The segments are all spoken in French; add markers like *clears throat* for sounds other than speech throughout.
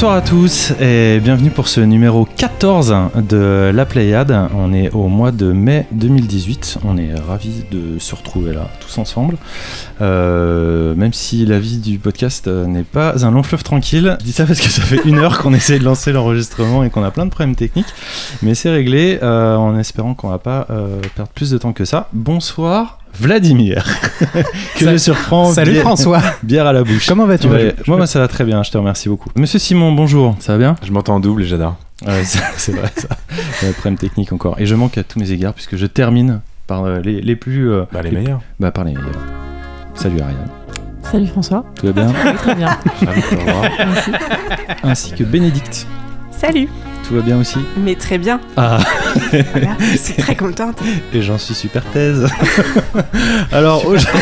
Bonsoir à tous et bienvenue pour ce numéro 14 de La Pléiade. On est au mois de mai 2018. On est ravis de se retrouver là tous ensemble. Euh, même si la vie du podcast n'est pas un long fleuve tranquille. Je dis ça parce que ça fait une heure qu'on essaie de lancer l'enregistrement et qu'on a plein de problèmes techniques. Mais c'est réglé euh, en espérant qu'on va pas euh, perdre plus de temps que ça. Bonsoir Vladimir. *laughs* que je surprends. Salut bière- François. Bière à la bouche. Comment vas-tu Ouais, Moi, moi, ça va très bien, je te remercie beaucoup. Monsieur Simon, bonjour, ça va bien? Je m'entends en double et j'adore. Ouais, *laughs* c'est c'est vrai ça. Il y a un problème technique encore. Et je manque à tous mes égards puisque je termine par euh, les, les plus. euh, Bah, les meilleurs. Bah, par les meilleurs. Salut Ariane. Salut François. Tout va bien Oui, très bien. Ravi de te revoir. Ainsi que Bénédicte. Salut, Tout va bien aussi mais très bien. Ah, *laughs* Voilà, je suis très contente. *laughs* et j'en suis super thèse. *laughs* Alors, aujourd'hui.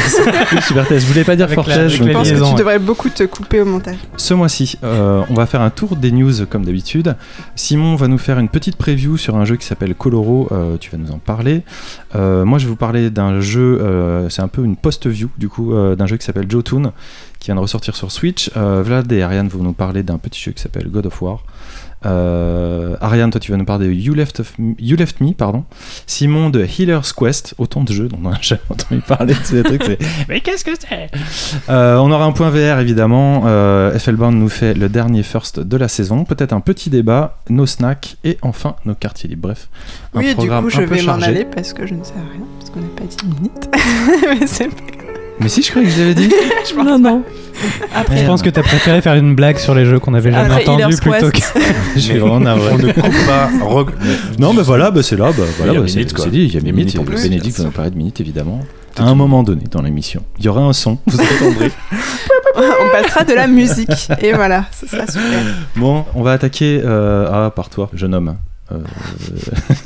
Oui, super thèse. Je voulais pas dire Avec fort la- thèse. avec Je pense que tu ouais. devrais beaucoup te couper au montage. Ce mois-ci, euh, on va faire un tour des news comme d'habitude. Simon va nous faire une petite preview sur un jeu qui s'appelle Coloro. euh, tu vas nous en parler. Euh, moi, je vais vous parler d'un jeu. euh, c'est un peu une post-view du coup euh, d'un jeu qui s'appelle Jotun qui vient de ressortir sur Switch. Euh, Vlad et Ariane vont nous parler d'un petit jeu qui s'appelle God of War. Euh, Ariane, toi, tu vas nous parler de You Left, of- you Left Me, pardon. Simon de Healer's Quest, autant de jeux dont on n'a jamais *laughs* entendu parler de ces trucs. c'est- *laughs* Mais qu'est-ce que c'est? Euh, On aura un point VR évidemment. Euh, FL nous fait le dernier first de la saison. Peut-être un petit débat, nos snacks et enfin nos quartiers libres. Bref, un Oui, et du coup, je vais m'en aller parce que je ne sais rien, parce qu'on n'a pas 10 minutes. *laughs* Mais c'est pas Mais si je croyais que je l'avais dit. *laughs* je pense Non, non. Je pense que t'as préféré faire une blague sur les jeux qu'on avait jamais Après entendus Healer's plutôt que. *laughs* Quest. suis vraiment navré. On ne coupe pas. Non, mais voilà, bah, c'est là. Bah, voilà, Il y a bah, c'est Minute, quoi. c'est dit. Il y a Il y a Minute. Minute en plus. Bénédicte va nous parler de Minute évidemment. À un moment donné dans l'émission, il y aura un son. Vous entendrez. *laughs* On passera de la musique. Et voilà, ce sera super. Bon, on va attaquer. Euh... Ah, par toi, jeune homme. Euh,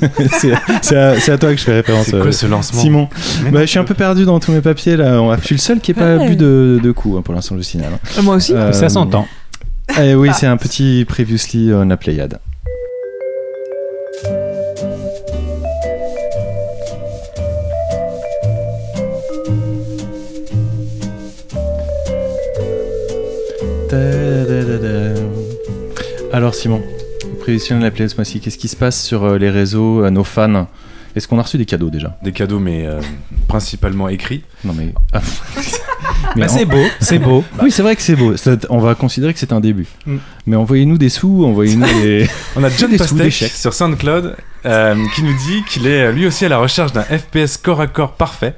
*laughs* c'est à, toi que je fais référence. C'est euh, quoi ce lancement Simon, bah, je suis un peu perdu dans tous mes papiers là. On- Je suis le seul qui n'ait pas Ouais. bu de, de coups hein, pour l'instant, je signale. hein. Moi aussi. Euh, Ça s'entend. eh oui, c'est un petit previously on la Pléiade. Alors Simon, prévision de la ce mois-ci, qu'est-ce qui se passe sur euh, les réseaux, à nos fans? Est-ce qu'on a reçu des cadeaux déjà? Des cadeaux, mais euh, principalement écrits. Non mais... *laughs* Ah. *laughs* Mais Bah, en- c'est beau, c'est beau. *laughs* Oui, c'est vrai que c'est beau. Ça- On va considérer que c'est un début. Mm. Mais envoyez-nous des sous, envoyez-nous des. On a John Des sous d'échecs. sur SoundCloud euh, qui nous dit qu'il est euh, lui aussi à la recherche d'un FPS corps à corps parfait.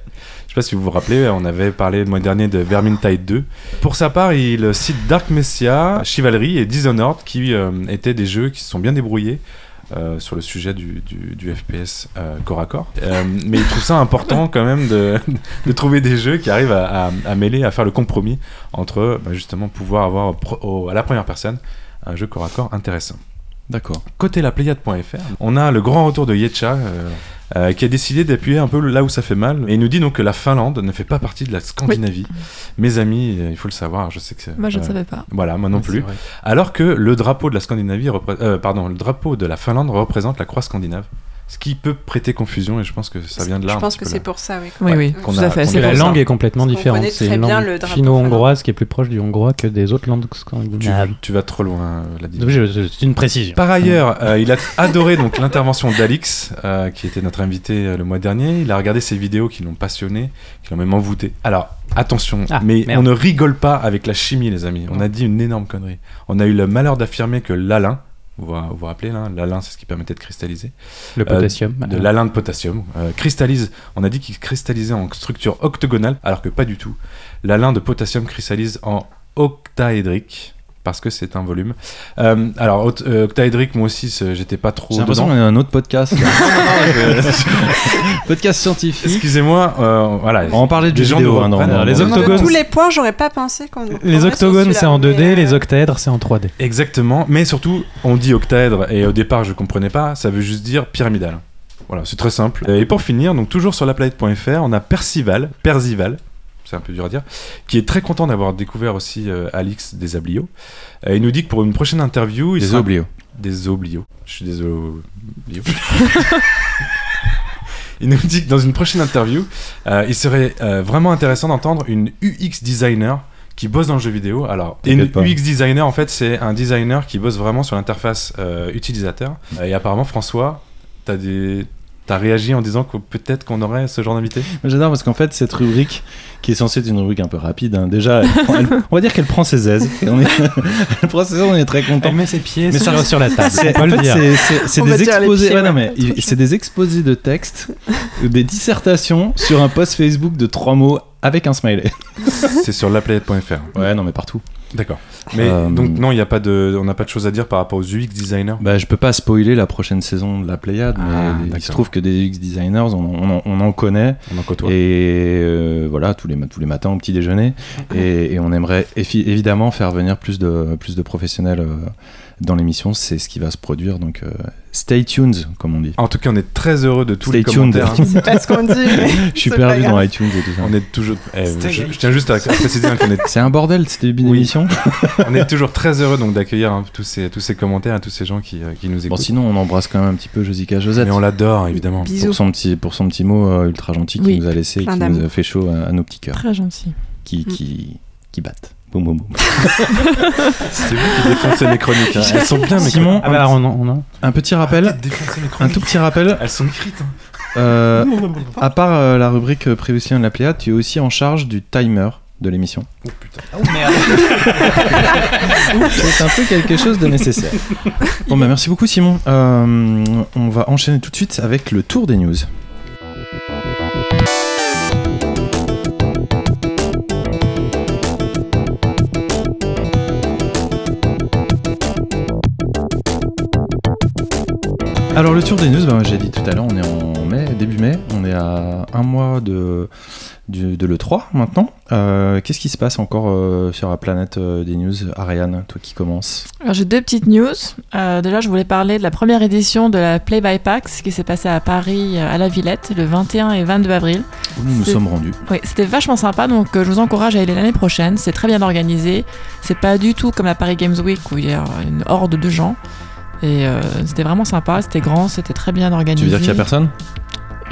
Je sais pas si vous vous rappelez, on avait parlé le mois dernier de Vermintide 2. Pour sa part, il cite Dark Messiah, Chivalry et Dishonored qui euh, étaient des jeux qui se sont bien débrouillés. euh, sur le sujet du, du- du FPS euh, corps à corps. Euh, mais il trouve ça important quand même de, de trouver des jeux qui arrivent à, à- à mêler, à faire le compromis entre bah, justement pouvoir avoir pro- au- à la première personne un jeu corps à corps intéressant. D'accord. Côté lapléiade.fr, on a le grand retour de Yetcha euh, qui a décidé d'appuyer un peu là où ça fait mal. Et il nous dit donc que la Finlande ne fait pas partie de la Scandinavie. Mes amis, euh, il faut le savoir, je sais que c'est. Moi, je ne euh, savais pas. Voilà, moi non plus. Alors que le drapeau de la Scandinavie, euh, pardon, le drapeau de la Finlande représente la croix scandinave. Ce qui peut prêter confusion et je pense que ça vient de là. Je pense que c'est pour ça, oui. Oui, Ouais, oui, tout à fait. la ça. langue est complètement différente. connaît C'est très une bien langue le drapeau finno-hongroise qui est plus proche du hongrois que des autres langues Tu, scandinaves. tu vas trop loin, euh, je- C'est une précision. Par ailleurs, euh, il a *laughs* adoré donc l'intervention d'Alix, euh, qui était notre invité euh, le mois dernier. Il a regardé ses vidéos qui l'ont passionné, qui l'ont même envoûté. Alors, attention, Ah, mais merde. on ne rigole pas avec la chimie, les amis. On a dit une énorme connerie. On a eu le malheur d'affirmer que l'alun, vous vous rappelez, l'alun, c'est ce qui permettait de cristalliser, Le potassium. de l'alun de potassium, euh, cristallise. On a dit qu'il cristallisait en structure octogonale, alors que pas du tout. L'alun de potassium cristallise en octaédrique. Parce que c'est un volume. Euh, alors, euh, octaédrique, moi aussi, j'étais pas trop. J'ai l'impression qu'on est dans un autre podcast. *laughs* *laughs* podcast scientifique. Excusez-moi, euh, voilà. On parlait de gens vidéo. hein, Les octogones. de tous les points, j'aurais pas pensé qu'on. Les octogones, c'est en celui-là, 2D, mais, les euh, octaèdres, c'est en 3D. Exactement, mais surtout, on dit octaèdre, et au départ, je comprenais pas, ça veut juste dire pyramidal. Voilà, c'est très simple. Et pour finir, donc toujours sur laplanète.fr, on a Percival, Percival, c'est un peu dur à dire, qui est très content d'avoir découvert aussi euh, Alix des Ablio. Euh, il nous dit que pour une prochaine interview, il Des sera- oblios. Des oblios. Je suis désolé. *laughs* il nous dit que dans une prochaine interview, euh, il serait euh, vraiment intéressant d'entendre une UX designer qui bosse dans le jeu vidéo. Alors, et pas. UX designer, en fait, c'est un designer qui bosse vraiment sur l'interface utilisateur. Et apparemment, François, t'as des... T'as réagi en disant que peut-être qu'on aurait ce genre d'invité J'adore parce qu'en fait, cette rubrique, qui est censée être une rubrique un peu rapide, hein, déjà, elle prend- elle- on va dire qu'elle prend ses aises. Et on est, *laughs* elle prend ses aises, on est très content. met ses pieds Mais sur, ça- sur la table. C'est- en fait, des exposés. pieds, ouais, non, ouais. mais il- c'est des exposés de texte, des dissertations sur un post Facebook de trois mots avec un smiley. C'est sur laplanète.fr. Ouais, non, mais partout. D'accord. Mais Euh, donc, non, il y a pas de... on n'a pas de choses à dire par rapport aux UX designers? Bah, je peux pas spoiler la prochaine saison de la Pléiade, Ah, mais il d'accord. se trouve que des UX designers, on, en- on en- on en connaît. On en côtoie. Et euh, voilà, tous les, tous les matins au petit déjeuner. Et, et on aimerait évidemment faire venir plus de, plus de professionnels euh, dans l'émission. C'est ce qui va se produire. Donc, euh, stay tuned, comme on dit. En tout cas, on est très heureux de tous Stay les tuned. commentaires. hein. *laughs* C'est pas ce qu'on dit. *laughs* Je suis perdu dans iTunes et tout ça. On est toujours. eh, Stay je, je tiens juste à, préciser hein, qu'on est, C'est un bordel, c'était début Oui. d'émission. *laughs* on est toujours très heureux donc d'accueillir hein, tous ces tous ces commentaires et tous ces gens qui, euh, qui nous Bon, écoutent. sinon, on embrasse quand même un petit peu Josica Josette. Mais on l'adore évidemment. Bisous. Pour son, petit, pour son petit mot euh, ultra gentil qui Oui, nous a laissé, plein qui nous a fait chaud à, à nos petits cœurs, Très gentil. qui, Mm. qui, qui battent. Boum, boum, boum. *laughs* C'était vous qui défoncez mes chroniques. hein. Elles sont bien mes Simon, Ah bah, on, en- un petit rappel, un tout petit rappel. Elles sont écrites. hein. Euh, à part euh, la rubrique euh, Prévision de la Pléiade, tu es aussi en charge du timer de l'émission. Oh putain. C'est un peu quelque chose de nécessaire. Bon, bah merci beaucoup, Simon. Euh, on va enchaîner tout de suite avec le tour des news. Alors le tour des news, bah, j'ai dit tout à l'heure, on est en mai, début mai, on est à un mois de, du- de l'E3 maintenant. Euh, Qu'est-ce qui se passe encore euh, sur la planète euh, des news Ariane, toi qui commences Alors j'ai deux petites news. Déjà, je voulais parler de la première édition de la Play by Pax qui s'est passée à Paris, à la Villette, le 21 et 22 avril. Où nous nous sommes rendus Oui, c'était vachement sympa, donc je vous encourage à y aller l'année prochaine. C'est très bien organisé. C'est pas du tout comme la Paris Games Week où il y a une horde de gens. Et euh, c'était vraiment sympa, c'était grand, c'était très bien organisé. Tu veux dire qu'il y a personne?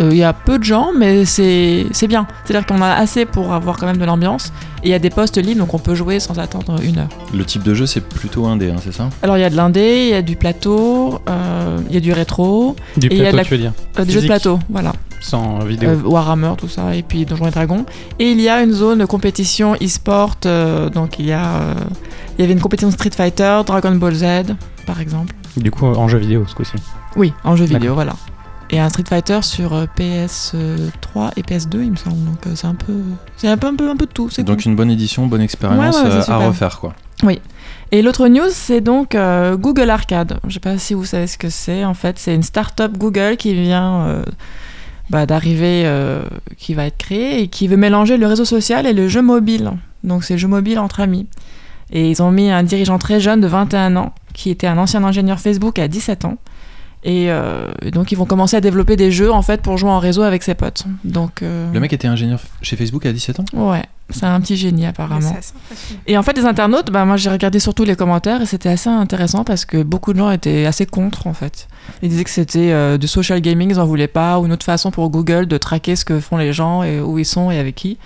Euh, Il y a peu de gens, mais c'est c'est bien. C'est-à-dire qu'on a assez pour avoir quand même de l'ambiance. Et il y a des postes libres, donc on peut jouer sans attendre une heure. Le type de jeu, c'est plutôt indé, hein, c'est ça? Alors il y a de l'indé, il y a du plateau, euh, il y a du rétro, Du Et il y a plateau, de la- tu veux dire? Euh, des jeux de plateau, voilà. Sans vidéo. Euh, Warhammer, tout ça, et puis Donjons et Dragons. Et il y a une zone compétition e-sport, euh, donc il y a, euh, il y avait une compétition Street Fighter, Dragon Ball Z, par exemple. Du coup, en jeu vidéo ce coup-ci. Oui, en jeu vidéo, voilà. Et un Street Fighter sur euh, PS3 et PS2, il me semble. Donc euh, c'est un peu, c'est un peu, un peu, un peu de tout. C'est Donc cool. une bonne édition, bonne expérience Ouais, ouais, c'est euh, à refaire quoi. Et l'autre news, c'est donc euh, Google Arcade. Je sais pas si vous savez ce que c'est. En fait, c'est une start-up Google qui vient euh, bah, d'arriver, euh, qui va être créée et qui veut mélanger le réseau social et le jeu mobile. Donc, c'est le jeu mobile entre amis. Et ils ont mis un dirigeant très jeune de 21 ans, qui était un ancien ingénieur Facebook à 17 ans. Et euh, donc, ils vont commencer à développer des jeux en fait pour jouer en réseau avec ses potes. Donc, euh, Le mec était ingénieur chez Facebook à 17 ans? Ouais, c'est un petit génie apparemment. Et en fait, les internautes, bah, moi j'ai regardé surtout les commentaires et c'était assez intéressant parce que beaucoup de gens étaient assez contre en fait. Ils disaient que c'était euh, du social gaming, ils en voulaient pas, ou une autre façon pour Google de traquer ce que font les gens et où ils sont et avec qui.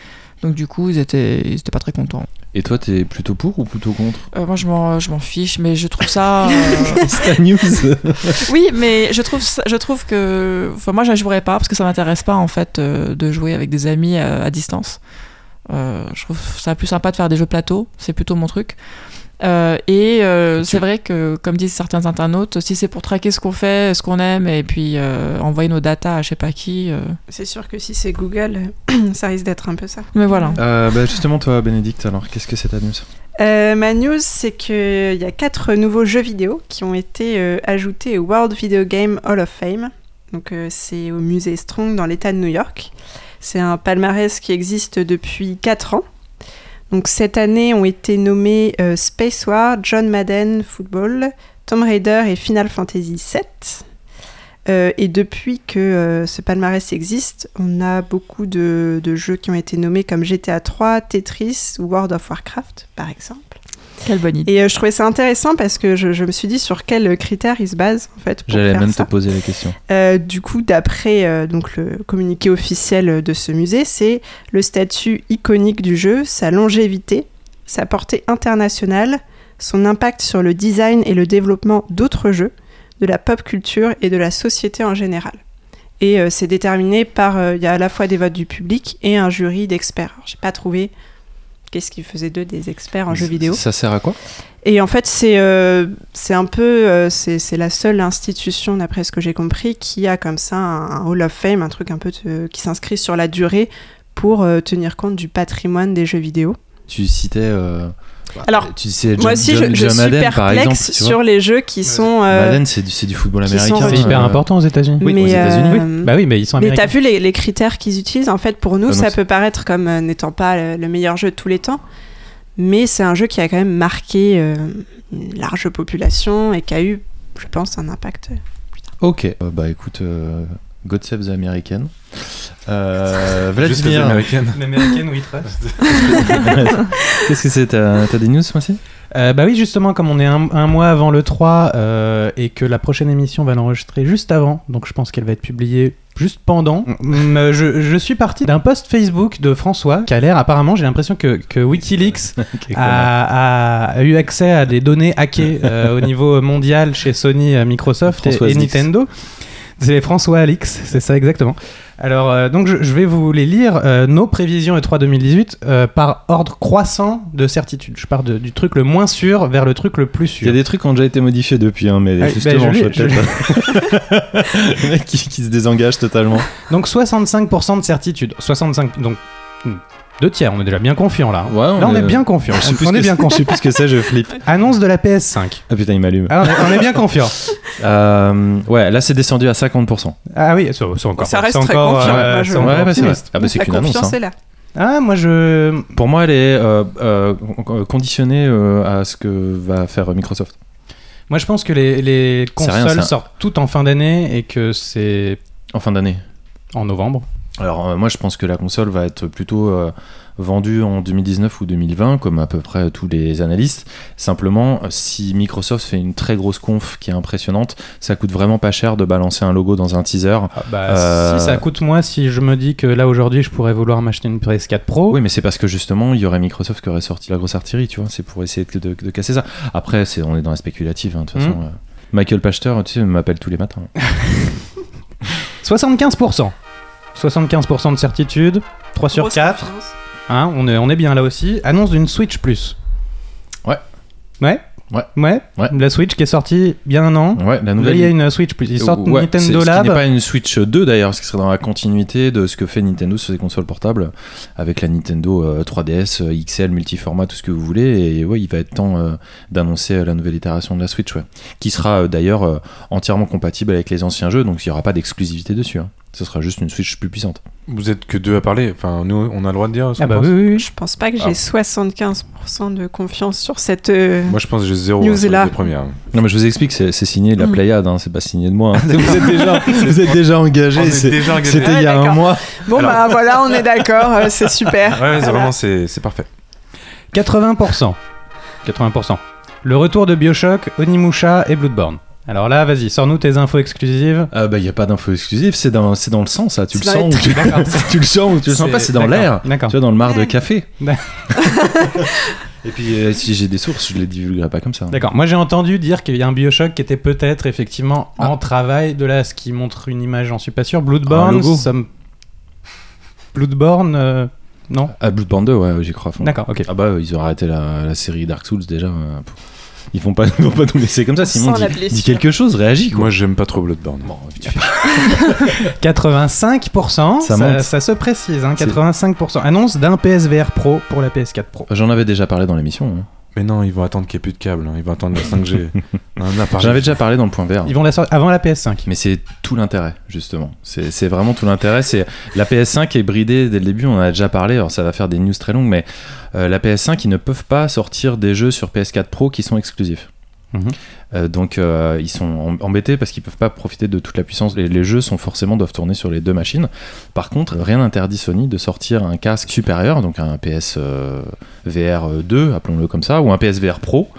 Donc du coup, ils étaient, ils étaient pas très contents. Et toi, t'es plutôt pour ou plutôt contre Euh, moi, je m'en, je m'en fiche, mais je trouve ça. *laughs* euh, news *laughs* oui, mais je trouve, ça- je trouve que, enfin, moi, je ne jouerais pas parce que ça m'intéresse pas en fait euh, de jouer avec des amis à, à distance. Euh, je trouve ça plus sympa de faire des jeux plateau, c'est plutôt mon truc. Euh, et euh, c'est vrai que, comme disent certains internautes, si c'est pour traquer ce qu'on fait, ce qu'on aime, et puis euh, envoyer nos datas à je sais pas qui, euh, C'est sûr que si c'est Google, *clears throat* ça risque d'être un peu ça. mais voilà. Euh, bah, Justement, toi, Bénédicte, alors qu'est-ce que c'est ta news? Euh, ma news, c'est qu'il y a quatre nouveaux jeux vidéo qui ont été euh, ajoutés au World Video Game Hall of Fame. Donc, euh, c'est au musée Strong dans l'État de New York. C'est un palmarès qui existe depuis 4 ans. Donc, cette année ont été nommés euh, Space War, John Madden Football, Tomb Raider et Final Fantasy VII. Euh, et depuis que euh, ce palmarès existe, on a beaucoup de, de jeux qui ont été nommés comme GTA 3, Tetris ou World of Warcraft, par exemple. Quelle bonne idée. Et euh, je trouvais ça intéressant parce que je, je me suis dit sur quels critères ils se basent en fait J'allais même ça. te poser la question. Euh, du coup, d'après euh, donc le communiqué officiel de ce musée, c'est le statut iconique du jeu, sa longévité, sa portée internationale, son impact sur le design et le développement d'autres jeux, de la pop culture et de la société en général. Et euh, c'est déterminé par, euh, il y a à la fois des votes du public et un jury d'experts. J'ai pas trouvé qu'est-ce qui faisait d'eux des experts en jeux vidéo. Ça sert à quoi? Et en fait, c'est euh, un peu, euh, c'est la seule institution, d'après ce que j'ai compris, qui a comme ça un, un Hall of Fame, un truc un peu qui s'inscrit sur la durée pour euh, tenir compte du patrimoine des jeux vidéo. Tu citais. Euh, Alors, tu Moi aussi, John- je, je John suis Madden, perplexe exemple. sur les jeux qui sont. euh, Madden, c'est du, football américain. C'est hyper euh, important aux États-Unis. Oui, mais, aux États-Unis, Oui. euh, Bah oui, mais ils sont Mais américains. t'as vu les, les critères qu'ils utilisent? En fait, pour nous, Ah ça peut paraître comme euh, n'étant pas le, le meilleur jeu de tous les temps, mais c'est un jeu qui a quand même marqué euh, une large population et qui a eu, je pense, un impact. Ok. Euh, bah écoute, euh, God Save the American. Euh, *laughs* Vladimir, américaines. L'américaine, oui, trust. *laughs* qu'est-ce que c'est T'as des news ce mois-ci Euh, bah oui, justement, comme on est un, un mois avant le 3 euh, et que la prochaine émission va l'enregistrer juste avant, donc je pense qu'elle va être publiée juste pendant, mm, euh, je, je suis parti d'un post Facebook de François qui a l'air, apparemment, j'ai l'impression que, que Wikileaks *laughs* a, a- a eu accès à des données hackées euh, au niveau mondial chez Sony, Microsoft et. Nintendo. C'est François Alix, c'est ça exactement. Alors, euh, donc je, je vais vous les lire, euh, nos prévisions E3 2018 euh, par ordre croissant de certitude. Je pars de- du truc le moins sûr vers le truc le plus Il y a sûr. des trucs qui ont déjà été modifiés depuis, hein, mais Ah, justement, bah, je je peut-être. *laughs* Le mec qui, qui se désengage totalement. Donc 65% de certitude. 65, donc hmm, deux tiers, on est déjà bien confiant là. Ouais, Là, on est bien confiant. Je sais plus On est bien confiant. sais plus ce que c'est, je flippe. *laughs* Annonce de la PS5. Ah putain, il m'allume. Ah, on, est, on est bien confiant. *laughs* Euh, ouais, là c'est descendu à 50%. Ah oui, c'est c'est encore. Ça reste c'est très encore, confiant. euh, Moi, je- Ouais, bah, c'est. Ah bah c'est La qu'une annonce. confiance hein. est là. Ah, moi je. Pour moi, elle est euh, euh, con- conditionnée euh, à ce que va faire Microsoft. Moi je pense que les, les C'est rien, consoles ça. sortent toutes en fin d'année et que c'est En fin d'année. en novembre. Alors euh, moi je pense que la console va être plutôt euh, vendue en 2019 ou 2020 comme à peu près tous les analystes. Simplement si Microsoft fait une très grosse conf qui est impressionnante, ça coûte vraiment pas cher de balancer un logo dans un teaser. Ah, bah, Euh, Si ça coûte moi, si je me dis que là aujourd'hui je pourrais vouloir m'acheter une PS4 Pro. Oui mais c'est parce que justement il y aurait Microsoft qui aurait sorti la grosse artillerie, tu vois, c'est pour essayer de, de- de casser ça. Après on est dans la spéculative hein, de toute façon. Mhm. euh. Michael Pachter, tu sais, m'appelle tous les matins. *laughs* 75%. 75% de certitude. 3 sur Grosse 4. confiance. Hein, on, est, on est bien là aussi. Annonce d'une Switch Plus. Ouais. Ouais? Ouais. Ouais? Ouais. La Switch qui est sortie bien un an. Ouais, la Là, nouvelle il y a une Switch Plus. Ils sortent Ouais, Nintendo c'est- Ce qui Lab. n'est pas une Switch 2 d'ailleurs, ce qui serait dans la continuité de ce que fait Nintendo sur ses consoles portables, avec la Nintendo euh, 3DS, euh, XL, multiformat, tout ce que vous voulez. Et ouais, il va être temps euh, d'annoncer euh, la nouvelle itération de la Switch, ouais. qui sera euh, d'ailleurs euh, entièrement compatible avec les anciens jeux, donc il n'y aura pas d'exclusivité dessus. hein. Ce sera juste une Switch plus puissante. Vous êtes que deux à parler. Enfin, nous, on a le droit de dire ce Ah bah pense. oui, oui, oui. Je pense pas que j'ai Ah. 75% de confiance sur cette. euh, Moi, je pense que j'ai zéro News sur là. les premières. Non, mais je vous explique, c'est signé de la Mm. Pléiade, hein, c'est pas signé de moi. hein. *laughs* vous, êtes déjà, vous êtes déjà engagé. C'était il y a un d'accord. mois. Bon, Alors- bah voilà, on est d'accord, euh, c'est super. Ouais, Voilà. vraiment, c'est c'est parfait. 80%. 80%. Le retour de Bioshock, Onimusha et Bloodborne. Alors là, vas-y, sors-nous tes infos exclusives. Ah bah il y a pas d'info exclusive, c'est dans, c'est dans le sang ça, tu le sens ou tu, *laughs* tu le sens ou tu le sens pas, c'est dans l'air. D'accord. Tu vois, dans le mar de café. D'accord. *laughs* Et puis, euh, si j'ai des sources, je les divulguerai pas comme ça. D'accord. Moi, j'ai entendu dire qu'il y a un Bioshock qui était peut-être effectivement Ah. en travail. De là, ce qui montre une image, j'en suis pas sûr. Bloodborne, logo. ça me- Bloodborne, euh, non? Ah, Bloodborne 2, ouais, j'y crois. à fond. D'accord, ok. Ah bah, ils ont arrêté la, la série Dark Souls déjà. euh, pour- Ils vont pas, *laughs* ils vont pas nous laisser comme ça. Simon, blessure. dis quelque chose, réagis quoi. Moi, j'aime pas trop Bloodborne. Bon, tu *laughs* fais- *laughs* 85%, Ça ça, monte. ça se précise, hein, C'est- 85%. Annonce d'un PSVR Pro pour la PS4 Pro. J'en avais déjà parlé dans l'émission. hein. Mais non, ils vont attendre qu'il n'y ait plus de câble. hein. Ils vont attendre la 5G. on en a parlé. J'en avais déjà parlé dans le point vert. Ils vont la sortir avant la PS5. Mais c'est tout l'intérêt, justement. C'est c'est vraiment tout l'intérêt. C'est la PS5 est bridée dès le début. On en a déjà parlé. Alors ça va faire des news très longues, mais euh, la PS5, ils ne peuvent pas sortir des jeux sur PS4 Pro qui sont exclusifs. Mhm. Euh, donc euh, ils sont em- embêtés parce qu'ils peuvent pas profiter de toute la puissance. Les, les jeux sont forcément doivent tourner sur les deux machines. Par contre, rien n'interdit Sony de sortir un casque supérieur, donc un PS VR 2, appelons-le comme ça, ou un PSVR Pro,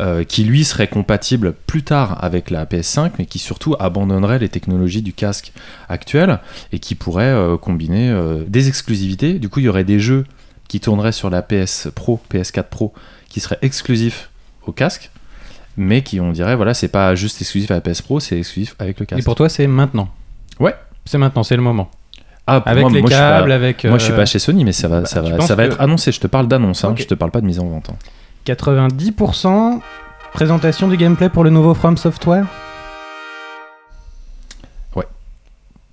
euh, qui lui serait compatible plus tard avec la PS5, mais qui surtout abandonnerait les technologies du casque actuel et qui pourrait combiner des exclusivités. Du coup, il y aurait des jeux qui tournerait sur la PS Pro, PS4 Pro, qui serait exclusif au casque, mais qui on dirait voilà c'est pas juste exclusif à la PS Pro, c'est exclusif avec le Et casque. pour toi, c'est maintenant. Ouais. C'est maintenant, c'est le moment. Ah, pour Avec moi, les moi, pas- câbles, avec. Moi, je suis euh, pas chez Sony, mais ça va, bah, ça va, ça va que- être annoncé. Je te parle d'annonce, hein, je te parle pas de mise en vente. hein. 90% présentation du gameplay pour le nouveau From Software?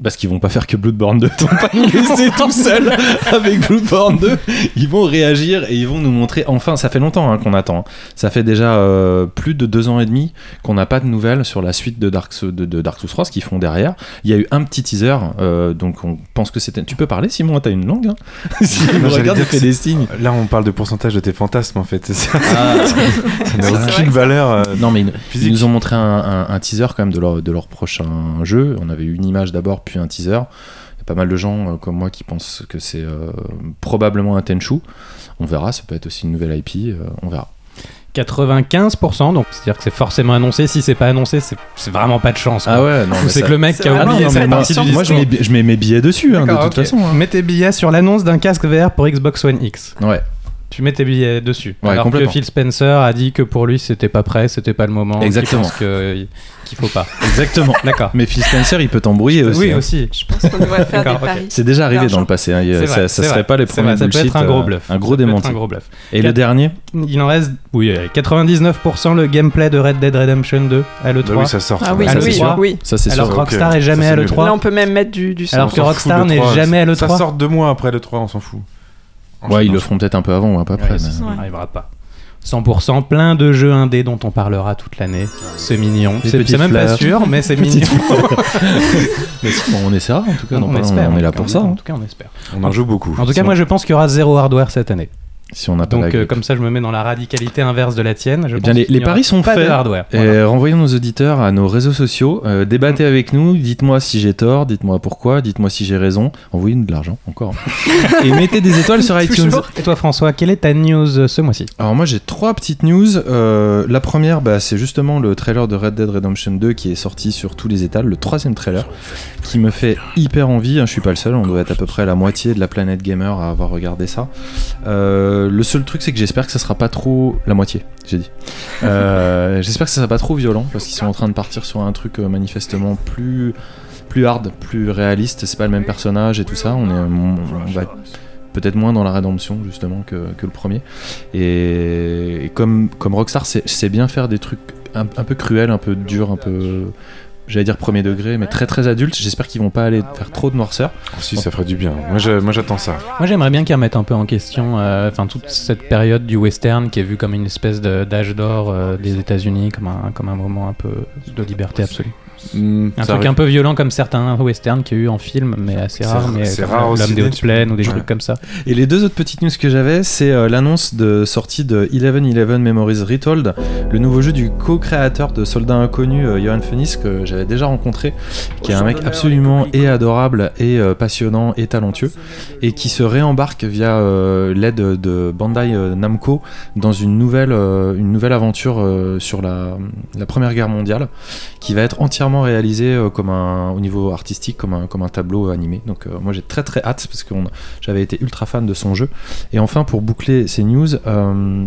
Parce qu'ils vont pas faire que Bloodborne 2. *laughs* Ils vont pas nous laisser *laughs* tout seuls avec Bloodborne 2. Ils vont réagir et ils vont nous montrer. Enfin, ça fait longtemps hein, qu'on attend. hein. Ça fait déjà euh, plus de deux ans et demi qu'on n'a pas de nouvelles sur la suite de Dark, Souls- de, de Dark Souls 3, ce qu'ils font derrière. Il y a eu un petit teaser, euh, donc on pense que c'était. Tu peux parler, Simon? T'as une langue hein? *laughs* Si Non, me j'allais regarde, dire il fait que des signes. Là, on parle de pourcentage de tes fantasmes en fait. Ça Ah. ça n'a aucune valeur euh, Non, mais ils, physique. ils nous ont montré un, un- un teaser quand même de leur, de leur prochain jeu. On avait eu une image d'abord, un teaser. Il y a pas mal de gens euh, comme moi qui pensent que c'est euh, probablement un Tenchu. On verra, ça peut être aussi une nouvelle IP, euh, on verra. 95%, donc c'est-à-dire que c'est forcément annoncé. Si c'est pas annoncé, c'est vraiment pas de chance. quoi. Ah ouais, non. C'est que le mec qui a oublié cette partie du moi je mets, je mets mes billets dessus, hein, de toute façon. hein. Mets tes billets sur l'annonce d'un casque VR pour Xbox One X. Ouais, Tu mets tes billets dessus. Ouais, Alors que complètement. Phil Spencer a dit que pour lui c'était pas prêt, c'était pas le moment. qu'il Exactement. que- qu'il faut pas. exactement. *laughs* D'accord. Mais Phil Spencer, il peut t'embrouiller aussi. oui hein. aussi. Je pense qu'on devrait faire des paris. C'est déjà arrivé dans le passé. hein. Ça vrai, ça serait vrai. pas les premiers vrai, ça peut bullshit. être un gros euh, bluff. Un gros démenti. Un gros bluff. Et le dernier Il en reste, oui, euh, 99% le gameplay de Red Dead Redemption 2 à l'E3. Bah oui, ça sort. Ah ça. oui, ça, le c'est oui, sûr. oui. Ça, c'est Alors sûr. Rockstar est jamais à c'est l'E3. Là, on peut même mettre du, du son. Alors que Rockstar n'est 3, jamais à l'E3. Ça sort deux mois après le 3, on s'en fout. Ouais, ils le feront peut-être un peu avant ou un peu après. Ouais, mais- ça n'arrivera pas. 100%, plein de jeux indés dont on parlera toute l'année. C'est mignon. C'est même pas sûr, mais c'est mignon. *laughs* Mais si, bon, on essaiera en tout cas. on, espère. on est là en tout pour cas, ça. En hein. tout cas, on espère. On en joue beaucoup. En tout cas, moi, je pense qu'il y aura zéro hardware cette année. Si on Donc, euh, comme ça, je me mets dans la radicalité inverse de la tienne. Je Eh bien, pense les- paris sont faits. de hardware. Et Voilà. renvoyons nos auditeurs à nos réseaux sociaux. Euh, débattez avec nous. Dites-moi si j'ai tort. Dites-moi pourquoi. Dites-moi si j'ai raison. Envoyez-nous de l'argent encore. *laughs* et mettez des étoiles sur *laughs* iTunes. Et toi, François, quelle est ta news euh, ce mois-ci? Alors moi j'ai trois petites news. Euh, la première, bah, c'est justement le trailer de Red Dead Redemption 2 qui est sorti sur tous les étals, le troisième trailer, qui me fait hyper envie. hein, je suis pas le seul, on doit être à peu près la moitié de la planète gamer à avoir regardé ça. Euh, le seul truc, c'est que j'espère que ça sera pas trop la moitié. J'ai dit. Euh, *laughs* j'espère que ça sera pas trop violent parce qu'ils sont en train de partir sur un truc euh, manifestement plus plus hard, plus réaliste. C'est pas le même personnage et tout ça. On est, on, on va peut-être moins dans la rédemption justement que, que le premier. Et, et comme, comme Rockstar sait, sait bien faire des trucs un, un peu cruels, un peu durs, un peu, j'allais dire premier degré, mais très très adultes, j'espère qu'ils vont pas aller faire trop de noirceur. Si, ça ferait du bien. Moi, je- moi, j'attends ça. Moi, j'aimerais bien qu'ils remettent un peu en question euh, enfin toute cette période du western qui est vue comme une espèce de- d'âge d'or euh, des États-Unis, comme un, comme un moment un peu de liberté absolue. Hmm, Un truc arrive. un peu violent comme certains westerns qu'il y a eu en film, mais assez rare. Mais c'est rare L'homme des hautes plaines ou des Ouais. trucs comme ça. Et les deux autres petites news que j'avais, c'est euh, l'annonce de sortie de 11-11 Memories Retold, le nouveau jeu du co-créateur de Soldat Inconnu, euh, Johan Phoenix, que j'avais déjà rencontré, qui est un mec absolument et adorable et euh, passionnant et talentueux, et qui se réembarque via euh, l'aide de Bandai euh, Namco dans une nouvelle, euh, une nouvelle aventure euh, sur la, la Première Guerre mondiale, qui va être entièrement réalisée euh, comme un, au niveau artistique, comme un, comme un tableau animé. Donc euh, moi j'ai très très hâte, parce que j'avais été ultra fan de son jeu. Et enfin, pour boucler ces news, euh,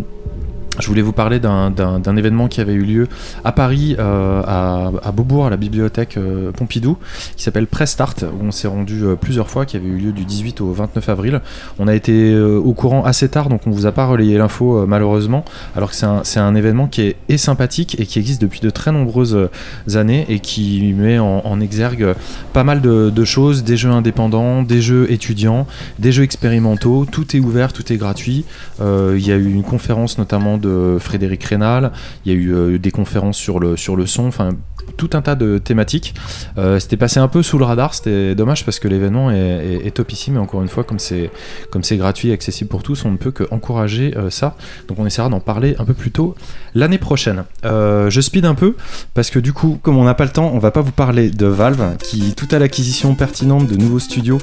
je voulais vous parler d'un- événement qui avait eu lieu à Paris, euh, à, Beaubourg, à la bibliothèque euh, Pompidou, qui s'appelle Press Start, où on s'est rendu euh, plusieurs fois, qui avait eu lieu du 18 au 29 avril. On a été au courant assez tard, donc on vous a pas relayé l'info malheureusement, alors que c'est un, événement qui est sympathique et qui existe depuis de très nombreuses années et qui met en, exergue pas mal de, de choses, des jeux indépendants, des jeux étudiants, des jeux expérimentaux, tout est ouvert, tout est gratuit. Il y a eu une conférence notamment de Frédéric Rénal, il y a eu euh, des conférences sur le, sur le son, enfin tout un tas de thématiques. Euh, c'était passé un peu sous le radar, c'était dommage parce que l'événement est, est, est topissime, mais encore une fois, comme c'est comme c'est gratuit et accessible pour tous, on ne peut que encourager euh, ça. Donc on essaiera d'en parler un peu plus tôt l'année prochaine. Je speed un peu parce que du coup, comme on n'a pas le temps, on va pas vous parler de Valve qui, tout à l'acquisition pertinente de nouveaux studios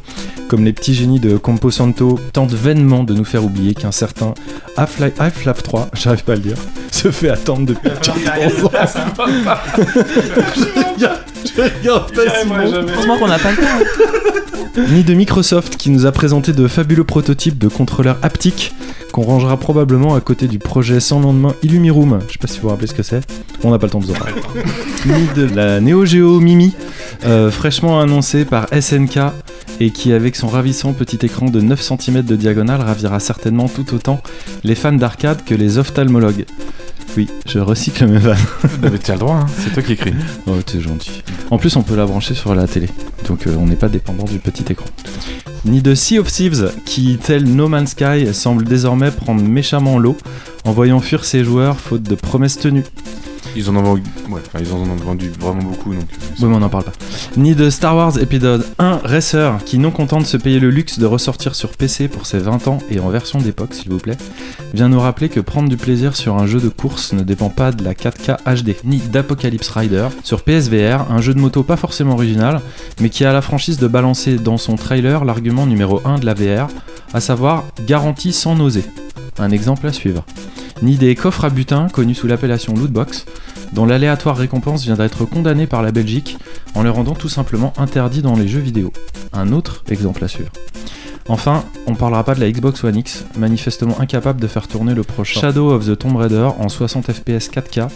comme les petits génies de Composanto, tentent vainement de nous faire oublier qu'un certain Half-Life 3, j'arrive pas à le dire, se fait attendre depuis *laughs* 14 ans. je regarde, je regarde pas Simon. Heureusement qu'on n'a pas le temps. ni de Microsoft qui nous a présenté de fabuleux prototypes de contrôleurs haptiques qu'on rangera probablement à côté du projet sans lendemain Illumiroom. Je sais pas si vous vous rappelez ce que c'est. On n'a pas le temps de vous en parler. ni de la Neo Geo Mimi, euh, fraîchement annoncée par SNK et qui, avec son ravissant petit écran de 9 cm de diagonale, ravira certainement tout autant les fans d'arcade que les Oui, je recycle mes vannes. Mais tu as le droit, hein. c'est toi qui écris. Oh, t'es gentil. En plus, on peut la brancher sur la télé, donc euh, on n'est pas dépendant du petit écran. Ni de Sea of Thieves, qui, tel No Man's Sky, semble désormais prendre méchamment l'eau en voyant fuir ses joueurs faute de promesses tenues. Ils en ont vendu, vraiment beaucoup, donc. euh, Oui, mais on n'en parle pas. Ni de Star Wars épisode 1 Racer, qui, non content de se payer le luxe de ressortir sur PC pour ses 20 ans et en version d'époque, s'il vous plaît, vient nous rappeler que prendre du plaisir sur un jeu de course ne dépend pas de la 4K HD, ni d'Apocalypse Rider sur PSVR, un jeu de moto pas forcément original, mais qui a la franchise de balancer dans son trailer l'argument numéro 1 de la VR, à savoir garantie sans nausée. Un exemple à suivre. Ni des coffres à butin, connus sous l'appellation lootbox, dont l'aléatoire récompense vient d'être condamné par la Belgique en le rendant tout simplement interdit dans les jeux vidéo. Un autre exemple à suivre. Enfin, on parlera pas de la Xbox One X, manifestement incapable de faire tourner le prochain Shadow of the Tomb Raider en 60 fps 4K,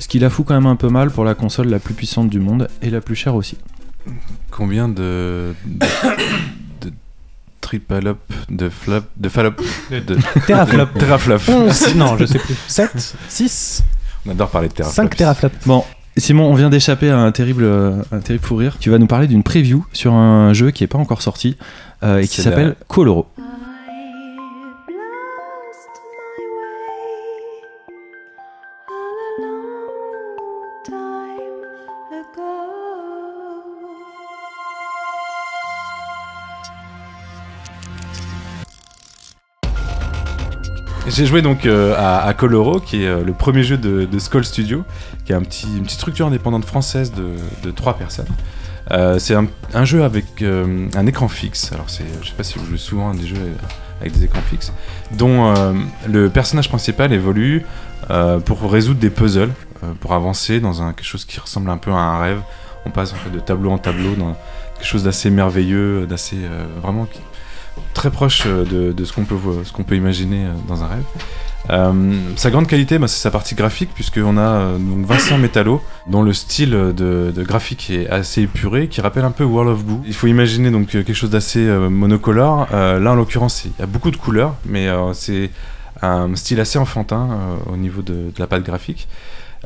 ce qui la fout quand même un peu mal pour la console la plus puissante du monde et la plus chère aussi. Combien de. De, de triple up, de flop, de fallop, de *laughs* Teraflop. teraflop. 11, non, je sais plus. *laughs* 7, 6, On adore parler de teraflop. 5 teraflops. Bon, Simon, on vient d'échapper à un terrible, un terrible fou rire. Tu vas nous parler d'une preview sur un jeu qui est pas encore sorti euh, et qui la- s'appelle Coloro. I J'ai joué donc euh, à, Coloro, qui est euh, le premier jeu de, Skull Studio, qui est une petite structure indépendante française de, trois personnes. Euh, c'est un, jeu avec un écran fixe. Alors, c'est, je sais pas si vous jouez souvent à des jeux avec des écrans fixes, dont le personnage principal évolue pour résoudre des puzzles, pour avancer dans quelque chose qui ressemble un peu à un rêve. On passe en fait de tableau en tableau dans quelque chose d'assez merveilleux, d'assez vraiment très proche euh, de, ce qu'on peut imaginer euh, dans un rêve. Euh, sa grande qualité, bah, c'est sa partie graphique, puisqu'on a euh, donc Vincent Metallo, dont le style de, de graphique est assez épuré, qui rappelle un peu World of Goo. Il faut imaginer donc quelque chose d'assez euh, monocolore. Là, en l'occurrence, il y a beaucoup de couleurs, mais c'est un style assez enfantin au niveau de, de la patte graphique.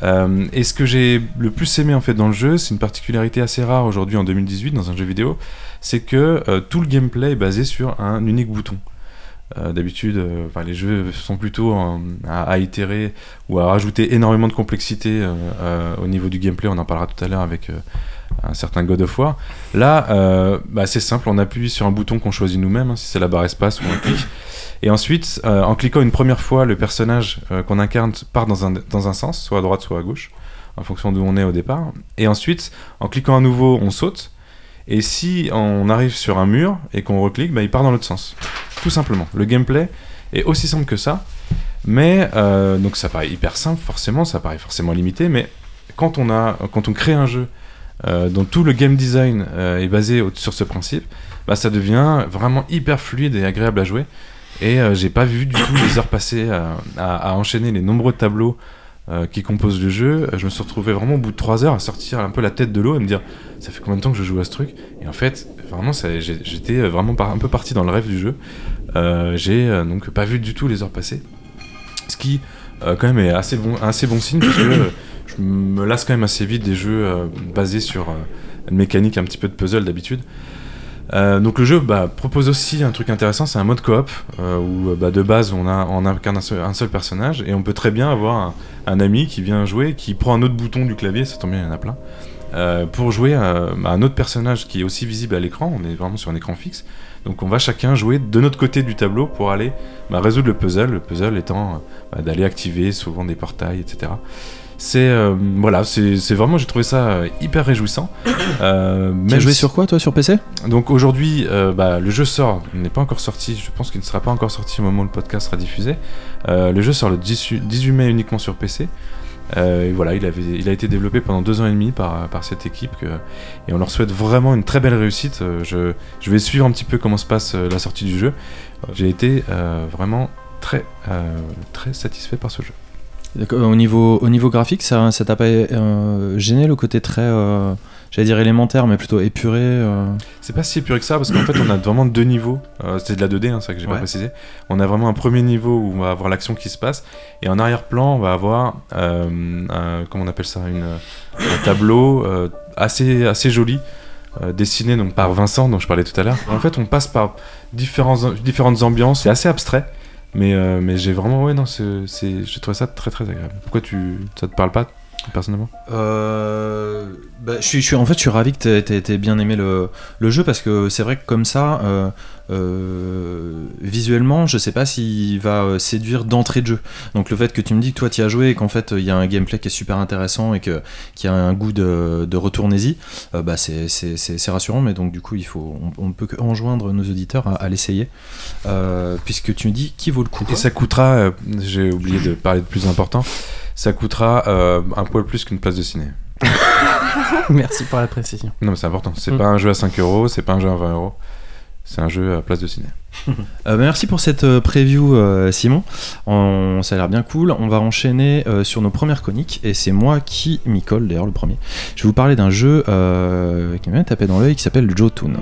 Euh, et ce que j'ai le plus aimé en fait dans le jeu, c'est une particularité assez rare aujourd'hui en 2018 dans un jeu vidéo, c'est que euh, tout le gameplay est basé sur un unique bouton. Euh, D'habitude, enfin, les jeux sont plutôt à, itérer ou à rajouter énormément de complexité au niveau du gameplay. On en parlera tout à l'heure avec un certain God of War. Là, bah, c'est simple, on appuie sur un bouton qu'on choisit nous-mêmes, hein, si c'est la barre espace ou un clic. Et ensuite, euh, en cliquant une première fois, le personnage euh, qu'on incarne part dans un, dans un sens, soit à droite, soit à gauche, en fonction d'où on est au départ. Et ensuite, en cliquant à nouveau, on saute. Et si on arrive sur un mur et qu'on reclique, bah, il part dans l'autre sens. Tout simplement. Le gameplay est aussi simple que ça. Mais, euh, donc ça paraît hyper simple, forcément, ça paraît forcément limité, mais quand on, a, quand on crée un jeu dont tout le game design est basé sur ce principe, bah, ça devient vraiment hyper fluide et agréable à jouer. Et euh, j'ai pas vu du tout les heures passées à, à- enchaîner les nombreux tableaux euh, qui composent le jeu. Je me suis retrouvé vraiment au bout de 3 heures à sortir un peu la tête de l'eau et me dire ça fait combien de temps que je joue à ce truc? Et en fait, vraiment, j'étais vraiment un peu parti dans le rêve du jeu. Euh, j'ai euh, donc pas vu du tout les heures passées. Ce qui, euh, quand même, est assez bon, assez bon signe parce que euh, je me lasse quand même assez vite des jeux euh, basés sur euh, une mécanique un petit peu de puzzle d'habitude. Euh, donc le jeu bah, propose aussi un truc intéressant, c'est un mode coop euh, où euh, bah, de base on a on incarne un seul, personnage et on peut très bien avoir un, ami qui vient jouer, qui prend un autre bouton du clavier, ça tombe bien, il y en a plein, pour jouer à, à un autre personnage qui est aussi visible à l'écran. On est vraiment sur un écran fixe, donc on va chacun jouer de notre côté du tableau pour aller bah, résoudre le puzzle. Le puzzle étant bah, d'aller activer souvent des portails, etc. C'est euh, voilà, c'est vraiment j'ai trouvé ça euh, hyper réjouissant. Euh, Tu as joué si- sur quoi toi sur PC donc aujourd'hui, bah, le jeu sort, il n'est pas encore sorti, je pense qu'il ne sera pas encore sorti au moment où le podcast sera diffusé. Le jeu sort le 18 18 mai uniquement sur PC. Euh, et voilà, il, avait, il a été développé pendant deux ans et demi par, par cette équipe que- et on leur souhaite vraiment une très belle réussite. Je, je vais suivre un petit peu comment se passe la sortie du jeu. J'ai été euh, vraiment très, euh, très satisfait par ce jeu. Au niveau, au niveau graphique, ça t'a pas euh, gêné le côté très, euh, j'allais dire élémentaire, mais plutôt épuré euh C'est pas si épuré que ça parce qu'en fait on a vraiment deux niveaux. C'est de la 2D, hein, c'est ça que j'ai pas précisé. On a vraiment un premier niveau où on va avoir l'action qui se passe et en arrière-plan on va avoir un, comment on appelle ça une, un tableau assez assez joli dessiné donc par Vincent dont je parlais tout à l'heure. En fait on passe par différents, différentes ambiances. C'est assez abstrait. Mais, euh, mais j'ai vraiment ouais non c'est j'ai trouvé ça très très agréable. Pourquoi tu ça te parle pas personnellement Euh, bah, je suis, je suis- en fait, je suis ravi que t'aies t'aies bien aimé le, le jeu parce que c'est vrai que comme ça, euh, euh, visuellement, je sais pas s'il va séduire d'entrée de jeu. Donc le fait que tu me dis que toi tu as joué et qu'en fait il y a un gameplay qui est super intéressant et que qui a un goût de, de retournez-y, euh, bah c'est rassurant. Mais donc du coup, il faut, on, on peut que enjoindre nos auditeurs à, à l'essayer puisque tu me dis qui vaut le coup. Et ça coûtera, j'ai oublié de parler de plus important, ça coûtera euh, un poil plus qu'une place de ciné. *laughs* Merci pour la précision. Non mais c'est important, c'est Mm. pas un jeu à 5 euros, c'est pas un jeu à 20 euros, c'est un jeu à place de ciné. *laughs* Euh, bah, merci pour cette euh, preview, euh, Simon. On- ça a l'air bien cool. On va enchaîner euh, sur nos premières coniques et c'est moi qui m'y colle d'ailleurs le premier. Je vais vous parler d'un jeu euh, qui m'a tapé dans l'œil qui s'appelle Jotun.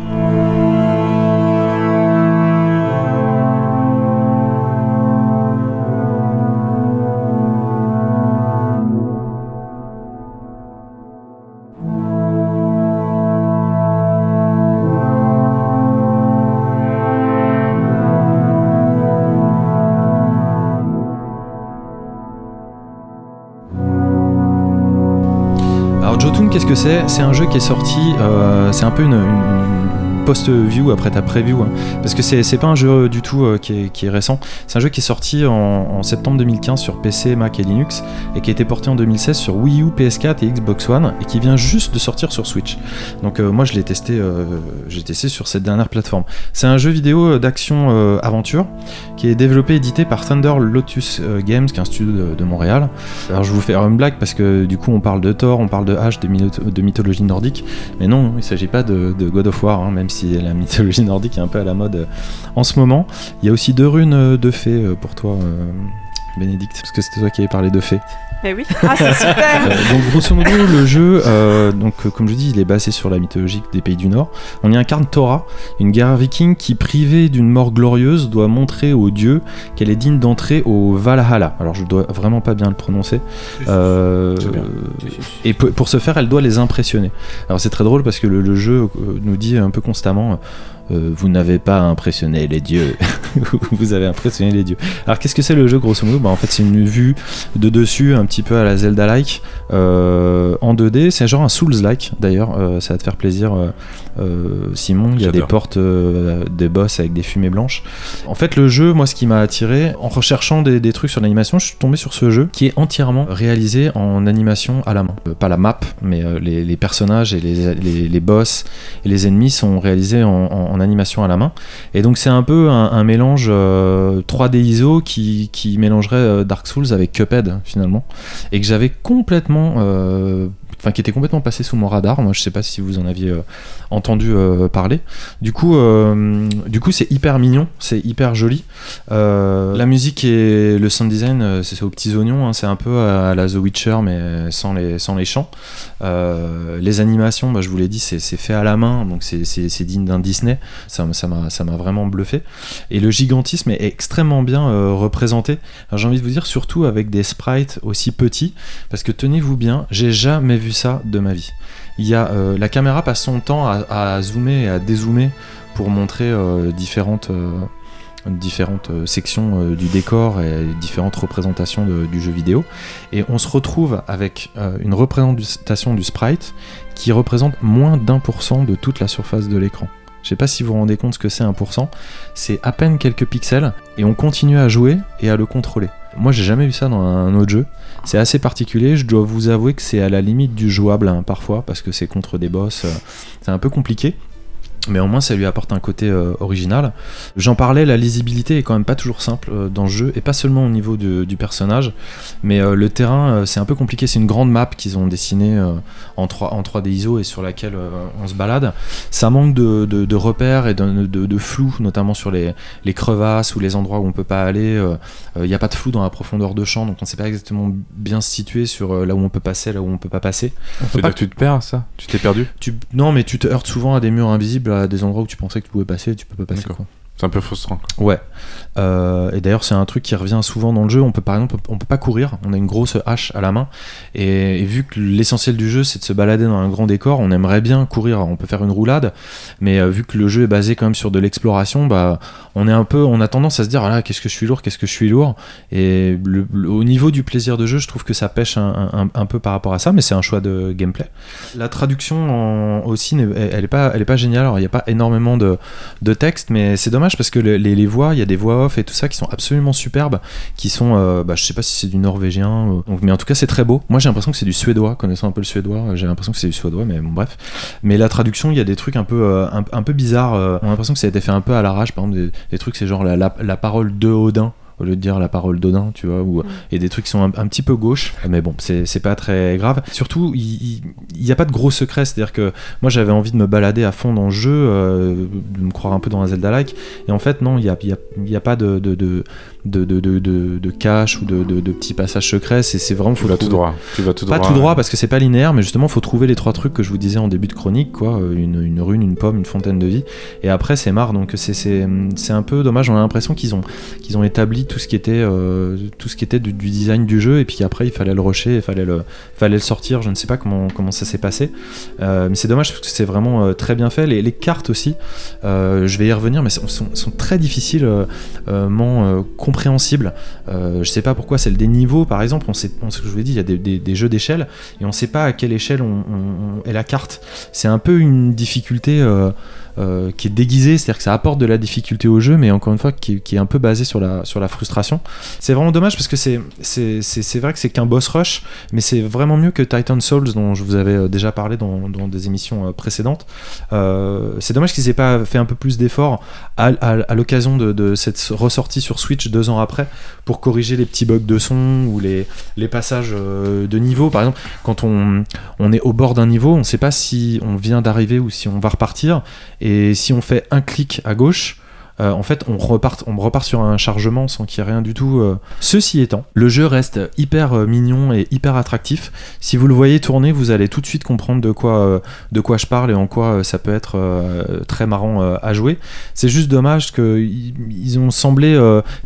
C'est un jeu qui est sorti, euh, c'est un peu une post-view après ta preview, hein. parce que c'est pas un jeu du tout euh, qui, est, qui est récent, c'est un jeu qui est sorti en, septembre 2015 sur PC, Mac et Linux, et qui a été porté en 2016 sur Wii U, PS4 et Xbox One, et qui vient juste de sortir sur Switch. Donc euh, moi je l'ai testé, euh, j'ai testé sur cette dernière plateforme. C'est un jeu vidéo d'action euh, aventure qui est développé et édité par Thunder Lotus euh, Games, qui est un studio de, Montréal. Alors je vous faire une blague parce que du coup on parle de Thor, on parle de H, de, mytho- de mythologie nordique, mais non, il s'agit pas de, de God of War, hein, même si la mythologie *laughs* nordique est un peu à la mode euh, en ce moment. Il y a aussi deux runes euh, de fées euh, pour toi, Bénédicte, parce que c'était toi qui avais parlé de fées. Mais oui. Ah, c'est *laughs* super. Euh, donc grosso modo le jeu, euh, donc euh, comme je dis, il est basé sur la mythologie des pays du Nord. On y incarne Thora, une guerrière viking qui, privée d'une mort glorieuse, doit montrer aux dieux qu'elle est digne d'entrer au Valhalla. Alors je dois vraiment pas bien le prononcer. Euh, et pour, pour ce faire, elle doit les impressionner. Alors c'est très drôle parce que le, le jeu nous dit un peu constamment. Euh, vous n'avez pas impressionné les dieux, *laughs* vous avez impressionné les dieux. Alors qu'est-ce que c'est le jeu grosso modo? Bah, En fait c'est une vue de dessus un petit peu à la Zelda-like euh, en 2D. C'est genre un Souls-like d'ailleurs, euh, ça va te faire plaisir Simon. Il y a des portes, des boss avec des fumées blanches. En fait le jeu, moi ce qui m'a attiré, en recherchant des, des trucs sur l'animation, je suis tombé sur ce jeu qui est entièrement réalisé en animation à la main. Pas la map, mais les, les personnages et les, les, les boss et les ennemis sont réalisés en, en- en animation à la main. Et donc c'est un peu un, mélange euh, 3D ISO qui, mélangerait euh, Dark Souls avec Cuphead finalement, et que j'avais complètement, euh, enfin qui était complètement passé sous mon radar. Moi je sais pas si vous en aviez euh, entendu euh, parler. Du coup, euh, du coup c'est hyper mignon, c'est hyper joli. Euh, la musique et le sound design, c'est aux petits oignons, hein, c'est un peu à la The Witcher mais sans les, sans les chants. Les animations, bah, je vous l'ai dit, c'est fait à la main, donc c'est- digne d'un Disney. Ça m'a ça m'a vraiment bluffé. Et le gigantisme est extrêmement bien représenté. J'ai envie de vous dire, surtout avec des sprites aussi petits, parce que tenez-vous bien, j'ai jamais vu ça de ma vie. Euh, la caméra passe son temps à, zoomer et à dézoomer pour montrer euh, différentes, euh, sections du décor et différentes représentations du jeu vidéo. Et on se retrouve avec une représentation du sprite qui représente moins d'un pour cent de toute la surface de l'écran. Je sais pas si vous vous rendez compte ce que c'est 1%, c'est à peine quelques pixels et on continue à jouer et à le contrôler. Moi j'ai jamais vu ça dans un autre jeu, c'est assez particulier, je dois vous avouer que c'est à la limite du jouable hein, parfois parce que c'est contre des boss, euh, c'est un peu compliqué. Mais au moins ça lui apporte un côté euh, original. J'en parlais, la lisibilité est quand même pas toujours simple euh, dans le jeu, et pas seulement au niveau de- du personnage, mais euh, le terrain euh, c'est un peu compliqué. C'est une grande map qu'ils ont dessinée euh, en, 3, en 3D ISO et sur laquelle euh, on se balade. Ça manque de, de- de repères et de, de- de flou, notamment sur les, les crevasses ou les endroits où on peut pas aller. Il n'y a pas de flou dans la profondeur de champ, donc on sait pas exactement bien se situer sur euh, là où on peut passer, là où on peut pas passer. On peut pas dire que tu te perds, ça? Tu t'es perdu? Tu, non, mais tu te heurtes souvent à des murs invisibles, à des endroits où tu pensais que tu pouvais passer tu peux pas passer. Quoi. C'est un peu frustrant. Ouais. Euh, et d'ailleurs, c'est un truc qui revient souvent dans le jeu. On peut par exemple, on peut pas courir. On a une grosse hache à la main. Et, vu que l'essentiel du jeu, c'est de se balader dans un grand décor, on aimerait bien courir. On peut faire une roulade, mais euh, vu que le jeu est basé quand même sur de l'exploration, bah, on est un peu, on a tendance à se dire, ah là, qu'est-ce que je suis lourd, qu'est-ce que je suis lourd. Et au niveau du plaisir de jeu, je trouve que ça pêche un, peu par rapport à ça, mais c'est un choix de gameplay. La traduction aussi, n'est- elle est pas, elle est pas géniale. Il n'y a pas énormément de, de texte, mais c'est dommage parce que le- les, les voix, il y a des voix off et tout ça qui sont absolument superbes, qui sont, euh, bah, je sais pas si c'est du norvégien, euh, mais en tout cas c'est très beau. Moi j'ai l'impression que c'est du suédois, connaissant un peu le suédois, euh, j'ai l'impression que c'est du suédois, mais bon, bref. Mais la traduction, il y a des trucs un peu, un, un peu bizarres. on a l'impression que ça a été fait un peu à l'arrache. Par exemple, des, des trucs, c'est genre la, la, la parole de Odin au lieu de dire la parole d'Odin, tu vois, ou, et des trucs qui sont un, un petit peu gauche, mais bon, c'est pas très grave. Surtout, il n'y a pas de gros secret, c'est-à-dire que moi j'avais envie de me balader à fond dans le jeu, euh, de me croire un peu dans un Zelda-like, et en fait, non, il n'y a, y a, il y a pas de, de, de, de, de, de, de- de cache ou de, petits passages secrets, c'est c'est vraiment Tu faut vas tout droit. Tu vas tout pas droit. tout droit parce que c'est pas linéaire, mais justement faut trouver les trois trucs que je vous disais en début de chronique, quoi, euh, une, une rune, une pomme, une fontaine de vie, et après c'est marre. Donc c'est c'est c'est un peu dommage. On a l'impression qu'ils ont qu'ils ont établi tout ce qui était euh, tout ce qui était du, du design du jeu, et puis après il fallait le rusher, il fallait le fallait le sortir. Je ne sais pas comment comment ça s'est passé, Euh, mais c'est dommage parce que c'est vraiment euh, très bien fait. Les, les cartes aussi, je vais y revenir, mais sont, sont, sont très difficilement ment, euh, je sais pas pourquoi, celle des niveaux par exemple, on sait, on, ce que je vous ai dit, il y a des, jeux d'échelle et on sait pas à quelle échelle on- est la carte. C'est un peu une difficulté euh, euh, qui est déguisée, c'est-à-dire que ça apporte de la difficulté au jeu, mais encore une fois qui, est un peu basée sur la, sur la frustration. C'est vraiment dommage parce que c'est vrai que c'est qu'un boss rush, mais c'est vraiment mieux que Titan Souls dont je vous avais euh, déjà parlé dans, dans des émissions euh, précédentes. C'est dommage qu'ils aient pas fait un peu plus d'efforts à, à- l'occasion de, cette ressortie sur Switch deux ans après pour corriger les petits bugs de son ou les, les passages de niveau. Par exemple, quand on, on est au bord d'un niveau, on ne sait pas si on vient d'arriver ou si on va repartir. Si on fait un clic à gauche, euh, en fait, on repart, sur un chargement sans qu'il y ait rien du tout. euh. Ceci étant, le jeu reste hyper euh, mignon et hyper attractif. Si vous le voyez tourner, vous allez tout de suite comprendre de quoi, je parle et en quoi ça peut être très marrant à jouer. C'est juste dommage qu'ils ils ont semblé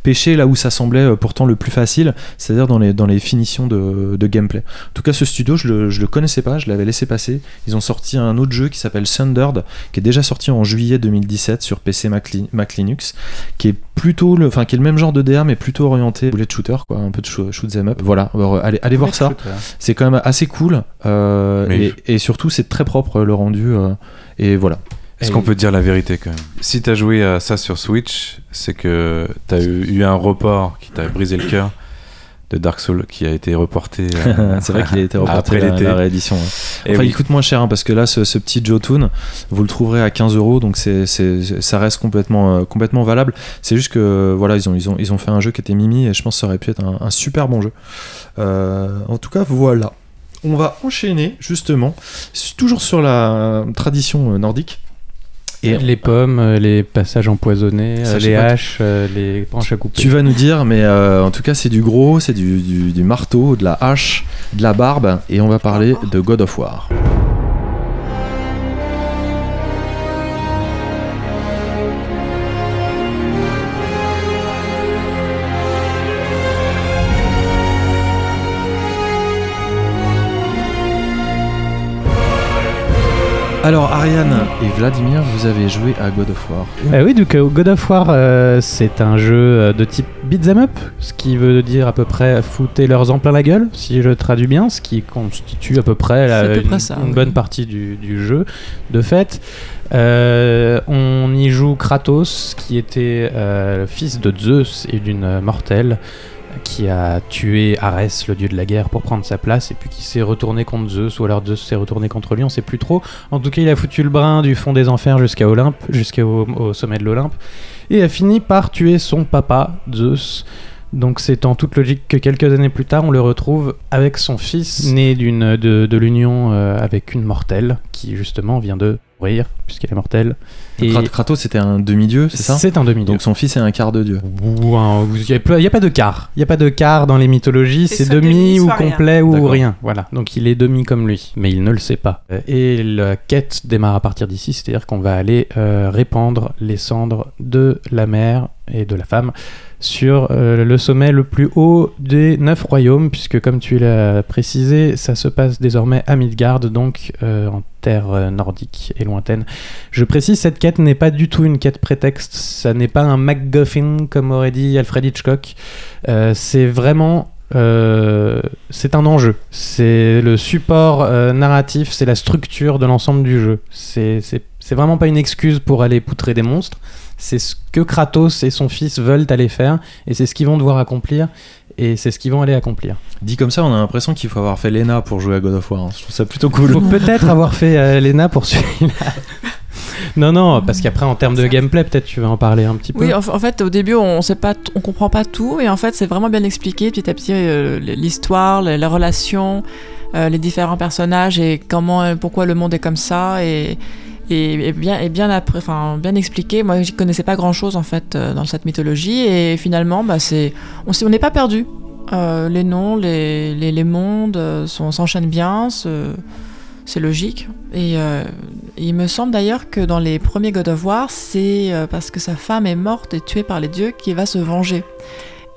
pêcher là où ça semblait pourtant le plus facile, c'est-à-dire dans les, finitions de, gameplay. En tout cas, ce studio, je le, le connaissais pas, je l'avais laissé passer. Ils ont sorti un autre jeu qui s'appelle Sundered, qui est déjà sorti en juillet 2017 sur PC Mac, Mac Linux, qui est plutôt le, enfin qui est le même genre de DA mais plutôt orienté bullet shooter, quoi, un peu de shoot, shoot 'em up. Voilà, alors, euh, allez, allez voir ça. C'est quand même assez cool euh, Mais et, et surtout c'est très propre le rendu euh, et voilà. Est-ce qu'on peut dire la vérité quand même? Si t'as joué à ça sur Switch, c'est que t'as eu, eu un report qui t'a brisé le cœur de Dark Souls qui a été reporté. euh, *laughs* c'est vrai qu'il a été reporté Après la, l'été. la réédition. ouais. Oui. il coûte moins cher hein, parce que là, ce, ce petit Jotun, vous le trouverez à 15 euros, donc c'est, ça reste complètement, euh, complètement valable. C'est juste que voilà, ils ont, ils ont, ils ont fait un jeu qui était mimi et je pense que ça aurait pu être un, un super bon jeu. Euh, en tout cas, voilà. On va enchaîner justement, toujours sur la tradition euh, nordique. Et les pommes, euh, les passages empoisonnés, Ça, euh, les haches, euh, les branches à couper. Tu vas nous dire, mais euh, en tout cas, c'est du gros, c'est du, du- du marteau, de la hache, de la barbe, et on va parler de God of War. Alors, Ariane et Vladimir, vous avez joué à God of War. Euh, oui, donc euh, God of War, euh, c'est un jeu euh, de type beat'em up, ce qui veut dire à peu près foutez leurs en plein la gueule, si je traduis bien, ce qui constitue à peu près, la- C'est à peu une, près ça, une oui. bonne partie du, du jeu. De fait, Euh, on y joue Kratos, qui était euh, le fils de Zeus et d'une mortelle, qui a tué Arès, le dieu de la guerre, pour prendre sa place, et puis qui s'est retourné contre Zeus, ou alors Zeus s'est retourné contre lui, on sait plus trop. En tout cas, il a foutu le brin du fond des enfers jusqu'à Olympe, jusqu'au au sommet de l'Olympe, et a fini par tuer son papa, Zeus. Donc c'est en toute logique que quelques années plus tard, on le retrouve avec son fils, né d'une de, de l'union euh, avec une mortelle, qui justement vient de mourir, puisqu'elle est mortelle. Et Krat- Kratos c'était un demi-dieu, c'est ça? C'est un demi-dieu. Donc son fils est un quart de dieu. Ou un- vous- Il n'y a, pas de quart. Il n'y a pas de quart dans les mythologies. C'est C'est soit demi demi, ou soit rien. complet ou D'accord. rien. Voilà. Donc il est demi comme lui. Mais il ne le sait pas. Euh, Et la quête démarre à partir d'ici. C'est-à-dire qu'on va aller euh, répandre les cendres de la mère et de la femme sur euh, le sommet le plus haut des neuf royaumes, puisque comme tu l'as précisé, ça se passe désormais à Midgard, donc euh, en terre euh, nordique et lointaine. Je précise, cette quête n'est pas du tout une quête prétexte, ça n'est pas un MacGuffin comme aurait dit Alfred Hitchcock, c'est vraiment... c'est un enjeu, c'est le support narratif, c'est la structure de l'ensemble du jeu. C'est vraiment pas une excuse pour aller poutrer des monstres, c'est ce que Kratos et son fils veulent aller faire, et c'est ce qu'ils vont devoir accomplir, et c'est ce qu'ils vont aller accomplir. Dit comme ça, on a l'impression qu'il faut avoir fait l'ENA pour jouer à God of War. hein. Je trouve ça plutôt cool. Faut peut-être *laughs* avoir fait euh, Lena pour celui-là. *laughs* non, non, parce qu'après, en termes de gameplay, peut-être tu vas en parler un petit peu. Oui, en, fait, au début, on sait pas, on comprend pas tout, et en fait, c'est vraiment bien expliqué petit à petit euh, l'histoire, les, les relations, euh, les différents personnages et comment, euh, pourquoi le monde est comme ça et et, bien expliqué. Moi, j'y connaissais pas grand chose en fait euh, dans cette mythologie et finalement, bah c'est, on n'est pas perdu. Euh, les noms, les, les, les mondes euh, s'enchaînent bien. ce- c'est logique. Et il me semble d'ailleurs que dans les premiers God of War, c'est parce que sa femme est morte et tuée par les dieux qu'il va se venger.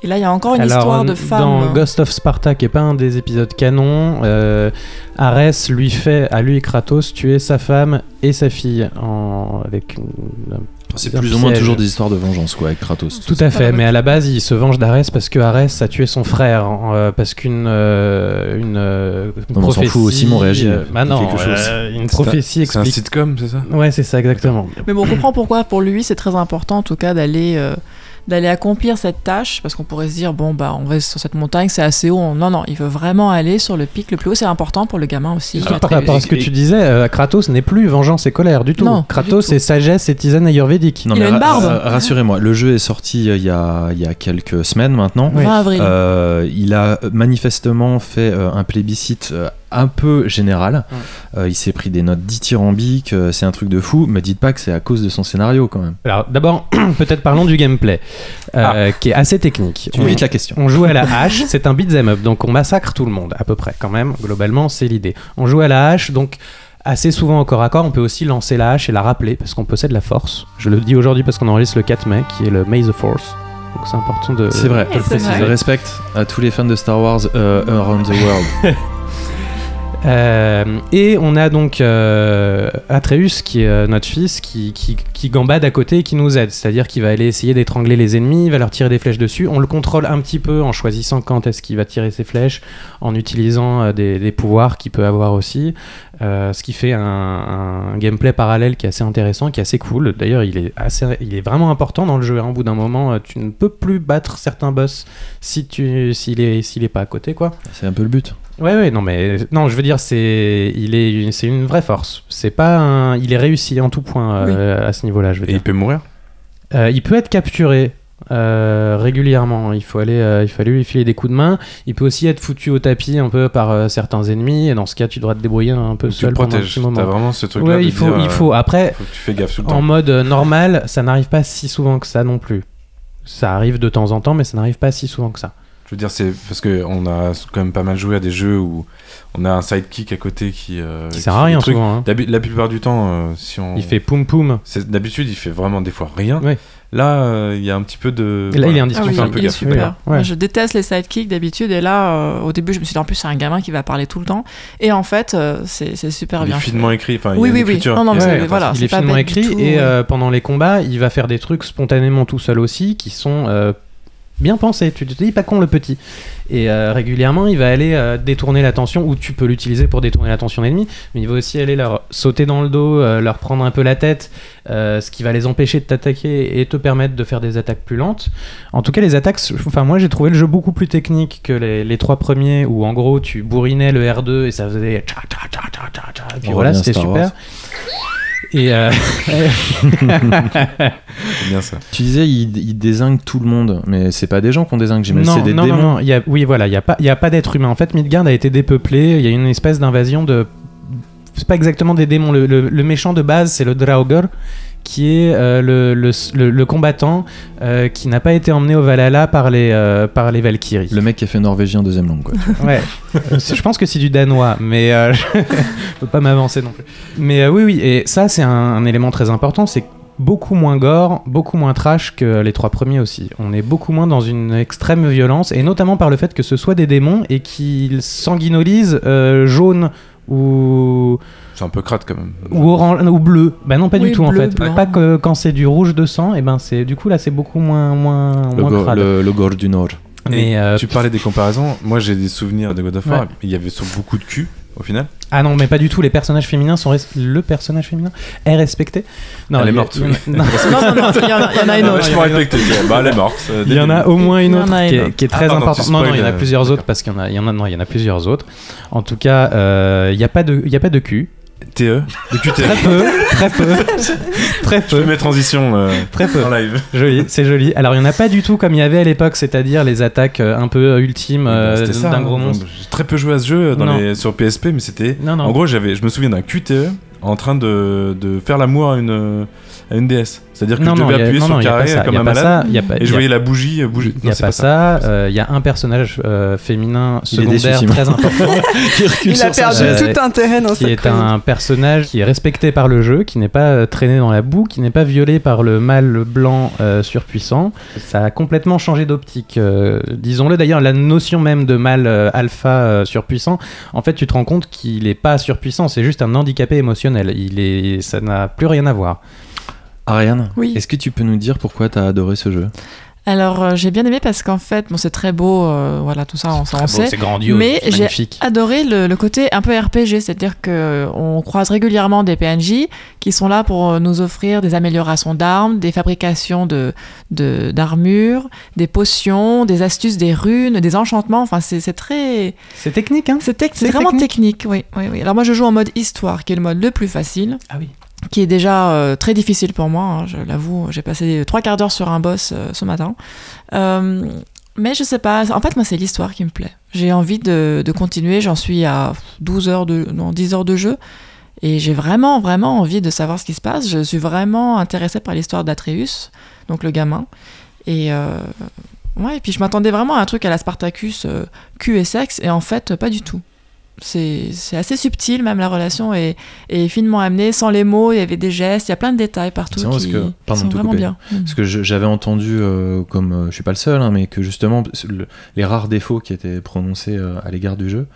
Et là, il y a encore une Alors, histoire de euh, femme. Dans Ghost of Sparta, qui est pas un des épisodes canon, euh, Arès lui fait, à lui Kratos, tuer sa femme et sa fille en... avec une- C'est un plus ou moins toujours des histoires de vengeance quoi avec Kratos. Tout à fait, mais à la base, il se venge d'Arès parce que Arès a tué son frère, euh, parce qu'une euh, une, euh, une Non, mais on s'en fout, prophétie, Simon réagit, euh, bah non, quelque chose. euh, une C'est prophétie C'est un explique. sitcom, c'est ça? Ouais, c'est ça exactement. Mais bon, on comprend pourquoi pour lui c'est très important en tout cas d'aller euh, d'aller accomplir cette tâche parce qu'on pourrait se dire bon bah on va sur cette montagne c'est assez haut. Non non, il veut vraiment aller sur le pic le plus haut. C'est important pour le gamin aussi. Par Très- rapport à ce que tu disais, euh, Kratos n'est plus vengeance et colère du tout. Non, Kratos c'est sagesse et tisane ayurvédique. Non, Il mais a une barbe. ra- Rassurez-moi, le jeu est sorti euh, il y a, il y a quelques semaines maintenant. 20 avril. Euh, il a manifestement fait euh, un plébiscite euh, un peu général. Euh, il s'est pris des notes dithyrambiques, euh, c'est un truc de fou. Me dites pas que c'est à cause de son scénario quand même. Alors d'abord, *clears throat* peut-être parlons du gameplay, euh, qui est assez technique. Tu On- évites la question. On joue à la *laughs* hache, c'est un beat'em up, donc on massacre tout le monde, à peu près, quand même. Globalement, c'est l'idée. On joue à la hache, donc assez souvent au corps à corps, on peut aussi lancer la hache et la rappeler, parce qu'on possède la force. Je le dis aujourd'hui parce qu'on enregistre le 4 mai, qui est le May the Force. Donc c'est important de, C'est vrai, de le c'est préciser. Je respecte à tous les fans de Star Wars euh, around the world. *laughs* Euh, et on a donc euh, Atreus, qui est euh, notre fils, qui, gambade à côté et qui nous aide. C'est-à-dire qu'il va aller essayer d'étrangler les ennemis, il va leur tirer des flèches dessus. On le contrôle un petit peu en choisissant quand est-ce qu'il va tirer ses flèches, en utilisant des, pouvoirs qu'il peut avoir aussi. Ce qui fait un, gameplay parallèle qui est assez intéressant, qui est assez cool. D'ailleurs, il est, il est vraiment important dans le jeu. hein. Au bout d'un moment, tu ne peux plus battre certains boss si tu s'il est pas à côté, quoi. c'est un peu le but. Ouais, ouais, non, mais non, je veux dire, c'est, il est, une- c'est une vraie force. C'est pas, un- il est réussi en tout point euh, à ce niveau-là, je veux Et dire. il peut mourir? Euh, il peut être capturé euh, régulièrement. Il faut aller, euh, il faut aller lui filer des coups de main. Il peut aussi être foutu au tapis un peu par euh, certains ennemis. Et dans ce cas, tu devras te débrouiller un peu Donc Tu seul le pendant un protèges. petit moment. T'as vraiment ce truc-là. Ouais, il faut, dire, il faut. Après, faut que tu fais gaffe tout le en temps. mode normal, ça n'arrive pas si souvent que ça non plus. Ça arrive de temps en temps, mais ça n'arrive pas si souvent que ça. Je veux dire, c'est parce que on a quand même pas mal joué à des jeux où on a un sidekick à côté qui. euh, Qui sert à rien souvent. hein. La plupart du temps, euh, si on. Il fait poum poum. D'habitude, il fait vraiment des fois rien. Ouais. Là, euh, il y a un petit peu de. Et là, il est voilà. indiscutable. Ah oui, un peu il est gaffe. super. Ouais. Moi, je déteste les sidekicks d'habitude et là, euh, au début, je me suis dit en plus c'est un gamin qui va parler tout le temps et en fait, euh, c'est super Il est bien. fait. finement écrit. Enfin, il y Oui, a oui, oui. Non, non, voilà. il est finement écrit tout, et ouais. pendant les combats, il va faire des trucs spontanément tout seul aussi qui sont euh, bien pensé. Tu te dis pas con le petit. Et euh, régulièrement, il va aller euh, détourner l'attention, ou tu peux l'utiliser pour détourner l'attention d'ennemis, mais il va aussi aller leur sauter dans le dos, euh, leur prendre un peu la tête, ce qui va les empêcher de t'attaquer et te permettre de faire des attaques plus lentes. En tout cas, les attaques, enfin moi j'ai trouvé le jeu beaucoup plus technique que les, les trois premiers, où en gros tu bourrinais le R2 et ça faisait tcha tcha tcha tcha tcha tcha, et puis On voilà, c'était super. Wars. Et euh, C'est bien ça. Tu disais, il, il désingue tout le monde, mais c'est pas des gens qu'on désingue, j'imagine, non, c'est des non, non, démons. non, il y a, oui, voilà, il y a pas, il y a pas d'être humain. En fait, Midgard a été dépeuplé. Il y a une espèce d'invasion de. C'est pas exactement des démons. Le, le- le méchant de base, c'est le Draugr, qui est euh, le, le, le- le combattant euh, qui n'a pas été emmené au Valhalla par les, euh, par les Valkyries. Le mec qui a fait norvégien deuxième langue, quoi. *laughs* Ouais, je pense que c'est du danois, mais *laughs* je peux pas m'avancer non plus. Mais oui, oui, et ça, c'est un, un élément très important, c'est beaucoup moins gore, beaucoup moins trash que les trois premiers aussi. On est beaucoup moins dans une extrême violence, et notamment par le fait que ce soit des démons et qu'ils sanguinolisent jaune ou, C'est un peu crade quand même. ou orange ou bleu. Bah non, pas du tout en fait. blanc. Pas que quand c'est du rouge de sang, et ben c'est du coup là c'est beaucoup moins moins Le, moins go- crade. le, le gore du Nord. Mais Et euh, tu parlais des comparaisons. Moi, j'ai des souvenirs de God of War. Ouais. Il y avait sur beaucoup de cul au final. Ah non, mais pas du tout. Les personnages féminins sont res- le personnage féminin est respecté. Non, Elle est il y a- morte, il y en a- oui. non. Non, non, non, il y en a, une Ah, autre. Bah, elle est morte. euh, Il y en a au moins une autre qui est, qui est Ah, très tu importante. Non, non, il y en a euh, plusieurs autres parce qu'il y en a, il y en a, non, il y en a plusieurs autres. En tout cas, euh, il n'y a pas de, il y a pas de cul. TE. De QTE. Très peu, très peu, *laughs* très Je fais peu, mes transitions euh, très peu. en live. Joli, c'est joli. Alors, il n'y en a pas du tout comme il y avait à l'époque, c'est-à-dire les attaques euh, un peu euh, ultimes euh, C'était ça. d'un hein. gros monstre. J'ai très peu joué à ce jeu dans les, sur PSP, mais c'était. Non, non. En gros, j'avais, je me souviens d'un QTE en train de, de faire l'amour à une, à une DS. C'est-à-dire que non, je non, devais a- appuyer non, sur non, le a carré ça, comme a un pas malade. ça, il y a pas- Et je a- voyais la bougie. bouger. Il n'y a pas ça. euh, Il y a un personnage euh, féminin déçu, secondaire Simon. très important *laughs* Il *laughs* a perdu Euh, tout intérêt dans qui cette est un personnage qui est respecté par le jeu, qui n'est pas euh, traîné dans la boue, qui n'est pas violé par le mâle blanc euh, surpuissant. Ça a complètement changé d'optique. euh, Disons-le d'ailleurs, la notion même de mâle euh, alpha euh, surpuissant, en fait, tu te rends compte qu'il n'est pas surpuissant, c'est juste un handicapé émotionnel. Il est, ça n'a plus rien à voir. Ariane, Oui. est-ce que tu peux nous dire pourquoi t'as adoré ce jeu? Alors, euh, j'ai bien aimé parce qu'en fait, bon, c'est très beau, euh, voilà, tout ça, on, on sait. c'est grandiose, Mais j'ai adoré le, le côté un peu RPG, c'est-à-dire que on croise régulièrement des PNJ qui sont là pour euh, nous offrir des améliorations d'armes, des fabrications de de- d'armures, des potions, des astuces, des runes, des enchantements. Enfin, c'est très, C'est technique, hein? C'est tec- vraiment technique. Oui, oui, oui. Alors moi, je joue en mode histoire, qui est le mode le plus facile, Ah oui. Qui est déjà euh, très difficile pour moi. hein, je l'avoue, j'ai passé trois quarts d'heure sur un boss euh, ce matin. Euh, mais je sais pas, en fait, moi, c'est l'histoire qui me plaît. J'ai envie de, continuer, j'en suis à 12 heures de, non, 10 heures de jeu. Et j'ai vraiment, vraiment envie de savoir ce qui se passe. Je suis vraiment intéressée par l'histoire d'Atreus, donc le gamin. Et, ouais, puis je m'attendais vraiment à un truc à la Spartacus, cul et sexe, et en fait, pas du tout. C'est assez subtil, même la relation est, est finement amenée, sans les mots, il y avait des gestes, il y a plein de détails partout qui, parce que- qui pardon sont de te vraiment couper. bien. Mm. Parce que j'avais entendu, euh, comme euh, je suis pas le seul, hein, mais que justement le- les rares défauts qui étaient prononcés euh, à l'égard du jeu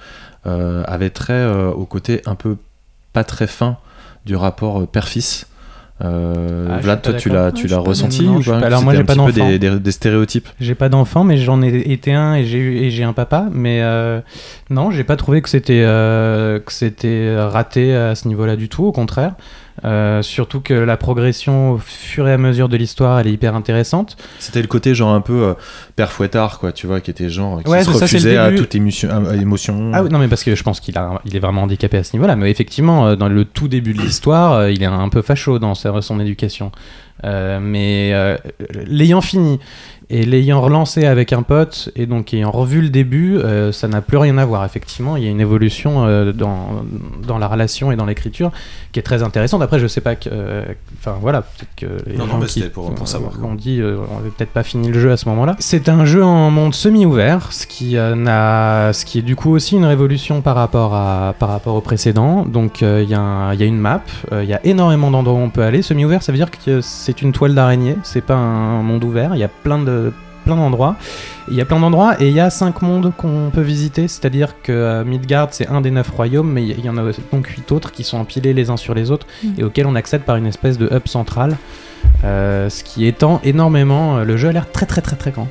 euh, avaient trait au côté un peu pas très fin du rapport père-fils. Euh, Ah, Vlad, toi, tu l'as, tu ressenti. Non, ou pas pas- alors moi, j'ai pas d'enfant. des, des- des stéréotypes. J'ai pas d'enfant, mais j'en ai été un et j'ai j'ai un papa. Mais euh, non, j'ai pas trouvé que c'était euh, que c'était raté à ce niveau-là du tout. Au contraire, Euh, surtout que la progression au fur et à mesure de l'histoire, elle est hyper intéressante. C'était le côté genre un peu euh, père fouettard, quoi, tu vois, qui était genre qui Ouais, se c'est ça, refusait à toute émotion. à- à émotion. Ah oui, non, mais parce que je pense qu'il a, il est vraiment handicapé à ce niveau-là. Mais effectivement, euh, dans le tout début de l'histoire, il est un peu facho dans son éducation. Euh, mais l'ayant fini et l'ayant relancé avec un pote et donc ayant revu le début, euh, ça n'a plus rien à voir. Effectivement, il y a une évolution euh, dans, dans la relation et dans l'écriture qui est très intéressante. Après, je sais pas que, euh, enfin voilà, peut-être que les Non, non, gens mais qui pour- pour savoir, on dit, on avait peut-être pas fini le jeu à ce moment-là. C'est un jeu en monde semi-ouvert, ce qui n'a, ce qui est du coup aussi une révolution par rapport à par rapport au précédent. Donc il y, y a une map, il y a énormément d'endroits où on peut aller. Semi-ouvert, ça veut dire que c'est une toile d'araignée, c'est pas un monde ouvert. Il y a plein de plein d'endroits. Il y a plein d'endroits et il y a cinq mondes qu'on peut visiter, c'est-à-dire que euh, Midgard c'est un des neuf royaumes, mais il y en a donc huit autres qui sont empilés les uns sur les autres Mm. et auxquels on accède par une espèce de hub central, euh, ce qui étend énormément. euh, Le jeu a l'air très très très très grand.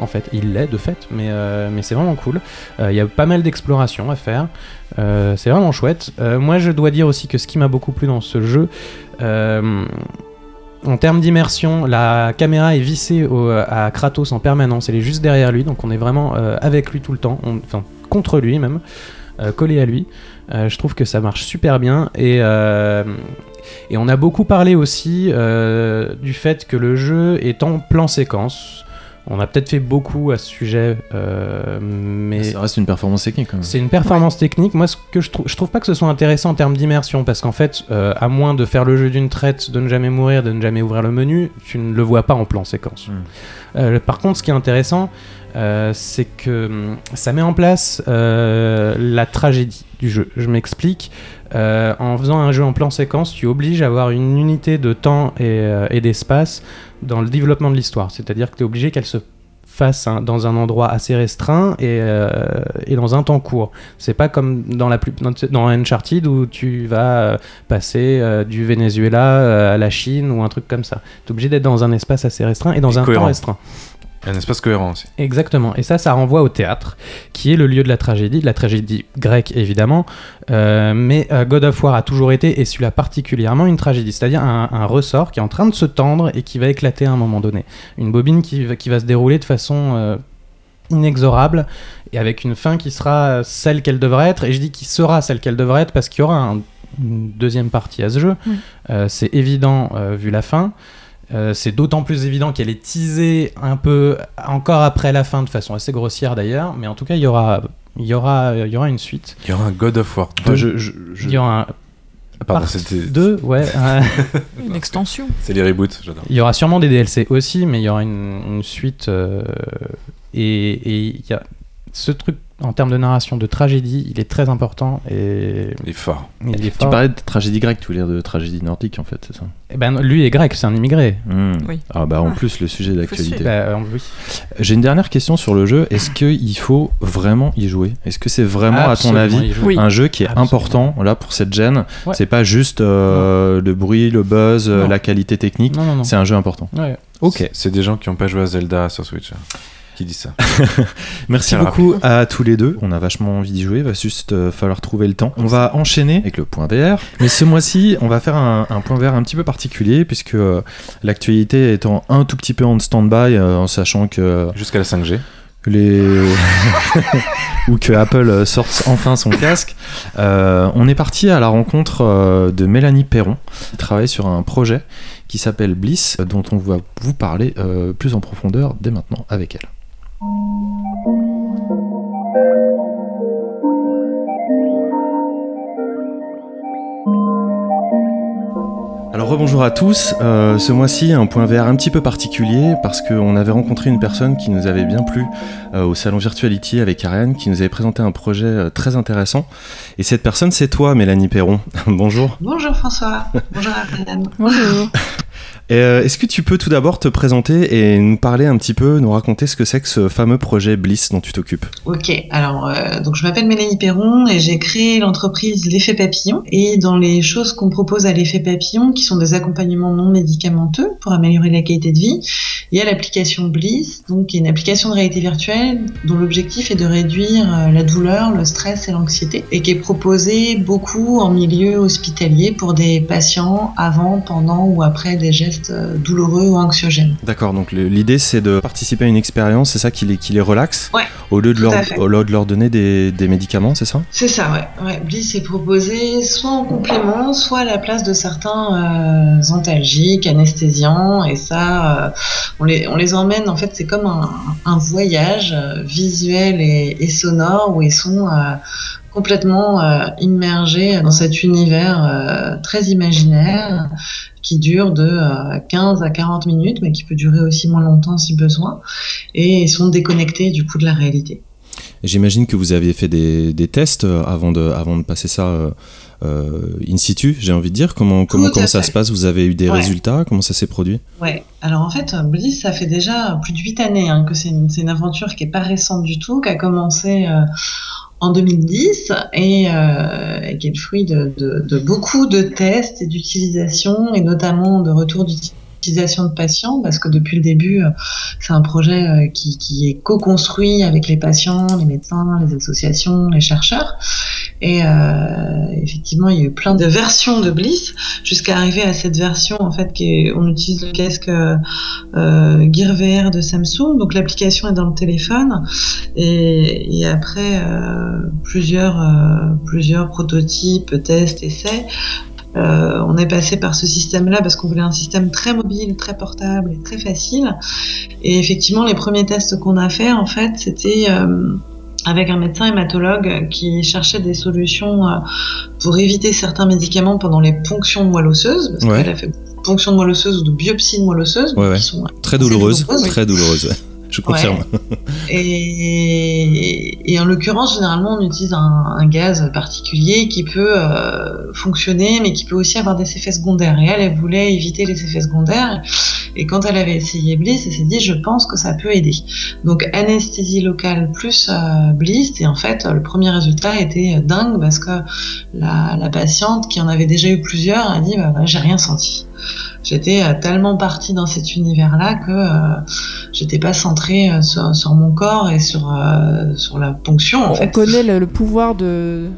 en fait. Il l'est de fait, mais, euh, mais c'est vraiment cool. Euh, Il y a pas mal d'exploration à faire. C'est vraiment chouette. Moi, je dois dire aussi que ce qui m'a beaucoup plu dans ce jeu, en termes d'immersion, la caméra est vissée au- à Kratos en permanence. Elle est juste derrière lui, donc on est vraiment euh, avec lui tout le temps, enfin contre lui même, euh, collé à lui. Euh, je trouve que ça marche super bien et euh, et on a beaucoup parlé aussi euh, du fait que le jeu est en plan séquence. On a peut-être fait beaucoup à ce sujet, euh, mais Ça reste une performance technique quand même. c'est une performance technique. Moi, ce que je trouve, je trouve pas que ce soit intéressant en termes d'immersion, parce qu'en fait, euh, à moins de faire le jeu d'une traite, de ne jamais mourir, de ne jamais ouvrir le menu, tu ne le vois pas en plan séquence. Mm. Euh, par contre, ce qui est intéressant, euh, c'est que hum, ça met en place euh, la tragédie du jeu. Je m'explique. En faisant un jeu en plan séquence, tu obliges à avoir une unité de temps et, et d'espace dans le développement de l'histoire. C'est-à-dire que tu es obligé qu'elle se un- dans un endroit assez restreint et, euh, et dans un temps court. C'est pas comme dans la plus, dans, Uncharted où tu vas euh, passer euh, du Venezuela à la Chine ou un truc comme ça. Tu es obligé d'être dans un espace assez restreint et dans Et un cohérent. temps restreint. Un espace cohérent aussi. Exactement. Et ça, ça renvoie au théâtre, qui est le lieu de la tragédie, de la tragédie grecque évidemment. Euh, mais euh, God of War a toujours été, et celui-là particulièrement, une tragédie. C'est-à-dire un, un ressort qui est en train de se tendre et qui va éclater à un moment donné. Une bobine qui, va- qui va se dérouler de façon euh, inexorable et avec une fin qui sera celle qu'elle devrait être. Et je dis qui sera celle qu'elle devrait être parce qu'il y aura un- une deuxième partie à ce jeu. Oui. Euh, c'est évident euh, vu la fin. Euh, c'est d'autant plus évident qu'elle est teasée un peu encore après la fin, de façon assez grossière d'ailleurs, mais en tout cas, il y aura, il y aura, il y aura une suite. Il y aura un God of War 2. Moi, je- je- je- Il y aura un Ah, Pardon, c'était- 2, ouais. euh, *laughs* *laughs* Une extension. c'est les reboots, j'adore. il y aura sûrement des DLC aussi, mais il y aura une, une suite. euh, et et il y a ce truc en termes de narration, de tragédie, il est très important et Il est fort. il est Tu fort. parlais de tragédie grecque, tu voulais dire de tragédie nordique en fait, c'est ça? Eh ben, lui est grec, c'est un immigré. Hmm. Oui. Ah bah en Ah. plus le sujet d'actualité. Bah, oui. J'ai une dernière question sur le jeu. Est-ce qu'il faut vraiment y jouer? Est-ce que c'est vraiment à ton avis. Oui. un jeu qui est Absolument. important là pour cette gêne? Ouais. C'est pas juste euh, le bruit, le buzz, euh, Non. la qualité technique. Non, non, non. C'est un jeu important. Ouais. Ok. C'est- C'est des gens qui n'ont pas joué à Zelda sur Switch. hein, qui disent ça. *laughs* Merci beaucoup à tous les deux. On a vachement envie d'y jouer. Va juste euh, falloir trouver le temps. On va enchaîner avec le point VR. Mais ce mois-ci, on va faire un, un point VR un petit peu particulier puisque euh, l'actualité étant un tout petit peu en stand-by, euh, en sachant que Jusqu'à la 5G. les *laughs* ou que Apple sorte enfin son casque. Euh, on est parti à la rencontre de Mélanie Perron, qui travaille sur un projet qui s'appelle Bliss, dont on va vous parler euh, plus en profondeur dès maintenant avec elle. Alors rebonjour à tous, Euh, ce mois-ci un point VR un petit peu particulier parce qu'on avait rencontré une personne qui nous avait bien plu euh, au salon Virtuality avec Ariane, qui nous avait présenté un projet euh, très intéressant. Et cette personne c'est toi Mélanie Perron, *laughs* bonjour. Bonjour François, bonjour Ariane. Bonjour. Euh, Est-ce que tu peux tout d'abord te présenter et nous parler un petit peu, nous raconter ce que c'est que ce fameux projet Bliss dont tu t'occupes? Ok, alors euh, donc je m'appelle Mélanie Perron et j'ai créé l'entreprise L'effet papillon. Et dans les choses qu'on propose à l'effet papillon, qui sont des accompagnements non médicamenteux pour améliorer la qualité de vie, il y a l'application Bliss, donc qui est une application de réalité virtuelle dont l'objectif est de réduire euh, la douleur, le stress et l'anxiété, et qui est proposée beaucoup en milieu hospitalier pour des patients avant, pendant ou après des gestes euh, douloureux ou anxiogènes. D'accord, donc l'idée c'est de participer à une expérience, c'est ça qui les, qui les relaxe Ouais, au lieu de, leur, au lieu de leur donner des, des médicaments, c'est ça? C'est ça, ouais. ouais. Bliss est proposé soit en complément, soit à la place de certains euh, antalgiques, anesthésiants, et ça, euh, on, les, on les emmène, en fait, c'est comme un, un voyage euh, visuel et, et sonore où ils sont euh, complètement euh, immergés dans cet univers euh, très imaginaire qui dure de euh, 15 à 40 minutes, mais qui peut durer aussi moins longtemps si besoin, et sont déconnectés du coup de la réalité. J'imagine que vous aviez fait des, des tests euh, avant de, avant de passer ça euh, euh, in situ, j'ai envie de dire. Comment, comment, comment ça fait. se passe? Vous avez eu des Ouais. résultats? Comment ça s'est produit? Ouais, alors en fait, Bliss, ça fait déjà plus de huit années hein, que c'est une, une aventure qui est pas récente du tout, qui a commencé euh, en 2010 et, euh, et qui est le fruit de, beaucoup de tests et d'utilisation et notamment de retours utilisation de patients parce que depuis le début, euh, c'est un projet euh, qui est co-construit avec les patients, les médecins, les associations, les chercheurs. Et euh, effectivement, il y a eu plein de versions de Bliss jusqu'à arriver à cette version en fait qui est, on utilise le casque euh, Gear VR de Samsung. Donc l'application est dans le téléphone et, après euh, plusieurs euh, plusieurs prototypes, tests, essais. Euh, on est passé par ce système-là parce qu'on voulait un système très mobile, très portable et très facile. Et effectivement, les premiers tests qu'on a fait, en fait, c'était euh, avec un médecin hématologue qui cherchait des solutions euh, pour éviter certains médicaments pendant les ponctions de moelle osseuse, parce Ouais. qu'elle a fait de ponctions de moelle osseuse ou de biopsies de moelle osseuse, Ouais, ouais. qui sont Très douloureuses, très douloureuse. ouais. Je confirme. Et, et en l'occurrence, généralement, on utilise un, un gaz particulier qui peut euh, fonctionner, mais qui peut aussi avoir des effets secondaires. Et elle, elle voulait éviter les effets secondaires. Et quand elle avait essayé Bliss, elle s'est dit, je pense que ça peut aider. Donc anesthésie locale plus euh, Bliss. Et en fait, le premier résultat était dingue parce que la, la patiente, qui en avait déjà eu plusieurs, a dit, bah, bah, j'ai rien senti. J'étais euh, tellement partie dans cet univers-là que euh, j'étais pas centrée euh, sur, sur mon corps et sur, euh, sur la ponction. En On fait. connaît le, le pouvoir de,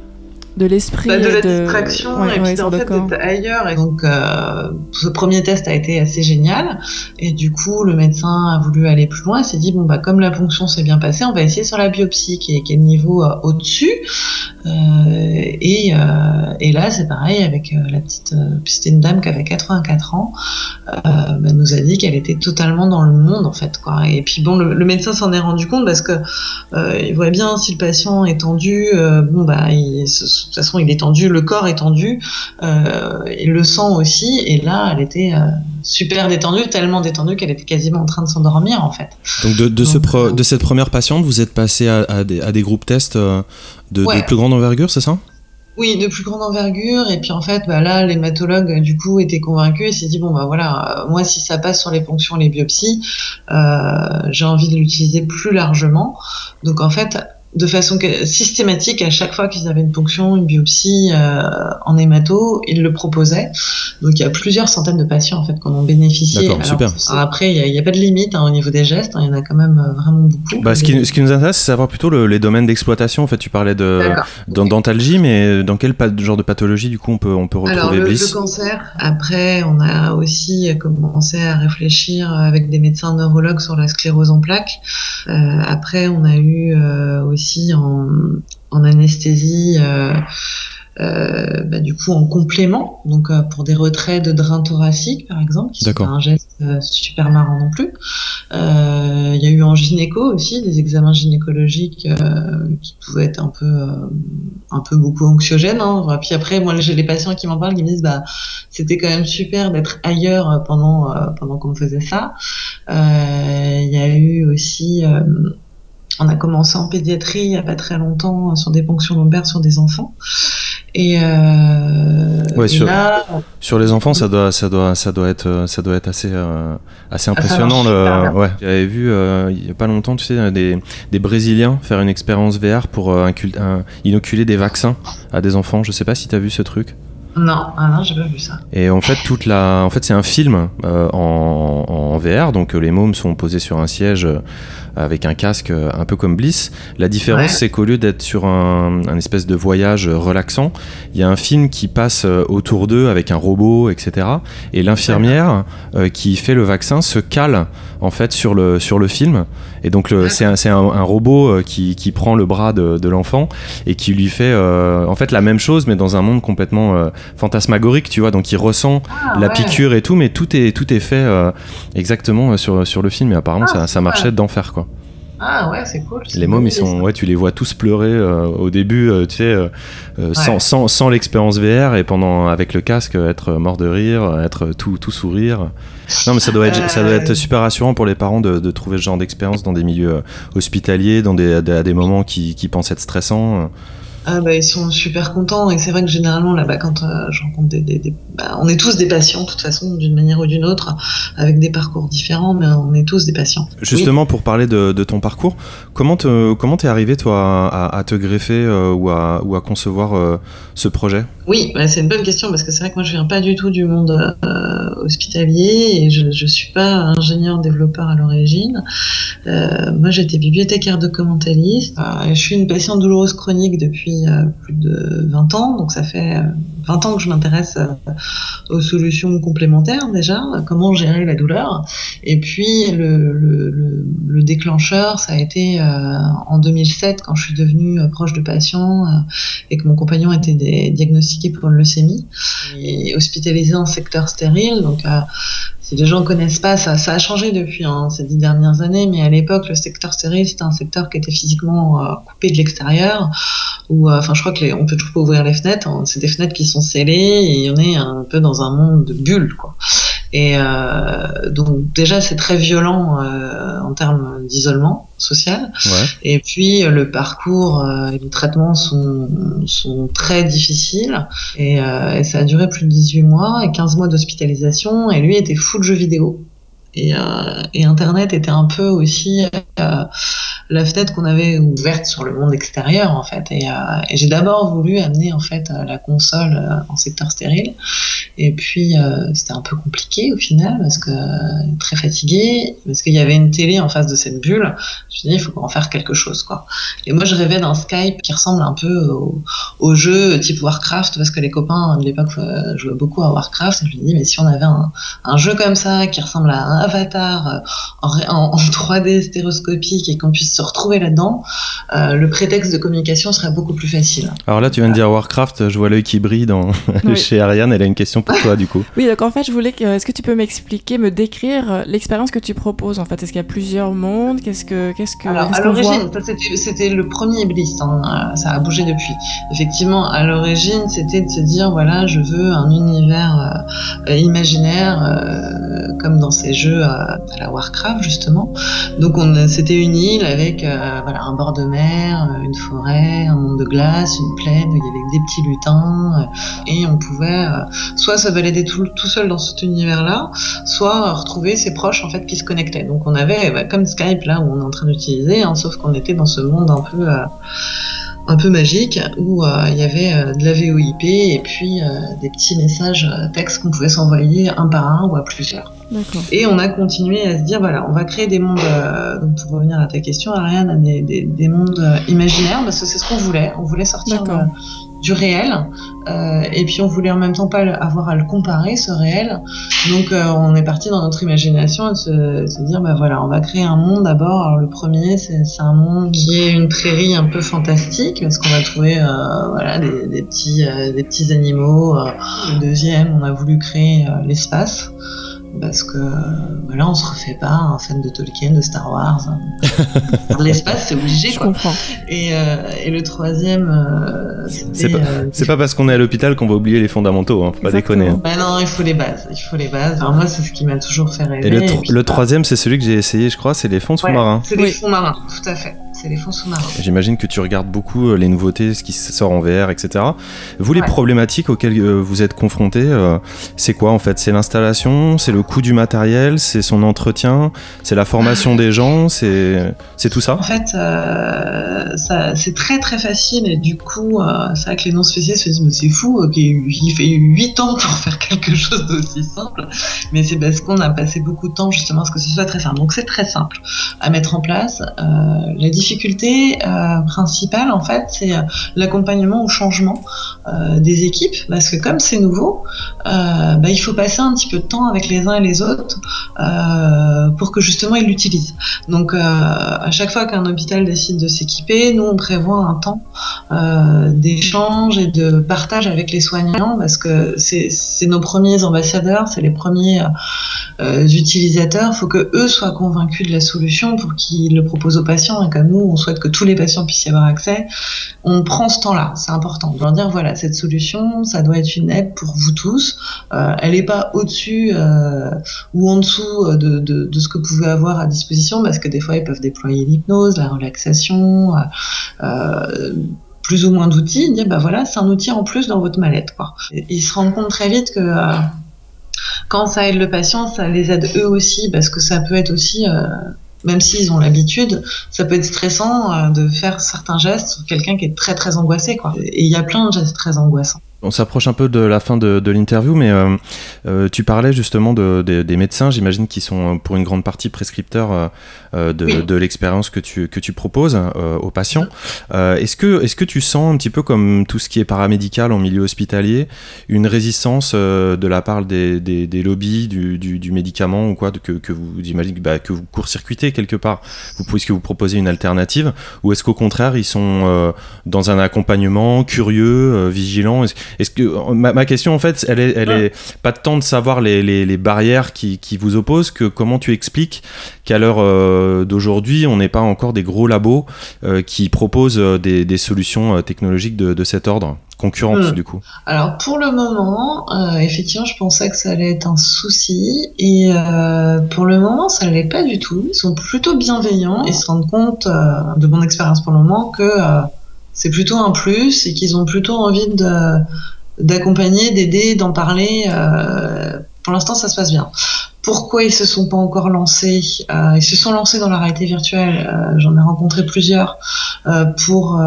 de l'esprit. Bah, de la distraction Ouais, et puis en fait ailleurs et donc euh, ce premier test a été assez génial et du coup le médecin a voulu aller plus loin et s'est dit bon bah comme la ponction s'est bien passée on va essayer sur la biopsie qui est, qui est le niveau euh, au-dessus Euh, et, et là c'est pareil avec la petite c'était une dame qui avait 84 ans bah, nous a dit qu'elle était totalement dans le monde en fait quoi et puis bon le, le médecin s'en est rendu compte parce que il voit bien si le patient est tendu, bon bah il, de toute façon il est tendu, le corps est tendu, euh, il le sent aussi, et là elle était euh, super détendue, tellement détendue qu'elle était quasiment en train de s'endormir en fait. Donc de, de, ce pro- euh, de cette première patiente, vous êtes passé à, à des, à des groupes tests de, plus grande envergure, c'est ça? Oui, de plus grande envergure, et puis en fait bah là l'hématologue du coup était convaincu et s'est dit bon bah voilà, moi si ça passe sur les ponctions, les biopsies, euh, j'ai envie de l'utiliser plus largement, donc en fait de façon que- systématique, à chaque fois qu'ils avaient une ponction, une biopsie euh, en hémato, ils le proposaient. Donc il y a plusieurs centaines de patients en fait qui en ont bénéficié. D'accord, Alors, super. alors après, il n'y a, pas de limite hein, au niveau des gestes, hein, il y en a quand même euh, vraiment beaucoup. bah, ce, qui, ce qui nous intéresse, c'est savoir plutôt le- les domaines d'exploitation. En fait, tu parlais de D'accord. d'an- dentalgie, mais dans quel genre de pathologie, du coup, on peut, on peut retrouver Alors le, Bliss? le cancer. Après, on a aussi commencé à réfléchir avec des médecins neurologues sur la sclérose en plaques. Euh, après, on a eu euh, aussi en, en anesthésie. Euh, euh, bah, du coup en complément, donc euh, pour des retraits de drain thoracique par exemple, qui sont un geste euh, super marrant non plus. Il y a eu en gynéco aussi des examens gynécologiques qui pouvaient être un peu un peu beaucoup anxiogènes. Hein. Puis après, moi j'ai les patients qui m'en parlent, qui me disent bah c'était quand même super d'être ailleurs pendant pendant qu'on faisait ça. Il y a eu aussi on a commencé en pédiatrie il n'y a pas très longtemps euh, sur des ponctions lombaires sur des enfants. Et, euh, Ouais, et sur- là, Sur les enfants, ça doit, ça doit, ça doit être, euh, ça doit être assez, euh, assez ça impressionnant. le, ouais. J'avais vu euh, il y a pas longtemps, tu sais, des, des Brésiliens faire une expérience VR pour inoculer des vaccins à des enfants. Je sais pas si tu as vu ce truc. non, ah non, j'ai pas vu ça. Et en fait, toute la, en fait, c'est un film euh, en, en VR, donc les mômes sont posés sur un siège avec un casque, euh, un peu comme Bliss. La différence, Ouais. c'est qu'au lieu d'être sur un, un espèce de voyage euh, relaxant, il y a un film qui passe euh, autour d'eux avec un robot, etc. Et l'infirmière euh, qui fait le vaccin se cale en fait sur le sur le film. Et donc le- c'est un, c'est un, un robot euh, qui, qui prend le bras de, de l'enfant et qui lui fait euh, en fait la même chose, mais dans un monde complètement euh, fantasmagorique, tu vois. Donc il ressent Ah, la ouais. piqûre et tout, mais tout est, tout est fait exactement sur, sur le film. Et apparemment, Ah, ça, ça marchait d'enfer, quoi. Ah ouais, c'est cool. Les mômes, ils sont, ouais, tu les vois tous pleurer euh, au début, euh, tu sais, euh, sans, sans, sans l'expérience VR et pendant, avec le casque, être mort de rire, être tout, tout sourire. Non, mais ça doit être, ça doit être super rassurant pour les parents de, de trouver ce genre d'expérience dans des milieux hospitaliers, dans des- à des moments qui, qui pensent être stressants. Ah bah, ils sont super contents et c'est vrai que généralement là-bas quand euh, je rencontre des, des- des- bah, on est tous des patients de toute façon d'une manière ou d'une autre avec des parcours différents mais on est tous des patients. Justement, pour parler de, de ton parcours, comment te, comment t'es arrivé toi à, à te greffer euh, ou, à, ou à concevoir euh, ce projet? Oui, bah, c'est une bonne question parce que c'est vrai que moi je viens pas du tout du monde hospitalier et je, je suis pas ingénieur développeur à l'origine. Moi j'étais bibliothécaire documentaliste. Euh, je suis une patiente douloureuse chronique depuis euh, plus de 20 ans, donc ça fait euh, 20 ans que je m'intéresse euh, aux solutions complémentaires déjà, euh, comment gérer la douleur. Et puis le, le, le, le déclencheur, ça a été euh, en 2007 quand je suis devenue euh, proche de patients euh, et que mon compagnon était dé- diagnostiqué pour une leucémie et hospitalisé en secteur stérile. Donc, euh, les gens connaissent pas, ça, ça a changé depuis hein, ces dix dernières années, mais à l'époque, le secteur stérile, c'était un secteur qui était physiquement euh, coupé de l'extérieur. Où, euh, enfin, je crois que les, on peut toujours pas ouvrir les fenêtres. hein. c'est des fenêtres qui sont scellées et on est un peu dans un monde de bulles, quoi. Et euh, donc déjà, c'est très violent euh, en termes d'isolement social. Ouais. Et puis le parcours euh, et les traitements sont, sont très difficiles. Et, euh, et ça a duré plus de 18 mois et 15 mois d'hospitalisation. Et lui était fou de jeux vidéo. Et, euh, et Internet était un peu aussi euh, la fenêtre qu'on avait ouverte sur le monde extérieur en fait. Et, euh, j'ai d'abord voulu amener en fait la console en secteur stérile. Et puis c'était un peu compliqué au final parce que très fatigué, parce qu'il y avait une télé en face de cette bulle. Je me suis dit il faut en faire quelque chose quoi. Et moi je rêvais d'un Skype qui ressemble un peu au, jeu type Warcraft parce que les copains de l'époque jouaient beaucoup à Warcraft. Et je me dis mais si on avait un, un jeu comme ça qui ressemble à avatar euh, en, ré- en- en 3D stéréoscopique et qu'on puisse se retrouver là-dedans, euh, le prétexte de communication serait beaucoup plus facile. Alors là, tu viens de dire Warcraft, je vois l'œil qui brille dans... *laughs* Oui. chez Ariane, elle a une question pour toi du coup. Oui, donc en fait, je voulais que. Est-ce que tu peux m'expliquer, me décrire euh, l'expérience que tu proposes en fait? Est-ce qu'il y a plusieurs mondes? Qu'est-ce que. Qu'est-ce que. Alors, à l'origine, ça, c'était le premier Bliss, hein, ça a bougé depuis. Effectivement, à l'origine, c'était de se dire, voilà, je veux un univers euh, imaginaire, euh, comme dans ces jeux à la Warcraft, justement. Donc, on, c'était une île avec euh, voilà, un bord de mer, euh, une forêt, un monde de glace, une plaine, il y avait des petits lutins, euh, et on pouvait soit se balader tout, seul dans cet univers-là, soit retrouver ses proches en fait qui se connectaient. Donc on avait bah, comme Skype là où on est en train d'utiliser, hein, sauf qu'on était dans ce monde un peu un peu magique où il y avait de la VoIP et puis des petits messages textes qu'on pouvait s'envoyer un par un ou à plusieurs. Et on a continué à se dire, voilà, on va créer des mondes, euh, donc pour revenir à ta question, Ariane, des, des, des mondes euh, imaginaires, parce que c'est ce qu'on voulait. On voulait sortir euh, du réel, euh, et puis on voulait en même temps pas avoir à le comparer, ce réel. Donc euh, on est parti dans notre imagination et se, se dire, bah voilà, on va créer un monde d'abord. Alors le premier, c'est un monde qui est une prairie un peu fantastique, parce qu'on va trouver voilà, des, des petits, des petits animaux. Le deuxième, on a voulu créer l'espace parce que voilà, on se refait pas un fan de Tolkien, de Star Wars. *laughs* L'espace, c'est obligé. Je Quoi. comprends. Et, euh, et le troisième, euh, C'est c'était. pas- euh, C'est pas parce qu'on est à l'hôpital qu'on va oublier les fondamentaux, hein, faut pas déconner. hein. bah non, il faut les bases. Il faut les bases. Alors moi, c'est ce qui m'a toujours fait rêver. Et le, et tro- puis, le troisième, c'est celui que j'ai essayé, je crois, c'est les fonds ouais, sous-marins. C'est les Oui. fonds marins, tout à fait. C'est les fonds sous-marins. J'imagine que tu regardes beaucoup euh, les nouveautés, ce qui sort en VR, etc. Vous, les problématiques auxquelles euh, vous êtes confrontés, euh, c'est quoi en fait? C'est l'installation, c'est le coût du matériel, c'est son entretien, c'est la formation des gens, c'est tout ça? En fait, euh, c'est très très facile et du coup, euh, c'est vrai que les non-spécialistes se disent mais c'est fou, il fait 8 ans pour faire quelque chose d'aussi simple, mais c'est parce qu'on a passé beaucoup de temps justement à ce que ce soit très simple. Donc c'est très simple à mettre en place. Euh, la difficulté euh, principale en fait, c'est euh, l'accompagnement au changement euh, des équipes parce que comme c'est nouveau, euh, bah, il faut passer un petit peu de temps avec les uns et les autres euh, pour que justement ils l'utilisent. Donc à chaque fois qu'un hôpital décide de s'équiper, nous on prévoit un temps d'échange et de partage avec les soignants parce que c'est nos premiers ambassadeurs, c'est les premiers utilisateurs. Il faut que eux soient convaincus de la solution pour qu'ils le proposent aux patients et comme nous on souhaite que tous les patients puissent y avoir accès, on prend ce temps-là, c'est important. De leur dire voilà cette solution, ça doit être une aide pour vous tous. Euh, elle n'est pas au-dessus euh, ou en dessous euh, de, ce que vous pouvez avoir à disposition parce que des fois ils peuvent déployer l'hypnose, la relaxation. plus ou moins d'outils, dire bah voilà, c'est un outil en plus dans votre mallette. Ils se rendent compte très vite que quand ça aide le patient, ça les aide eux aussi, parce que ça peut être aussi, même s'ils ont l'habitude, ça peut être stressant euh, de faire certains gestes sur quelqu'un qui est très très angoissé. Quoi. Et il y a plein de gestes très angoissants. On s'approche un peu de la fin de, de l'interview, mais euh, euh, tu parlais justement de, de- des médecins, j'imagine, qui sont euh, pour une grande partie prescripteurs euh, de, Oui. de l'expérience que tu, que tu proposes aux patients. Est-ce, que, est-ce que tu sens un petit peu comme tout ce qui est paramédical en milieu hospitalier, une résistance de la part des, des, des lobbies du, du, du médicament ou quoi, que, que vous, j'imagine bah, que vous court-circuitez quelque part, vous, puisque vous proposez une alternative, ou est-ce qu'au contraire, ils sont dans un accompagnement curieux, vigilant? Est-ce, que ma, ma question en fait, elle est, elle est pas tant de savoir les, les, les barrières qui, qui vous opposent que comment tu expliques qu'à l'heure euh, d'aujourd'hui, on n'est pas encore des gros labos euh, qui proposent euh, des, des solutions technologiques de, de cet ordre, concurrentes Hmm. du coup? Alors pour le moment, euh, effectivement, je pensais que ça allait être un souci et euh, pour le moment, ça ne l'est pas du tout. Ils sont plutôt bienveillants et se rendent compte euh, de mon expérience pour le moment que c'est plutôt un plus et qu'ils ont plutôt envie d'accompagner, d'aider, d'en parler. euh, pour l'instant, ça se passe bien. Pourquoi ils se sont pas encore lancés Euh, Ils se sont lancés dans la réalité virtuelle. euh, J'en ai rencontré plusieurs pour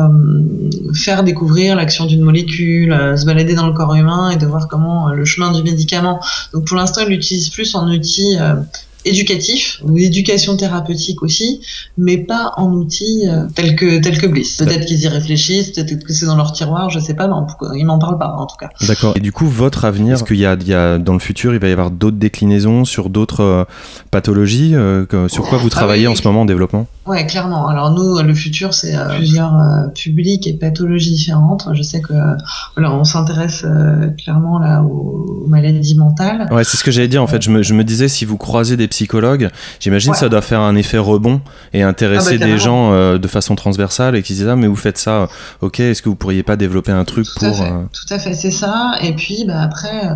faire découvrir l'action d'une molécule, se balader dans le corps humain et de voir comment le chemin du médicament. Donc pour l'instant, ils l'utilisent plus en outil éducatif ou éducation thérapeutique aussi, mais pas en outil euh, tel que tel que Bliss. Peut-être qu'ils y réfléchissent, peut-être que c'est dans leur tiroir, je sais pas, mais ils m'en parlent pas en tout cas. D'accord. Et du coup, votre avenir, est-ce qu'il y a, il y a dans le futur, il va y avoir d'autres déclinaisons sur d'autres euh, pathologies euh, que- Sur quoi vous travaillez oui. en ce moment en développement? Ouais, clairement. Alors nous, le futur, c'est euh, plusieurs publics et pathologies différentes. Je sais que on s'intéresse clairement là aux, aux maladies mentales. Ouais, c'est ce que j'allais dire en fait. Je me, je me disais, si vous croisez des psychologues, j'imagine Ouais. ça doit faire un effet rebond et intéresser Ah bah, des gens euh, de façon transversale et qui disent Ah, mais vous faites ça, ok, est-ce que vous pourriez pas développer un truc Tout pour. euh, tout à fait, c'est ça. Et puis, bah, après,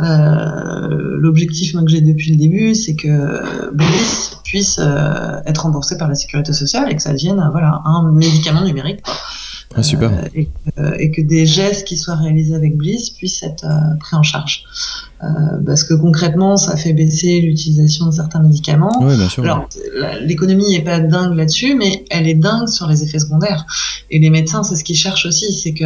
euh, l'objectif que j'ai depuis le début, c'est que Bliss puisse être remboursé par la sécurité sociale et que ça devienne voilà, un médicament numérique. quoi. Ah, super. Euh, et, euh, et que des gestes qui soient réalisés avec Bliss puissent être euh, pris en charge. Euh, parce que concrètement, ça fait baisser l'utilisation de certains médicaments. Ouais, bien sûr. Alors, l'économie n'est pas dingue là-dessus, mais elle est dingue sur les effets secondaires. Et les médecins, c'est ce qu'ils cherchent aussi, c'est que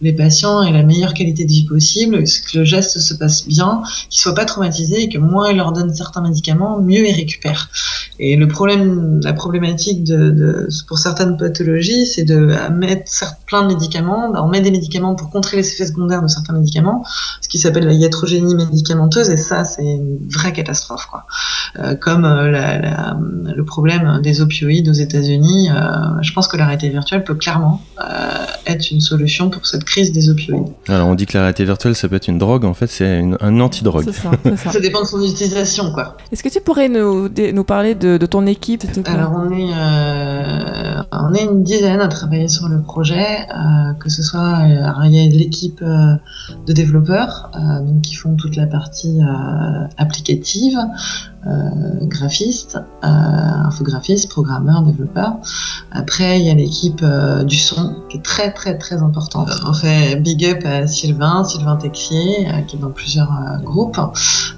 les patients aient la meilleure qualité de vie possible, que le geste se passe bien, qu'ils soient pas traumatisés et que moins ils leur donnent certains médicaments, mieux ils récupèrent. Et le problème, la problématique de, de- pour certaines pathologies, c'est de mettre plein de médicaments, bah, on met des médicaments pour contrer les effets secondaires de certains médicaments, ce qui s'appelle la iatrogénie médicamenteuse, et ça, c'est une vraie catastrophe, quoi. Euh, comme euh, la- la- le problème des opioïdes aux États-Unis, euh, je pense que la réalité virtuelle peut clairement euh, être une solution pour cette crise des opioïdes. Alors, on dit que la réalité virtuelle, ça peut être une drogue. En fait, c'est un antidrogue. C'est ça, c'est ça. *laughs* Ça dépend de son utilisation, quoi. Est-ce que tu pourrais nous, nous parler de, de ton équipe, Alors on est euh, on est une dizaine à travailler sur le projet, euh, que ce soit euh, alors, il y a l'équipe euh, de développeurs euh, donc, qui font toute la partie euh, applicative, euh, graphistes, euh, infographistes, programmeurs, développeurs. Après il y a l'équipe euh, du son qui est très très très importante. On fait big up à Sylvain, Sylvain Texier, euh, qui est dans plusieurs groupes.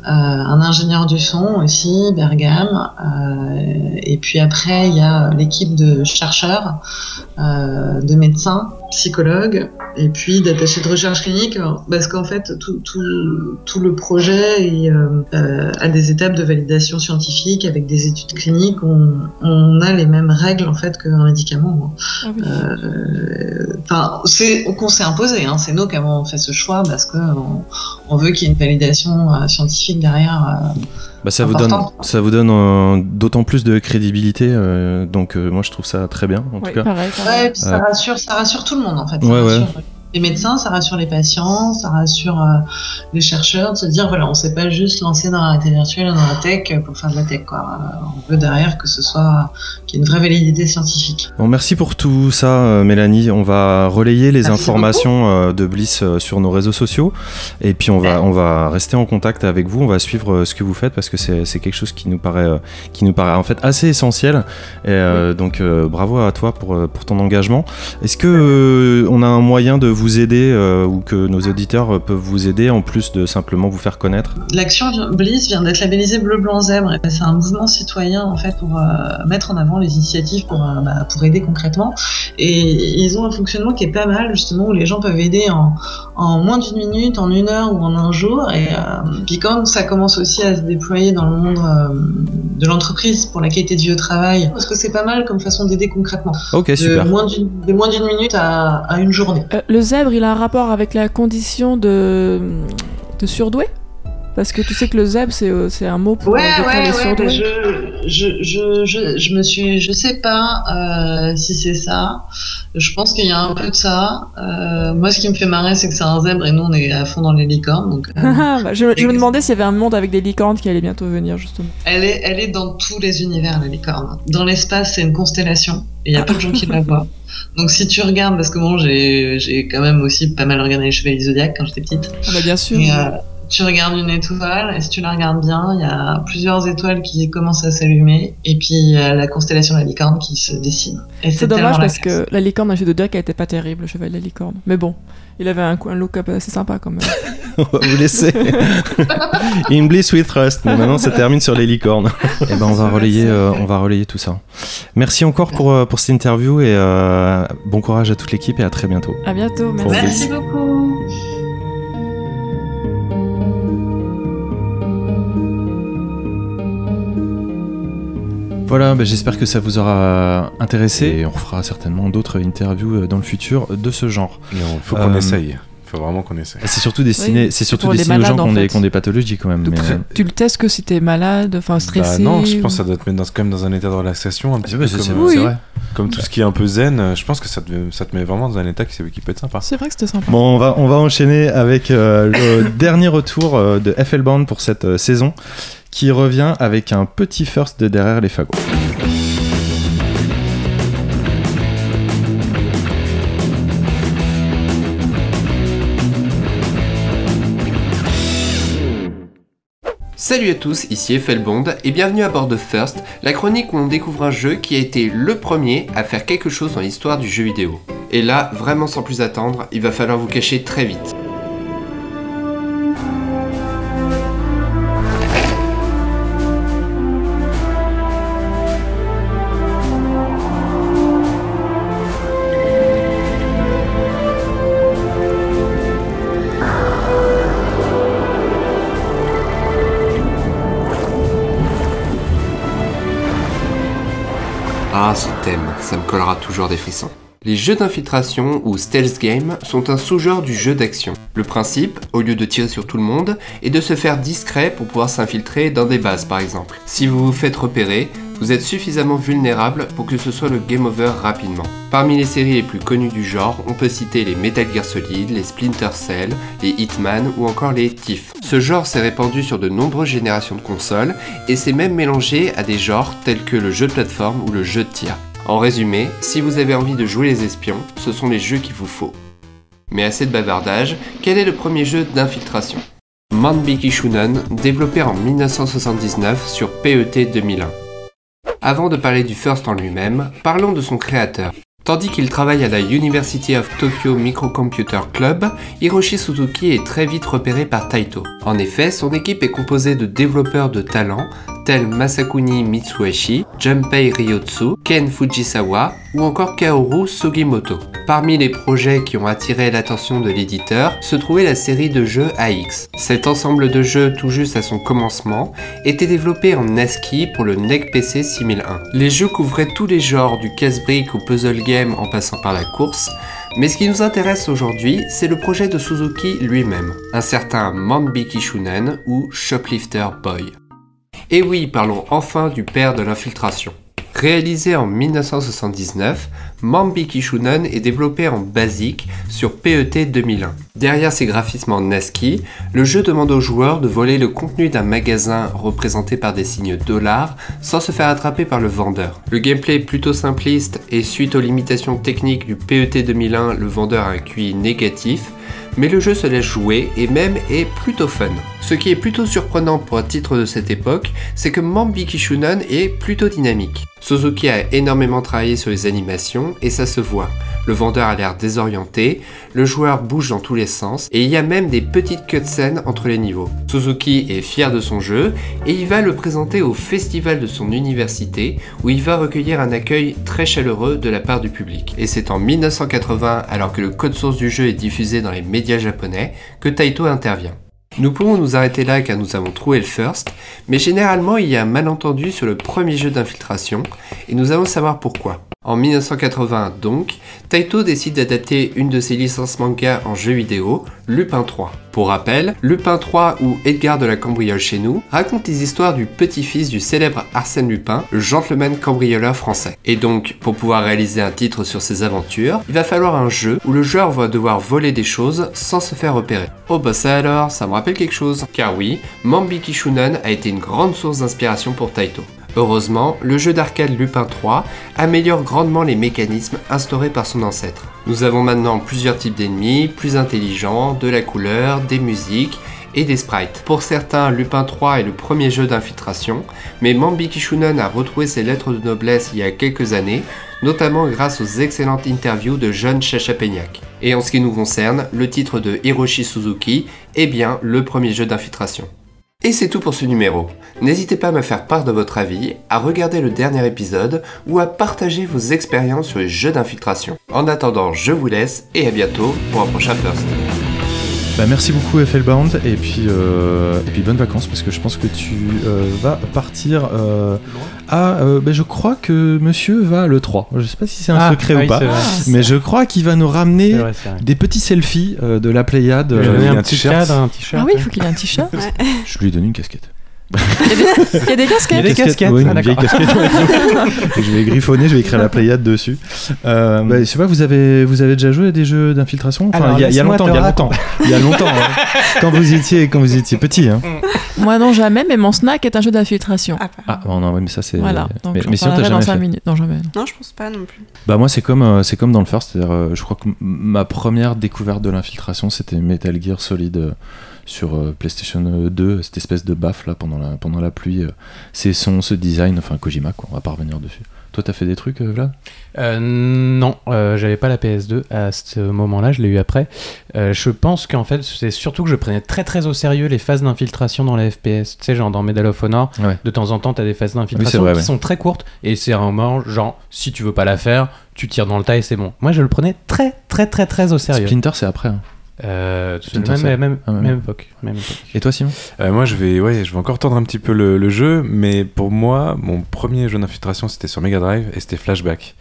Un ingénieur du son aussi, Bergame, euh, et puis après il y a l'équipe de chercheurs, de médecins, psychologues, et puis d'attachés de recherche clinique, parce qu'en fait tout, le projet a des étapes de validation scientifique avec des études cliniques. On, on a les mêmes règles en fait qu'un médicament. Ah oui. Euh, Enfin, c'est qu'on s'est imposé. Hein, c'est nous qui avons fait ce choix parce que on, on veut qu'il y ait une validation euh, scientifique derrière. euh, Bah, ça, vous donne, Important. ça vous donne euh, d'autant plus de crédibilité. euh, donc, euh, moi, je trouve ça très bien, en Oui, tout cas. pareil. pareil. Ouais, et puis ça Euh. rassure, ça rassure tout le monde en fait. Ça Ouais, ouais. rassure les médecins, ça rassure les patients, ça rassure euh, les chercheurs de se dire voilà, on ne s'est pas juste lancé dans la réalité virtuelle dans la tech pour faire de la tech. Quoi. Euh, on veut derrière que ce soit qu'il y ait une vraie validité scientifique. Bon, merci pour tout ça, euh, Mélanie. On va relayer les Merci informations de Bliss sur nos réseaux sociaux. Et puis, on va, on va rester en contact avec vous. On va suivre ce que vous faites parce que c'est c'est quelque chose qui nous paraît, qui nous paraît en fait assez essentiel. Et, euh, donc, euh, bravo à toi pour, pour ton engagement. Est-ce que euh, on a un moyen de vous aider euh, ou que nos auditeurs euh, peuvent vous aider en plus de simplement vous faire connaître L'action Bliss vient d'être labellisée bleu blanc zèbre. Et C'est un mouvement citoyen en fait pour euh, mettre en avant les initiatives pour, euh, bah, pour aider concrètement. Et ils ont un fonctionnement qui est pas mal justement où les gens peuvent aider en, en moins d'une minute, en une heure ou en un jour. Et euh, puis quand ça commence aussi à se déployer dans le monde euh, de l'entreprise pour la qualité de vie au travail, parce que c'est pas mal comme façon d'aider concrètement. Ok, De super. moins d'une de moins d'une minute à, à une journée. Euh, le il a un rapport avec la condition de, de surdoué? Parce que tu sais que le zèbre, c'est euh, c'est un mot pour Ouais, décrire ouais, les ouais, bah, je, je, je, je, me suis, je sais pas euh, si c'est ça. Je pense qu'il y a un peu de ça. Euh, moi, ce qui me fait marrer, c'est que c'est un zèbre et nous, on est à fond dans les licornes. Donc, euh, *laughs* Ah, bah, je, je me demandais s'il y avait un monde avec des licornes qui allait bientôt venir, justement. elle est, elle est dans tous les univers, la licorne. Dans l'espace, c'est une constellation. Il y a peu de gens qui la voient. *laughs* Donc, si tu regardes, parce que bon, j'ai, quand même aussi pas mal regardé les Chevaliers du Zodiac quand j'étais petite. Ah bah bien sûr. Et, euh, tu regardes une étoile, et si tu la regardes bien, il y a plusieurs étoiles qui commencent à s'allumer, et puis il y a la constellation de la licorne qui se dessine. Et C'est dommage parce que la licorne jeu de Jack, elle était pas terrible, le cheval de la licorne. Mais bon, il avait un, un look assez sympa quand même. *laughs* on va vous laisser. *laughs* In Bliss with Trust. Mais maintenant, ça termine sur les licornes. Et ben, on va relayer, euh, on va relayer tout ça. Merci encore pour, euh, pour cette interview et euh, bon courage à toute l'équipe et à très bientôt. À bientôt. Merci beaucoup. Voilà, ben, j'espère que ça vous aura intéressé et on fera certainement d'autres interviews euh, dans le futur de ce genre. Il faut qu'on Euh, essaye. Il faut vraiment qu'on essaye. Et C'est surtout destiné, Oui, c'est surtout destiné aux gens qui ont, des, fait. qui ont des pathologies quand même. Mais, euh, Tu le testes que si t'es malade, enfin stressé Bah non, je ou- pense que ça doit te mettre dans, quand même dans un état de relaxation, un petit c'est peu comme, Oui. vrai. comme tout ce qui est un peu zen. euh, Je pense que ça te, ça te met vraiment dans un état qui, qui peut être sympa. C'est vrai que c'était sympa. Bon, on va, on va enchaîner avec euh, le *coughs* dernier retour de FL Band pour cette euh, saison, qui revient avec un petit first de derrière les fagots. Salut à tous, ici Bond et bienvenue à bord de First, la chronique où on découvre un jeu qui a été le premier à faire quelque chose dans l'histoire du jeu vidéo. Et là, vraiment sans plus attendre, il va falloir vous cacher très vite. Ça me collera toujours des frissons. Les jeux d'infiltration ou stealth game sont un sous-genre du jeu d'action. Le principe, au lieu de tirer sur tout le monde, est de se faire discret pour pouvoir s'infiltrer dans des bases par exemple. Si vous vous faites repérer, vous êtes suffisamment vulnérable pour que ce soit le game over rapidement. Parmi les séries les plus connues du genre, on peut citer les Metal Gear Solid, les Splinter Cell, les Hitman ou encore les Thief. Ce genre s'est répandu sur de nombreuses générations de consoles et s'est même mélangé à des genres tels que le jeu de plateforme ou le jeu de tir. En résumé, si vous avez envie de jouer les espions, ce sont les jeux qu'il vous faut. Mais assez de bavardage, quel est le premier jeu d'infiltration? Manbiki Shunon, développé en 1979 sur PET 2001. Avant de parler du First en lui-même, parlons de son créateur. Tandis qu'il travaille à la University of Tokyo Microcomputer Club, Hiroshi Suzuki est très vite repéré par Taito. En effet, son équipe est composée de développeurs de talent tels Masakuni Mitsuhashi, Junpei Ryotsu, Ken Fujisawa ou encore Kaoru Sugimoto. Parmi les projets qui ont attiré l'attention de l'éditeur se trouvait la série de jeux AX. Cet ensemble de jeux tout juste à son commencement était développé en ASCII pour le NEC PC 6001. Les jeux couvraient tous les genres du casse-brique au puzzle game en passant par la course, mais ce qui nous intéresse aujourd'hui, c'est le projet de Suzuki lui-même, un certain Manbiki Shunen ou Shoplifter Boy. Et oui, parlons enfin du père de l'infiltration. Réalisé en 1979, Mambi Kishunan est développé en basique sur PET 2001. Derrière ses graphismes en ASCII, le jeu demande aux joueurs de voler le contenu d'un magasin représenté par des signes dollars sans se faire attraper par le vendeur. Le gameplay est plutôt simpliste et suite aux limitations techniques du PET 2001, le vendeur a un QI négatif, mais le jeu se laisse jouer et même est plutôt fun. Ce qui est plutôt surprenant pour un titre de cette époque, c'est que Mambi Kishunan est plutôt dynamique. Suzuki a énormément travaillé sur les animations et ça se voit. Le vendeur a l'air désorienté, le joueur bouge dans tous les sens et il y a même des petites cutscenes entre les niveaux. Suzuki est fier de son jeu et il va le présenter au festival de son université où il va recueillir un accueil très chaleureux de la part du public. Et c'est en 1980, alors que le code source du jeu est diffusé dans les médias japonais, que Taito intervient. Nous pouvons nous arrêter là car nous avons trouvé le first, mais généralement il y a un malentendu sur le premier jeu d'infiltration et nous allons savoir pourquoi. En 1981 donc, Taito décide d'adapter une de ses licences manga en jeu vidéo, Lupin 3. Pour rappel, Lupin 3 ou Edgar de la cambriole chez nous raconte les histoires du petit-fils du célèbre Arsène Lupin, le gentleman cambrioleur français. Et donc, pour pouvoir réaliser un titre sur ses aventures, il va falloir un jeu où le joueur va devoir voler des choses sans se faire repérer. Oh bah ça alors, ça me rappelle quelque chose. Car oui, Mambi Kishunan a été une grande source d'inspiration pour Taito. Heureusement, le jeu d'arcade Lupin 3 améliore grandement les mécanismes instaurés par son ancêtre. Nous avons maintenant plusieurs types d'ennemis, plus intelligents, de la couleur, des musiques et des sprites. Pour certains, Lupin 3 est le premier jeu d'infiltration, mais Mambi Kishunan a retrouvé ses lettres de noblesse il y a quelques années, notamment grâce aux excellentes interviews de John Chachapeignac. Et en ce qui nous concerne, le titre de Hiroshi Suzuki est bien le premier jeu d'infiltration. Et c'est tout pour ce numéro. N'hésitez pas à me faire part de votre avis, à regarder le dernier épisode ou à partager vos expériences sur les jeux d'infiltration. En attendant, je vous laisse et à bientôt pour un prochain First. Bah, merci beaucoup FLbound et puis, euh, et puis bonnes vacances parce que je pense que tu euh, vas partir euh, à... euh, bah, je crois que monsieur va le 3. Je sais pas si c'est un Ah, secret ou pas, mais je crois qu'il va nous ramener vrai, des petits selfies euh, de la Pléiade. Je lui ai Euh, donné il y a un t-shirt. un t-shirt. Ah oui, il faut qu'il ait un t-shirt. je lui ai donné une casquette. Il y a des, *laughs* il y a des Il y a casquettes. des casquettes. Ouais, Ah, une vieille d'accord. casquette. *laughs* Et je vais griffonner, je vais écrire la Pléiade dessus. Euh, bah, je sais pas, vous avez, vous avez déjà joué à des jeux d'infiltration? Enfin, il y a, il y a laisse-moi longtemps, te il y a longtemps. Il y a longtemps. hein. *laughs* Quand vous étiez, quand vous étiez petit. Hein. Moi non, jamais, mais mon snack est un jeu d'infiltration. Ah. Ah bon, non, mais ça c'est. Voilà, donc mais, mais sinon t'as parlerai dans jamais 5 fait. minutes. Non, jamais. non. Non, je pense pas non plus. Bah moi c'est comme euh, c'est comme dans le first, c'est-à-dire euh, je crois que ma première découverte de l'infiltration c'était Metal Gear Solid euh, sur euh, PlayStation 2, cette espèce de baffe là pendant la pendant la pluie, euh, ces sons, ce design, enfin Kojima quoi, on va pas revenir dessus. Toi t'as fait des trucs euh, Vlad? Euh, non, euh, j'avais pas la PS2 à ce moment-là, je l'ai eu après. Euh, je pense qu'en fait, c'est surtout que je prenais très très au sérieux les phases d'infiltration dans la FPS. Tu sais, genre dans Medal of Honor, Ouais. de temps en temps, t'as des phases Oui, d'infiltration vrai, qui ouais. sont très courtes et c'est un moment, genre, si tu veux pas la faire, tu tires dans le tas et c'est bon. Moi, je le prenais très très très très au sérieux. Splinter c'est après. hein. Euh, même, même, Ah, époque. Même époque. Et toi Simon? Euh, moi, je vais, ouais, je vais encore tendre un petit peu le, le jeu, mais pour moi, mon premier jeu d'infiltration, c'était sur Mega Drive et c'était Flashback.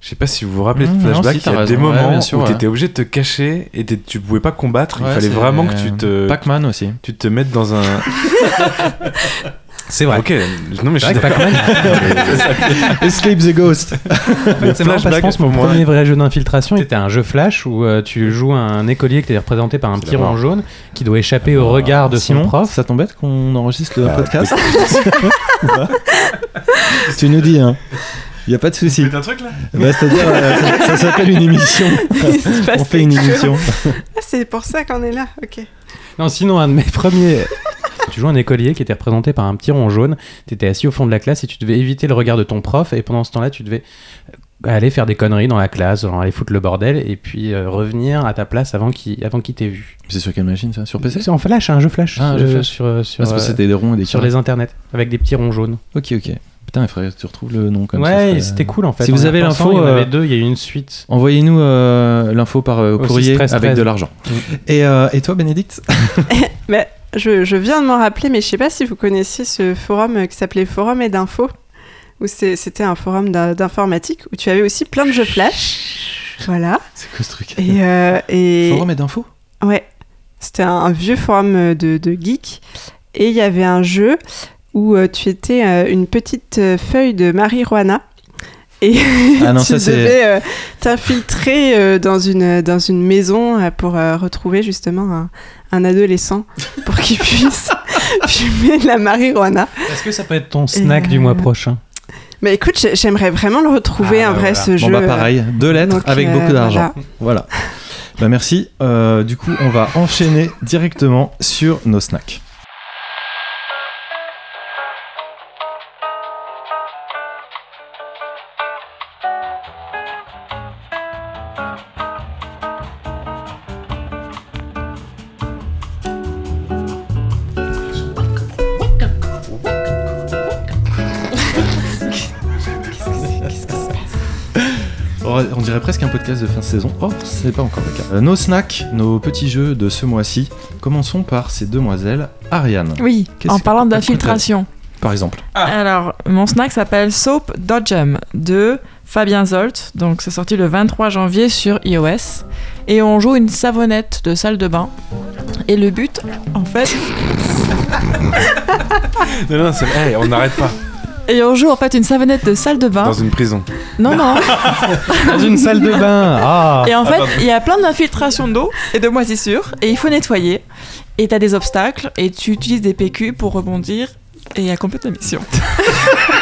Je sais pas si vous vous rappelez Mmh, de non, Flashback, si, il y a des raison. Moments sûr, où ouais. tu étais obligé de te cacher et tu pouvais pas combattre, il fallait vraiment que tu te, Pac-Man aussi. tu te mettes dans un. *laughs* C'est vrai. Ok, non mais je C'est suis d'accord. *laughs* Escape the Ghost. C'est marrant parce que je Flashback, pense que pour mon moi, premier vrai jeu d'infiltration c'était un jeu flash où euh, tu joues un écolier qui est représenté par un C'est petit rond jaune qui doit échapper au regard de son Simon, prof. ça t'embête qu'on enregistre le Bah, podcast *laughs* *laughs* Tu nous dis hein. Y a pas de souci. un truc là Bah, C'est-à-dire, euh, ça, ça s'appelle une émission. Il se passe On fait une émission. Ah, c'est pour ça qu'on est là, ok. Non, sinon, un de mes premiers. Tu joues un écolier qui était représenté par un petit rond jaune. Tu étais assis au fond de la classe et tu devais éviter le regard de ton prof. Et pendant ce temps-là, tu devais aller faire des conneries dans la classe, genre aller foutre le bordel et puis euh, revenir à ta place avant qu'il avant qu'il t'ait vu. C'est sur quelle machine ça? Sur PC C'est en flash, un jeu flash. Ah, un jeu euh, flash. Sur, euh, sur, Parce que euh, c'était des ronds et des sur les internets avec des petits ronds jaunes. Ok, ok. Putain, il faudrait que tu retrouves le nom comme ça. ouais, serait- c'était cool en fait. Si En vous avez l'info, il y en euh, avait deux, il y a eu une suite. Envoyez-nous euh, l'info par euh, courrier 613. avec de l'argent. Mm. Et, euh, et toi, Bénédicte? *laughs* Mais je, je viens de m'en rappeler, mais je sais pas si vous connaissiez ce forum euh, qui s'appelait Forum et d'info, où c'était un forum d'in- d'informatique où tu avais aussi plein de jeux flash. Voilà. C'est quoi ce truc Et, euh, et Forum et d'infos ouais, c'était un, un vieux forum euh, de, de geeks. Et il y avait un jeu où euh, tu étais euh, une petite feuille de marijuana Et Ah *laughs* non, tu ça, devais euh, t'infiltrer euh, dans, une, dans une maison euh, pour retrouver justement un, un adolescent pour qu'il *laughs* puisse fumer de la marijuana. Est-ce que ça peut être ton snack du euh, mois prochain? Mais écoute, j'ai- j'aimerais vraiment le retrouver, Ah, un bah vrai voilà. ce Bon jeu. bah pareil, deux lettres Donc, avec euh, beaucoup d'argent. voilà. Voilà. Bah merci. Euh, du coup, on va enchaîner directement sur nos snacks. On dirait presque un podcast de fin de saison. Oh, ce n'est pas encore le cas. Euh, nos snacks, nos petits jeux de ce mois-ci. Commençons par ces demoiselles. Ariane, Oui, en parlant d'infiltration. par exemple. Alors, mon snack s'appelle Soap Dodgem de Fabien Zolt. Donc, c'est sorti le 23 janvier sur iOS. Et on joue une savonnette de salle de bain. Et le but, en fait, *laughs* Non, non, hey, on n'arrête pas. Et on joue en fait une savonnette de salle de bain. Dans une prison. Non, non. *laughs* Dans une salle de bain Ah Et en fait, il y a plein d'infiltrations d'eau et de moisissures. Et il faut nettoyer. Et t'as des obstacles. Et tu utilises des PQ pour rebondir et accomplir ta mission. *laughs*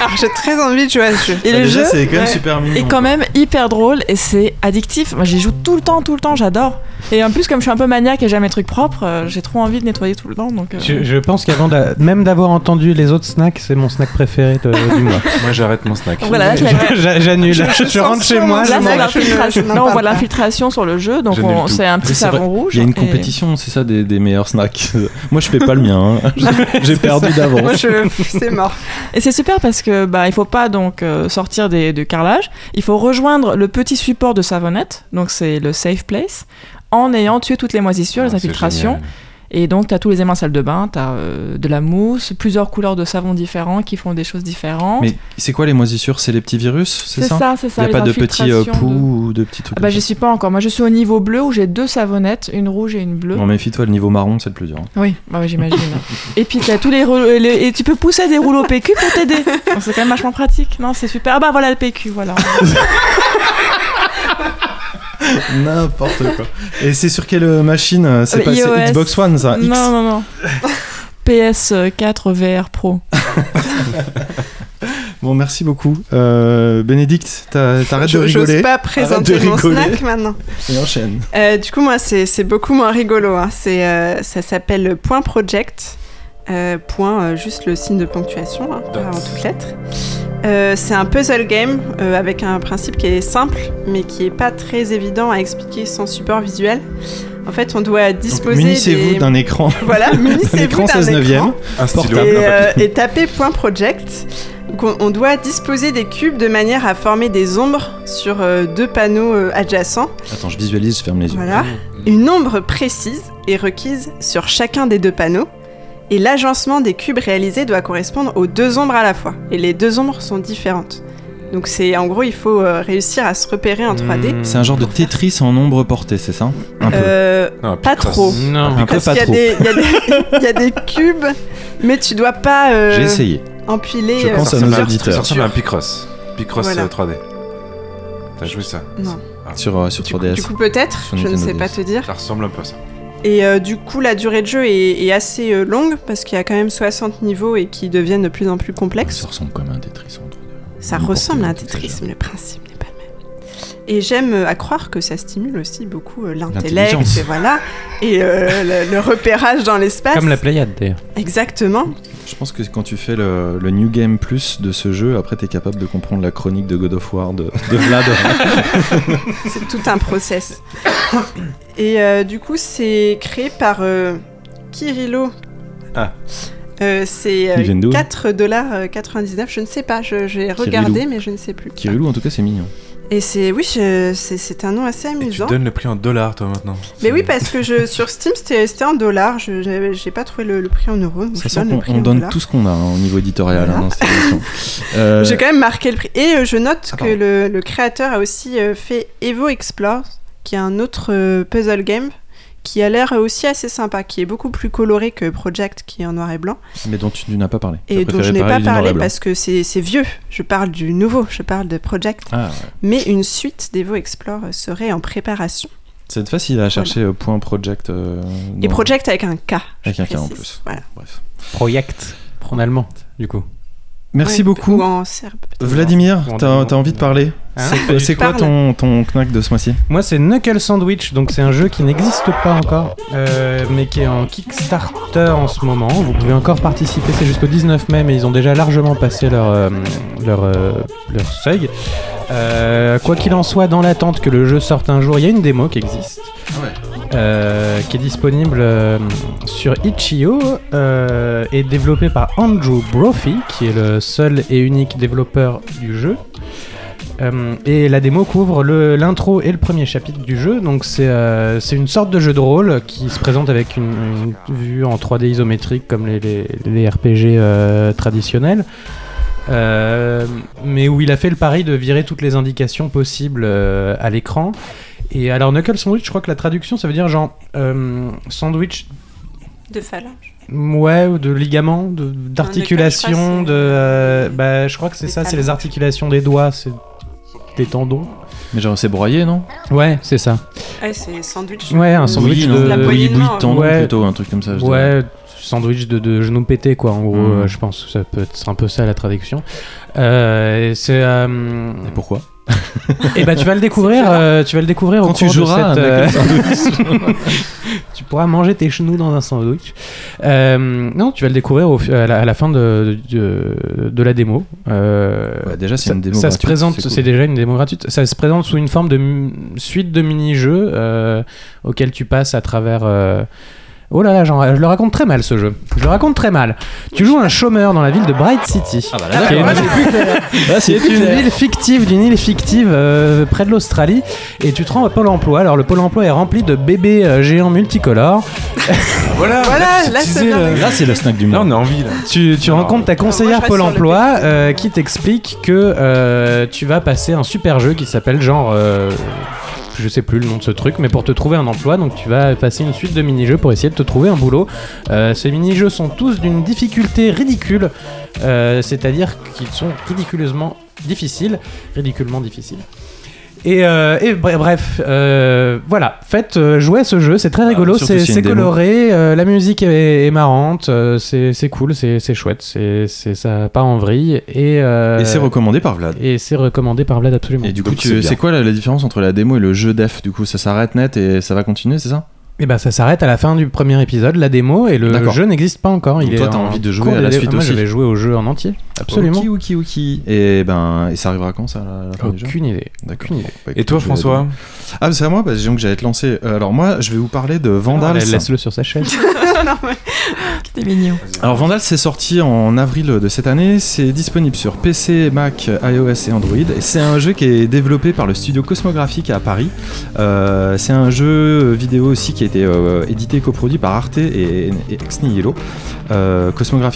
Alors j'ai très envie de jouer à ce jeu. Et Bah, le déjà, jeu c'est quand même ouais. super mignon. est quand même hyper drôle et c'est addictif. Moi, j'y joue tout le temps, tout le temps, j'adore. Et en plus, comme je suis un peu maniaque et j'aime mes trucs propres, euh, j'ai trop envie de nettoyer tout le temps. Donc, euh, je, je pense qu'avant même d'avoir entendu les autres snacks, c'est mon snack préféré de- du mois. *laughs* Moi, j'arrête mon snack. Voilà, J'annule. Je- *laughs* je Je, rentre chez moi. Là, on voit l'infiltration sur le jeu, donc c'est un petit savon rouge. Il y a une et- compétition, c'est ça, des, des meilleurs snacks. *laughs* Moi, je fais pas le mien. hein. J'ai perdu Moi, d'avance. je... c'est mort. Et c'est super parce que bah il faut pas donc euh, sortir des, de carrelage, il faut rejoindre le petit support de savonnette, donc c'est le safe place, en ayant tué toutes les moisissures, les Ah, infiltrations. Et donc tu as tous les aimants salle de bain, tu as de la mousse, plusieurs couleurs de savon différents qui font des choses différentes. Mais c'est quoi les moisissures? C'est les petits virus C'est c'est ça? ça, c'est Il ça. n'y a pas de petits euh, poux de- ou de petits trucs Ah bah suis pas encore. Moi je suis au niveau bleu où j'ai deux savonnettes, une rouge et une bleue. Bon, méfie-toi, le niveau marron, c'est le plus dur. hein. Oui, bah ouais, j'imagine. *laughs* et puis t'as tous les, rouleaux- les- et tu peux pousser des rouleaux PQ pour t'aider. *laughs* C'est quand même vachement pratique. Non, c'est super. Ah bah voilà le PQ, voilà. *laughs* *laughs* N'importe quoi. Et c'est sur quelle euh, machine euh, C'est Euh, pas c'est iOS. Xbox One, ça X Non, non, non. *laughs* PS4 VR Pro. *laughs* Bon, merci beaucoup. Euh, Bénédicte, t'as- t'arrêtes de Je- rigoler pas présenter mon snack maintenant. et enchaîne. Euh, du coup, moi, c'est beaucoup moins rigolo. hein. C'est, euh, ça s'appelle Point Project. Euh, point, euh, juste le signe de ponctuation, hein, en toutes lettres. Euh, c'est un puzzle game euh, avec un principe qui est simple, mais qui est pas très évident à expliquer sans support visuel. En fait, on doit disposer Munissez-vous des... d'un écran, *laughs* Voilà, d'un munissez-vous écran d'un 16 écran. neuvième. Un stylo. Et, euh, et taper point project. Donc on, on doit disposer des cubes de manière à former des ombres sur euh, deux panneaux euh, adjacents. Attends, je visualise, je ferme les yeux. Voilà. Une ombre précise est requise sur chacun des deux panneaux. Et l'agencement des cubes réalisés doit correspondre aux deux ombres à la fois. Et les deux ombres sont différentes. Donc c'est en gros il faut euh, réussir à se repérer en 3D. Mmh. C'est un genre de Tetris en nombre portée, c'est ça? Un peu. Euh, Non, pas trop. Non. Un peu parce pas qu'il y, a trop. des- *laughs* il y a des- cubes, mais tu dois pas euh, J'ai essayé. empiler. Je euh, pense à Ça nos ressemble auditeurs. Ça ressemble à un Picross. Picross Voilà. euh, 3D. T'as joué ça Non. Sur, euh, sur Du coup, 3DS. du coup, peut-être, je ne sais pas te dire. Ça ressemble un peu à ça. Et euh, du coup, la durée de jeu est, est assez euh, longue parce qu'il y a quand même 60 niveaux et qui deviennent de plus en plus complexes. Ça ressemble comme un Tetris en 3D. Ça ressemble à un Tetris, le principe Et j'aime euh, à croire que ça stimule aussi beaucoup euh, l'intellect, L'intelligence. et voilà, et euh, le, le *laughs* repérage dans l'espace. Comme la Pléiade d'ailleurs. Exactement. Je pense que quand tu fais le, le New Game Plus de ce jeu, après t'es capable de comprendre la chronique de God of War de, de Vlad. *laughs* C'est tout un process. Et euh, du coup, c'est créé par euh, Kirilo. Ah. Euh, c'est Il vient d'où 4,99$, je ne sais pas, je- j'ai regardé mais je ne sais plus. Kirilou, en tout cas, c'est mignon. Et c'est, oui, c'est un nom assez Et tu amusant. donnes le prix en dollars, toi, maintenant. Mais oui, parce que je, sur Steam, c'était en dollars, je j'ai pas trouvé le, le prix en euros. donc Ça je donne le qu'on prix on en donne dollars. tout ce qu'on a hein, au niveau éditorial Voilà. hein, dans. *laughs* Euh, J'ai quand même marqué le prix. Et euh, je note Ah, que le, le créateur a aussi euh, fait Evo Explore, qui est un autre euh, puzzle game qui a l'air aussi assez sympa, qui est beaucoup plus coloré que Project, qui est en noir et blanc, Mais dont tu n'as pas parlé. As et dont je n'ai pas parlé parce que c'est c'est vieux. Je parle du nouveau, je parle de Project. Ah, ouais. Mais une suite d'Evo Explore serait en préparation. C'est facile à chercher euh, point project. euh, Et Project avec un K. Avec un K en plus. Voilà. Bref. Project en allemand, du coup. Merci Ouais, beaucoup. Ou en serbe. peut-être. Vladimir, t'as t'as envie de parler? Hein C'est quoi- ton, ton knack de ce mois-ci Moi, c'est Knuckle Sandwich, donc c'est un jeu qui n'existe pas encore, euh, mais qui est en Kickstarter en ce moment. Vous pouvez encore participer, c'est jusqu'au 19 mai, mais ils ont déjà largement passé leur, euh, leur, euh, leur seuil. Euh, quoi qu'il en soit, dans l'attente que le jeu sorte un jour, il y a une démo qui existe. euh, qui est disponible euh, sur itch.io euh, et développé par Andrew Brophy, qui est le seul et unique développeur du jeu. Euh, et la démo couvre l'intro et le premier chapitre du jeu. Donc c'est euh, c'est une sorte de jeu de rôle qui se présente avec une, une vue en 3D isométrique comme les, les- les RPG euh, traditionnels. Mais où il a fait le pari de virer toutes les indications possibles à l'écran. Et alors Knuckle Sandwich, je crois que la traduction ça veut dire genre sandwich De phalange. Ouais, ou de ligaments, d'articulation, crois de. que c'est- euh, bah, je crois que c'est ça, c'est les articulations des doigts, c'est des tendons. Mais genre, c'est broyé, non? Ouais, c'est ça. Ouais, c'est sandwich. Ouais, un sandwich de. La poignée de tendon ouais. plutôt, un truc comme ça. je dirais. Ouais, sandwich de, de genoux pétés, quoi, en gros, Mhm. euh, je pense. Ça peut être un peu ça la traduction. Euh, et c'est. euh, Et pourquoi? *laughs* Et bah, tu vas le découvrir, euh, tu vas le découvrir au Quand tu cours de joueras cette, euh, *laughs* tu pourras manger tes chenous dans un sandwich. Euh, non, tu vas le découvrir au, à, la, à la fin de, de, de la démo. Euh, Ouais, déjà, c'est une démo ça se gratuite, présente, c'est cool. déjà une démo gratuite. Ça se présente sous une forme de suite de mini-jeux euh, auxquels tu passes à travers. Oh là là, je le raconte très mal ce jeu. Je le raconte très mal. Tu joues un chômeur dans la ville de Bright City. Ah bah là, qui est d'accord. une- Là, *laughs* c'est une ville fictive, d'une île fictive euh, près de l'Australie. Et tu te rends au Pôle emploi. Alors, le Pôle emploi est rempli de bébés euh, géants multicolores. *laughs* Voilà, *laughs* Voilà, là, c'est euh, Là, c'est le snack du Là, mois. on a envie, là. Tu, tu Non. rencontres ta conseillère Moi, Pôle emploi euh, qui t'explique que euh, tu vas passer un super jeu qui s'appelle genre. Je sais plus le nom de ce truc, mais pour te trouver un emploi, donc tu vas passer une suite de mini-jeux pour essayer de te trouver un boulot. Euh, ces mini-jeux sont tous d'une difficulté ridicule, euh, c'est-à-dire qu'ils sont ridiculeusement difficiles, ridiculement difficiles. Et, euh, et bref, euh, voilà, faites euh, jouer à ce jeu, c'est très rigolo, surtout c'est coloré, euh, la musique est, est marrante, euh, c'est cool, c'est chouette, c'est ça part en vrille et, euh, Et c'est recommandé par Vlad. et c'est recommandé par Vlad absolument. Et du coup, c'est quoi la, la différence entre la démo et le jeu def Du coup, ça s'arrête net et ça va continuer, c'est ça? Et ben ça s'arrête à la fin du premier épisode, la démo, et le jeu n'existe pas encore. Donc il toi, est t'as en envie de jouer cours à la suite Moi, aussi. je vais jouer au jeu en entier, absolument. Ok, ok, ok. Et ben, et ça arrivera quand ça la, la fin du jeu Aucune idée. D'accord. Aucune idée. Bah, Et toi, je vais- François Ah, c'est à moi bah, disons que j'allais te lancer. Euh, Alors, moi, je vais vous parler de Vandals. Allez, Laisse-le sur sa chaise. *laughs* non, mais- C'était mignon. Alors Vandal c'est sorti en avril de cette année, c'est disponible sur PC, Mac, iOS et Android. Et c'est un jeu qui est développé par le studio Cosmographique à Paris. Euh, c'est un jeu vidéo aussi qui a euh, édité et coproduit par Arte et, et Ex. Euh,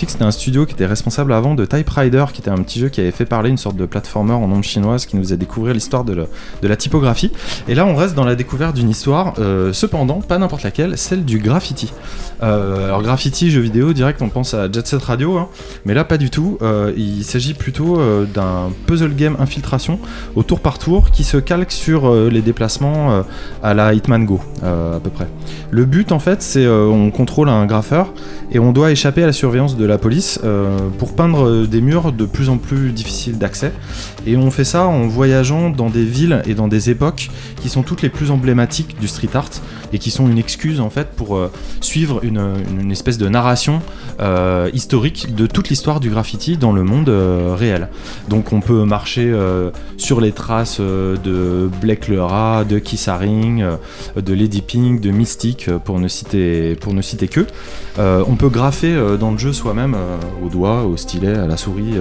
c'était un studio qui était responsable avant de Type Rider, qui était un petit jeu qui avait fait parler une sorte de platformer en ombre chinoise qui nous faisait découvrir l'histoire de, la typographie. Et là on reste dans la découverte d'une histoire, euh, cependant pas n'importe laquelle, celle du graffiti. Alors graffiti, jeu vidéo, direct on pense à Jet Set Radio, hein, mais là pas du tout. Il s'agit plutôt d'un puzzle game infiltration au tour par tour qui se calque sur les déplacements à la Hitman Go à peu près. Le but en fait c'est euh, on contrôle un graffeur et on doit échapper à la surveillance de la police euh, pour peindre euh, des murs de plus en plus difficiles d'accès. Et on fait ça en voyageant dans des villes et dans des époques qui sont toutes les plus emblématiques du street art et qui sont une excuse en fait pour euh, suivre une, espèce de narration historique de toute l'histoire du graffiti dans le monde réel. Donc on peut marcher sur les traces de Blake le Rat, de euh, de Lady Pink, de Mystique euh, pour ne citer, pour ne citer que. Euh, on peut graffer euh, dans le jeu soi-même euh, au doigt, au stylet, à la souris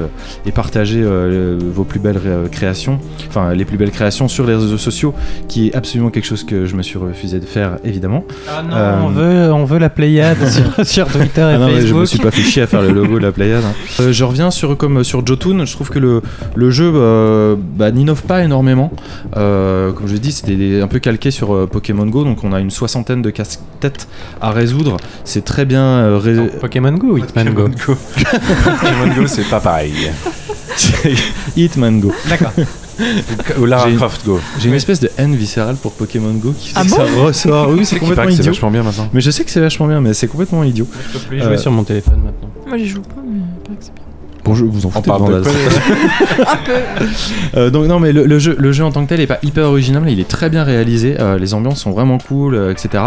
et partager vos plus belles ré- créations, enfin les plus belles créations sur les réseaux sociaux, qui est absolument quelque chose que je me suis refusé de faire évidemment. Ah non, on, veut, on veut la Pléiade *laughs* sur, sur Twitter et Ah non, mais je Facebook. me suis pas fait chier à faire le logo de la Pléiade. hein. Je reviens sur comme sur Jotun, je trouve que le, le jeu bah, n'innove pas énormément. Comme je dit, c'était un peu calqué sur Pokémon Go, donc on a une soixantaine de casse-têtes à résoudre. C'est très bien euh, ré- Non, Pokémon Go ou Hitman Go Go. *laughs* Pokémon Go, c'est pas pareil. Hitman Go. D'accord. Ou Lara J'ai- Croft Go. J'ai une espèce de haine viscérale pour Pokémon Go qui fait Ah que bon ça ressort. Oui, c'est complètement que c'est idiot. vachement bien maintenant. Mais je sais que c'est vachement bien, mais c'est complètement idiot. Je peux plus y Euh, jouer sur mon téléphone maintenant. Moi, j'y joue pas, mais paraît que c'est bien. Bon, je vous en foutez de *laughs* Un peu. *laughs* Euh, donc non mais le, le jeu, le jeu en tant que tel est pas hyper original, mais il est très bien réalisé. euh, les ambiances sont vraiment cool, euh, etc.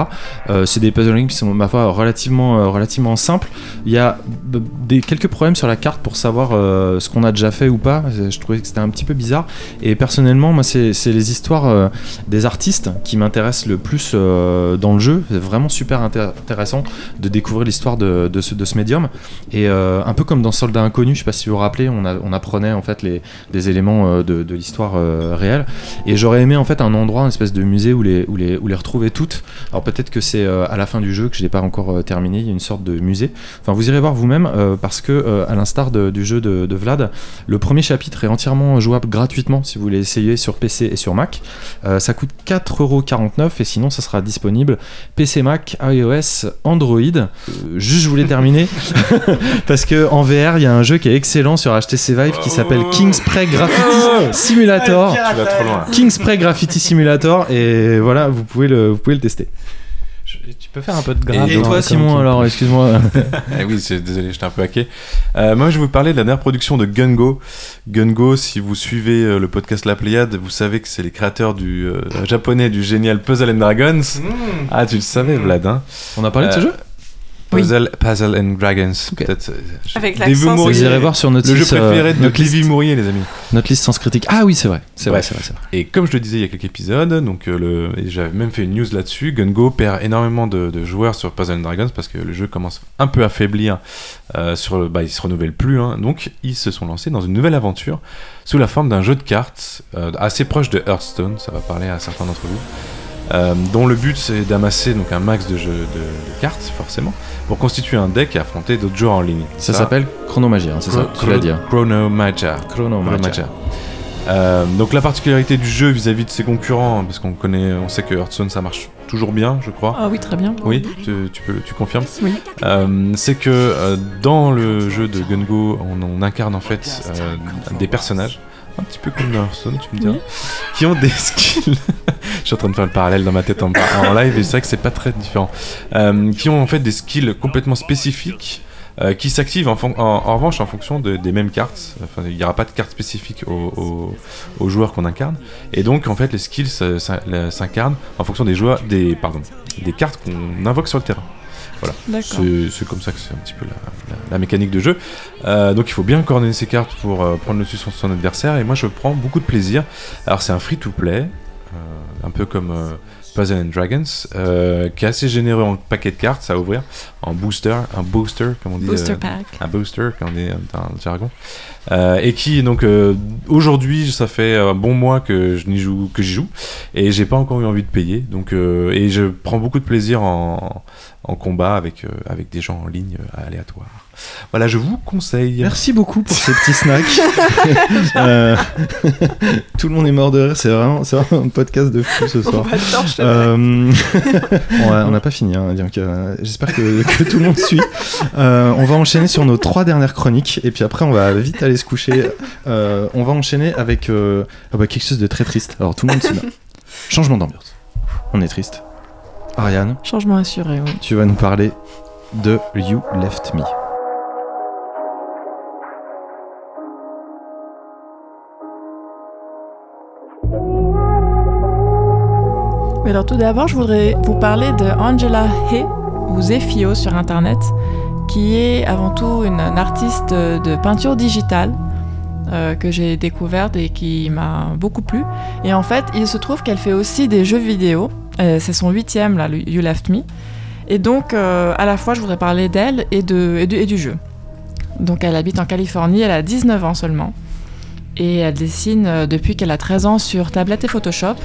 Euh, c'est des puzzle games qui sont ma foi relativement, euh, relativement simples. Il y a des, quelques problèmes sur la carte pour savoir euh, ce qu'on a déjà fait ou pas. Je trouvais que c'était un petit peu bizarre. Et personnellement, moi c'est c'est les histoires euh, des artistes qui m'intéressent le plus euh, dans le jeu. C'est vraiment super intér- intéressant de découvrir l'histoire de, de ce, de ce médium. Et euh, un peu comme dans Soldat Inconnu, je sais pas si vous vous rappelez, on, apprenait en fait les, des éléments euh, de, l'histoire euh, réelle. Et j'aurais aimé en fait un endroit, une espèce de musée où les, où les, où les retrouver toutes. Alors peut-être que c'est euh, à la fin du jeu que je l'ai pas encore terminé. Il y a une sorte de musée. Enfin, vous irez voir vous-même parce que à l'instar du jeu de, Vlad, le premier chapitre est entièrement jouable gratuitement si vous voulez essayer sur PC et sur Mac. Ça coûte 4,49€ et sinon ça sera disponible PC, Mac, iOS, Android. Euh, juste je voulais terminer *laughs* parce que en VR il y a un jeu qui est excellent sur HTC Vive qui s'appelle Kingspray Graffiti Simulator. Tu vas trop loin. Kingspray Graffiti Simulator et voilà vous pouvez le, vous pouvez le tester. Je- tu peux faire un peu de grave. Et, toi Simon tu- alors excuse-moi. *laughs* Eh oui, c'est- désolé, j'étais un peu hacké. Euh, moi, je vais vous parler de la dernière production de Gungo. Gungo, si vous suivez euh, le podcast La Pléiade, vous savez que c'est les créateurs du euh, japonais du génial Puzzle and Dragons. Ah, tu le savais, Vlad, hein On a parlé de ce Euh, Oui. Puzzle, Puzzle and Dragons. Ok. Peut-être. euh, Avec l'accent, Vous irez voir sur notre Le jeu liste, euh, préféré de notre Lévi liste, Mourier, les amis. notre liste sans critique. Ah oui c'est vrai, c'est vrai, c'est vrai. Et comme je le disais il y a quelques épisodes, donc euh, le, j'avais même fait une news là-dessus, Gungo perd énormément de, de joueurs sur Puzzle and Dragons parce que le jeu commence un peu à faiblir, euh, sur, le- bah, il se renouvelle plus, hein. donc ils se sont lancés dans une nouvelle aventure sous la forme d'un jeu de cartes euh, assez proche de Hearthstone, ça va parler à certains d'entre vous. Euh, dont le but c'est d'amasser donc un max de jeux de, de cartes forcément pour constituer un deck et affronter d'autres joueurs en ligne. Ça s'appelle Chronomagie, hein, c'est ça Tu l'as dit. hein. Chrono Magia. Chronomagia. Chronomagia. Euh, donc la particularité du jeu vis-à-vis de ses concurrents, parce qu'on connaît, on sait que Hearthstone ça marche toujours bien, je crois. Ah oui, très bien. Oui, tu, tu peux, tu confirmes. Oui. Euh, c'est que euh, dans le jeu de Gungo, on, on incarne en fait euh, des personnages, un petit peu comme dans Hearthstone, tu me diras, Oui. qui ont des *laughs* skills. je suis en train de faire le parallèle dans ma tête en, en live et c'est vrai que c'est pas très différent. Euh, qui ont en fait des skills complètement spécifiques. euh, qui s'activent en, fon- en, en revanche en fonction de- des mêmes cartes. Enfin, il n'y aura pas de carte spécifique aux, aux- aux joueurs qu'on incarne. Et donc, en fait, les skills euh, s'incarnent en fonction des joueurs, des pardon, des cartes qu'on invoque sur le terrain. D'accord. C'est comme ça que c'est un petit peu la, la- la mécanique de jeu. Euh, donc il faut bien coordonner ses cartes pour euh, prendre le dessus sur son adversaire. Et moi je prends beaucoup de plaisir. Alors c'est un free-to-play, euh, un peu comme Puzzle and Dragons, euh, qui est assez généreux en paquet de cartes à ouvrir, en booster, un booster comme on dit. Booster euh, pack. un booster, comme on dit dans le jargon. Euh, et qui donc euh, aujourd'hui ça fait un bon mois que je n'y joue que j'y joue et j'ai pas encore eu envie de payer donc euh, et je prends beaucoup de plaisir en, en combat avec euh, avec des gens en ligne euh, aléatoires voilà je vous conseille Merci beaucoup pour ces petits snacks. *laughs* Euh, Tout le monde est mort de rire, c'est vraiment, c'est vraiment un podcast de fou ce On soir. va torcher. Euh, *laughs* ouais, on n'a pas fini, hein, donc euh, j'espère que, que tout le monde suit. Euh, on va enchaîner sur nos trois dernières chroniques et puis après on va vite aller se coucher. Euh, on va enchaîner avec euh, ah bah, quelque chose de très triste. Alors tout le monde se met. Changement d'ambiance. On est triste. Ariane, Changement assuré, oui. tu vas nous parler de You Left Me. Alors tout d'abord, je voudrais vous parler de Angela Hay, ou Zefio sur Internet, qui est avant tout une, artiste de peinture digitale euh, que j'ai découverte et qui m'a beaucoup plu. Et en fait, il se trouve qu'elle fait aussi des jeux vidéo. Euh, C'est son huitième, là, You Left Me. Et donc, euh, à la fois, je voudrais parler d'elle et du jeu. Donc, elle habite en Californie, elle a 19 ans seulement. Et elle dessine euh, depuis qu'elle a 13 ans sur tablette et Photoshop.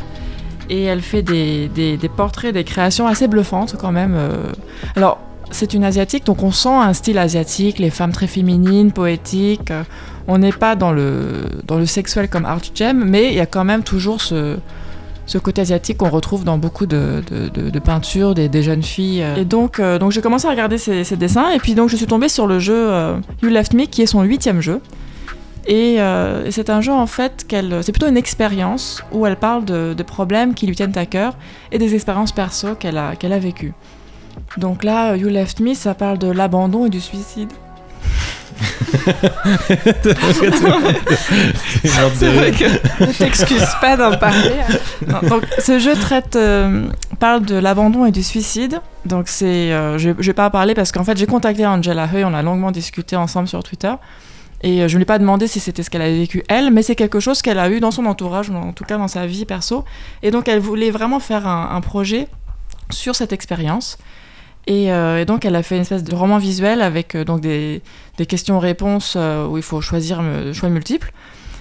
Et elle fait des, des- portraits, des créations assez bluffantes quand même. euh. Alors, c'est une asiatique, donc on sent un style asiatique, les femmes très féminines, poétiques. euh, On n'est pas dans le, dans le sexuel comme Art Gem, mais il y a quand même toujours ce, ce côté asiatique qu'on retrouve dans beaucoup de, de, peintures des, des jeunes filles. euh. Et donc, donc j'ai commencé à regarder ces, dessins, et puis donc je suis tombée sur le jeu You Left Me, qui est son huitième jeu. Et, euh, et c'est un jeu en fait qu'elle, c'est plutôt une expérience où elle parle de, de problèmes qui lui tiennent à cœur et des expériences perso qu'elle a, qu'elle a vécues. Donc là, You Left Me, ça parle de l'abandon et du suicide. *laughs* C'est vrai que ne t'excuse pas d'en parler. hein. Non, donc ce jeu traite, euh, parle de l'abandon et du suicide. Donc c'est, euh, je, je vais pas en parler parce qu'en fait j'ai contacté Angela Heu, on a longuement discuté ensemble sur Twitter. Et euh, je ne lui ai pas demandé si c'était ce qu'elle avait vécu elle, mais c'est quelque chose qu'elle a eu dans son entourage, ou en tout cas dans sa vie perso. Et donc elle voulait vraiment faire un, projet sur cette expérience. Et, euh, et donc elle a fait une espèce de roman visuel avec euh, donc des, questions-réponses où il faut choisir choix multiples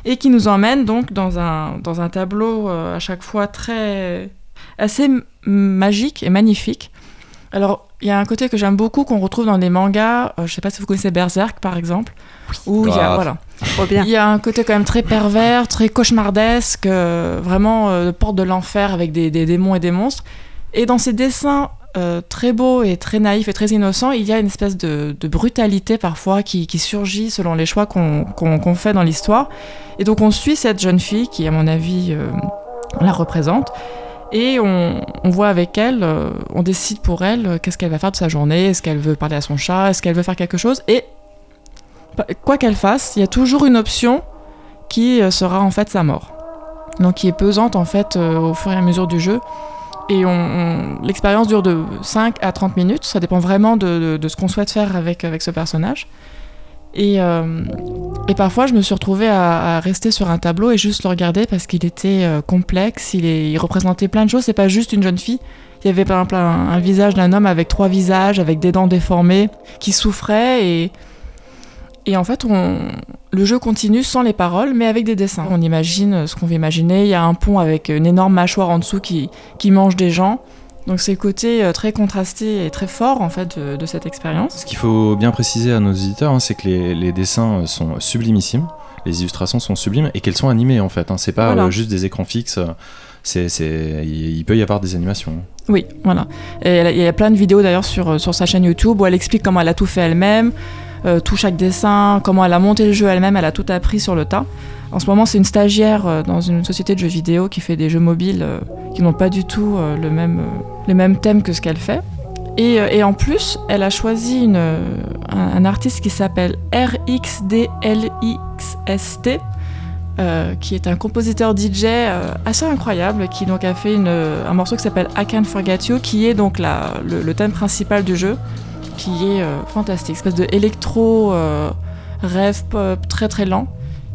et qui nous emmène donc dans un, dans un tableau à chaque fois très assez magique et magnifique. Alors, il y a un côté que j'aime beaucoup qu'on retrouve dans les mangas, euh, je sais pas si vous connaissez Berserk par exemple, où il y a voilà, il y a un côté quand même très pervers, très cauchemardesque, euh, vraiment euh, porte de l'enfer avec des, des démons et des monstres. Et dans ces dessins euh, très beaux et très naïfs et très innocents, il y a une espèce de, de brutalité parfois qui, qui surgit selon les choix qu'on qu'on- qu'on fait dans l'histoire. Et donc on suit cette jeune fille qui, à mon avis, euh, la représente. Et on, voit avec elle, euh, on décide pour elle euh, qu'est-ce qu'elle va faire de sa journée, est-ce qu'elle veut parler à son chat, est-ce qu'elle veut faire quelque chose? Et quoi qu'elle fasse, il y a toujours une option qui euh, sera en fait sa mort. Donc qui est pesante en fait au fur et à mesure du jeu. Et l'expérience dure de 5 à 30 minutes, ça dépend vraiment de, de- de ce qu'on souhaite faire avec, avec ce personnage. Et, euh, et parfois je me suis retrouvée à, rester sur un tableau et juste le regarder parce qu'il était euh, complexe, il, est, représentait plein de choses, c'est pas juste une jeune fille. Il y avait par exemple un, un visage d'un homme avec trois visages, avec des dents déformées, qui souffrait et, en fait, on, le jeu continue sans les paroles, mais avec des dessins. On imagine ce qu'on veut imaginer. Il y a un pont avec une énorme mâchoire en dessous qui mange des gens. Donc c'est le côté euh, très contrasté et très fort en fait de, de cette expérience. Ce qu'il faut bien préciser à nos auditeurs, hein, c'est que les, les dessins sont sublimissimes, les illustrations sont sublimes et qu'elles sont animées en fait. hein. C'est pas Voilà. euh, juste des écrans fixes. euh, C'est, c'est, il peut y avoir des animations. Oui, voilà. Et il y a plein de vidéos d'ailleurs sur, euh, sur sa chaîne YouTube où elle explique comment elle a tout fait elle-même, euh, tout chaque dessin, comment elle a monté le jeu elle-même, elle a tout appris sur le tas. En ce moment, c'est une stagiaire euh, dans une société de jeux vidéo qui fait des jeux mobiles euh, qui n'ont pas du tout euh, le même, les mêmes thèmes que ce qu'elle fait. Et, en plus, elle a choisi un, artiste qui s'appelle RXDLXST, qui est un compositeur DJ assez incroyable, qui donc a fait un morceau qui s'appelle I Can't Forget You, qui est donc le, thème principal du jeu, qui est euh, fantastique, espèce de électro rêve pop très très lent.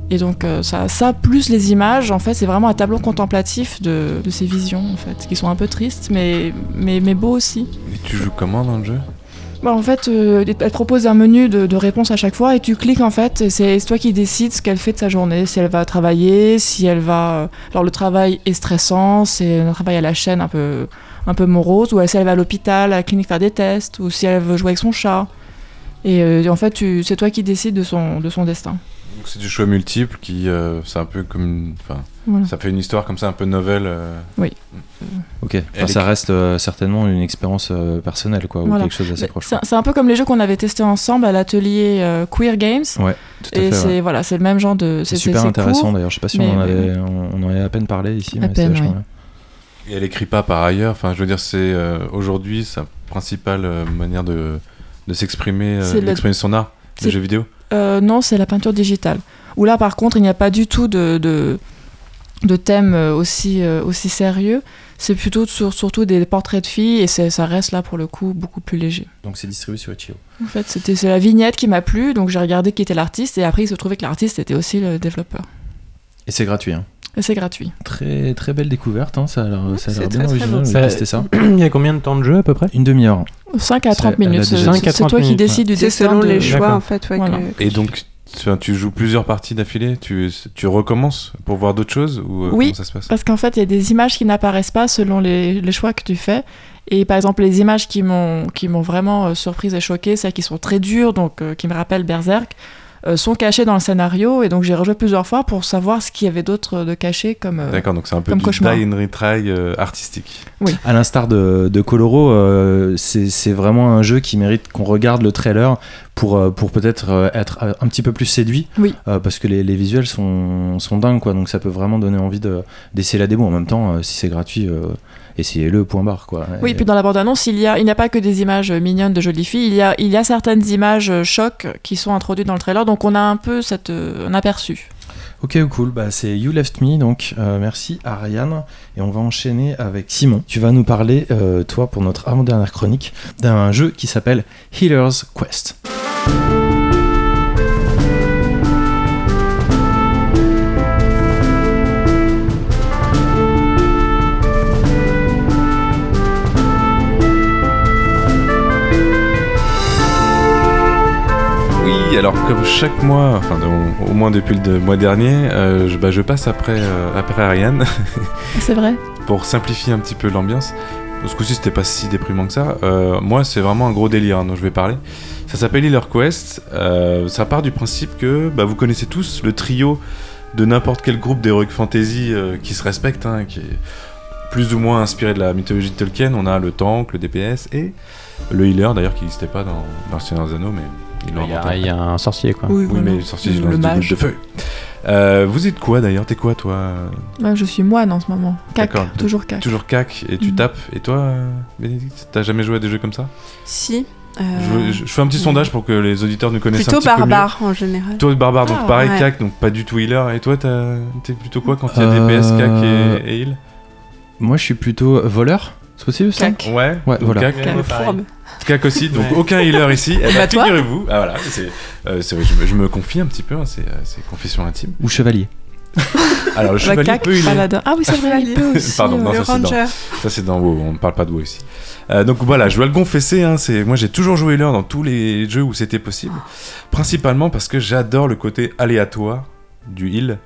Et donc euh, ça, ça plus les images, en fait, c'est vraiment un tableau contemplatif de, de ces visions, en fait, qui sont un peu tristes, mais, mais, mais beaux aussi. Et tu joues comment dans le jeu? Bah, en fait, euh, elle te propose un menu de, de réponses à chaque fois et tu cliques en fait. et C'est toi qui décides ce qu'elle fait de sa journée, si elle va travailler, si elle va. euh, Alors le travail est stressant, c'est un travail à la chaîne un peu un peu morose, ou si elle va à l'hôpital, à la clinique faire des tests, ou si elle veut jouer avec son chat. Et euh, en fait, c'est toi qui décides de son de son destin. C'est du choix multiple qui, euh, c'est un peu comme, une- enfin, Voilà. ça fait une histoire comme ça un peu nouvelle. euh. Ok. Enfin, Elle ça est- reste euh, certainement une expérience euh, personnelle, quoi, ou Voilà. quelque chose d'assez Mais proche. C'est c'est un peu comme les jeux qu'on avait testés ensemble à l'atelier euh, Queer Games. Ouais, tout à Et fait. c'est ouais. voilà, c'est le même genre de. C'est super c'est intéressant d'ailleurs. Je sais pas si mais- on, en mais- avait, on, on en avait à peine parlé ici. À mais c'est peine, vachement oui. bien. Et elle écrit pas par ailleurs. Enfin, je veux dire, c'est euh, aujourd'hui sa principale euh, manière de, de s'exprimer, euh, C'est le- d'exprimer son art, les c'est- jeux vidéo. Euh, non, c'est la peinture digitale. Où là, par contre, il n'y a pas du tout de, de, de thème euh, aussi, euh, aussi sérieux. C'est plutôt sur- surtout des portraits de filles et ça reste là pour le coup beaucoup plus léger. Donc c'est distribué sur Itch.io. En fait, c'était c'est la vignette qui m'a plu, donc j'ai regardé qui était l'artiste et après il se trouvait que l'artiste était aussi le développeur. Et c'est gratuit. Hein. Et c'est gratuit. Très très belle découverte. Hein. Ça a l'air, ça a c'est l'air très, bien très original. vais tester ça. *clears throat* Il y a combien de temps de jeu à peu près? Une demi-heure. 5 à C'est- 30 elle a minutes, c'est dit. c'est- 5 à c'est 30 toi qui décides du C'est destin selon de- les choix D'accord. en fait. ouais, Voilà. que- Et donc, Tu, tu joues plusieurs parties d'affilée tu, tu recommences pour voir d'autres choses ou euh, Oui. comment ça se passe? Parce qu'en fait, il y a des images qui n'apparaissent pas selon les, les choix que tu fais. Et par exemple, les images qui m'ont qui m'ont vraiment euh, surprise et choquée, celles qui sont très dures, donc euh, qui me rappellent Berserk, euh, sont cachées dans le scénario. Et donc j'ai rejoué plusieurs fois pour savoir ce qu'il y avait d'autre de caché comme. euh, D'accord, donc c'est un peu du cauchemar. die and retry euh, artistique. À l'instar de, de Coloro, euh, c'est c'est vraiment un jeu qui mérite qu'on regarde le trailer pour, euh, pour peut-être euh, être euh, un petit peu plus séduit. Oui. Euh, parce que les, les visuels sont, sont dingues, quoi. Donc ça peut vraiment donner envie de- d'essayer la démo. En même temps, euh, si c'est gratuit, euh, essayez-le, point barre, quoi. Oui, Et- puis dans la bande-annonce, il y a, il n'y a pas que des images mignonnes de jolies filles, il y a, il y a certaines images euh, chocs qui sont introduites dans le trailer, donc on a un peu cette, euh, un aperçu. Ok, cool. Bah, c'est You Left Me, donc euh, merci Ariane. Et on va enchaîner avec Simon. Tu vas nous parler, euh, toi, pour notre avant-dernière chronique, d'un jeu qui s'appelle Healer's Quest. Oui, alors comme chaque mois, enfin au moins depuis le mois dernier, euh, je, bah, je passe après, euh, après Ariane *laughs* C'est vrai pour simplifier un petit peu l'ambiance. Ce coup-ci, c'était pas si déprimant que ça. Euh, moi, c'est vraiment un gros délire hein, dont je vais parler. Ça s'appelle Healer Quest. Ça part du principe que bah, vous connaissez tous le trio de n'importe quel groupe d'Heroic Fantasy qui se respecte, hein, qui est plus ou moins inspiré de la mythologie de Tolkien. On a le tank, le DPS et le healer, d'ailleurs, qui n'existait pas dans, dans le Seigneur des Anneaux, mais Il y, a, il y a un sorcier, quoi. Oui, mais le sorcier, il Le lance des mage. de feu. Euh, vous êtes quoi d'ailleurs? T'es quoi toi? Moi, je suis moine en ce moment. Cac, D'accord. toujours cac. Toujours cac et tu Mhm. tapes. Et toi, euh, Bénédicte T'as jamais joué à des jeux comme ça? Si. euh, je, je- je fais un petit sondage pour que les auditeurs nous connaissent Plutôt un petit peu mieux. barbare en général. Toi, barbare, donc Ah, pareil, ouais. cac, donc pas du tout healer. Et toi, t'as- t'es plutôt quoi quand il y a Euh, DPS, cac et, et heal? Moi, je suis plutôt voleur. C'est possible ça? Cac. Ouais, Ouais, donc voilà. cac, Quelle cac aussi, donc Ouais. aucun healer ici. Eh ben, Bah, figurez-vous, ah, voilà, c'est, euh, je, me- je me confie un petit peu, hein, c'est, euh, confession intime. Ou chevalier. *laughs* Alors, le chevalier cac, peut healer. paladin. Ah oui, c'est vrai, il peut *laughs* aussi. Pardon, euh, non, le ça, c'est dans- ranger. Ça c'est dans WoW, on ne parle pas de WoW ici. Euh, donc voilà, je dois le confesser, hein, c'est moi j'ai toujours joué healer dans tous les jeux où c'était possible, principalement parce que j'adore le côté aléatoire du heal,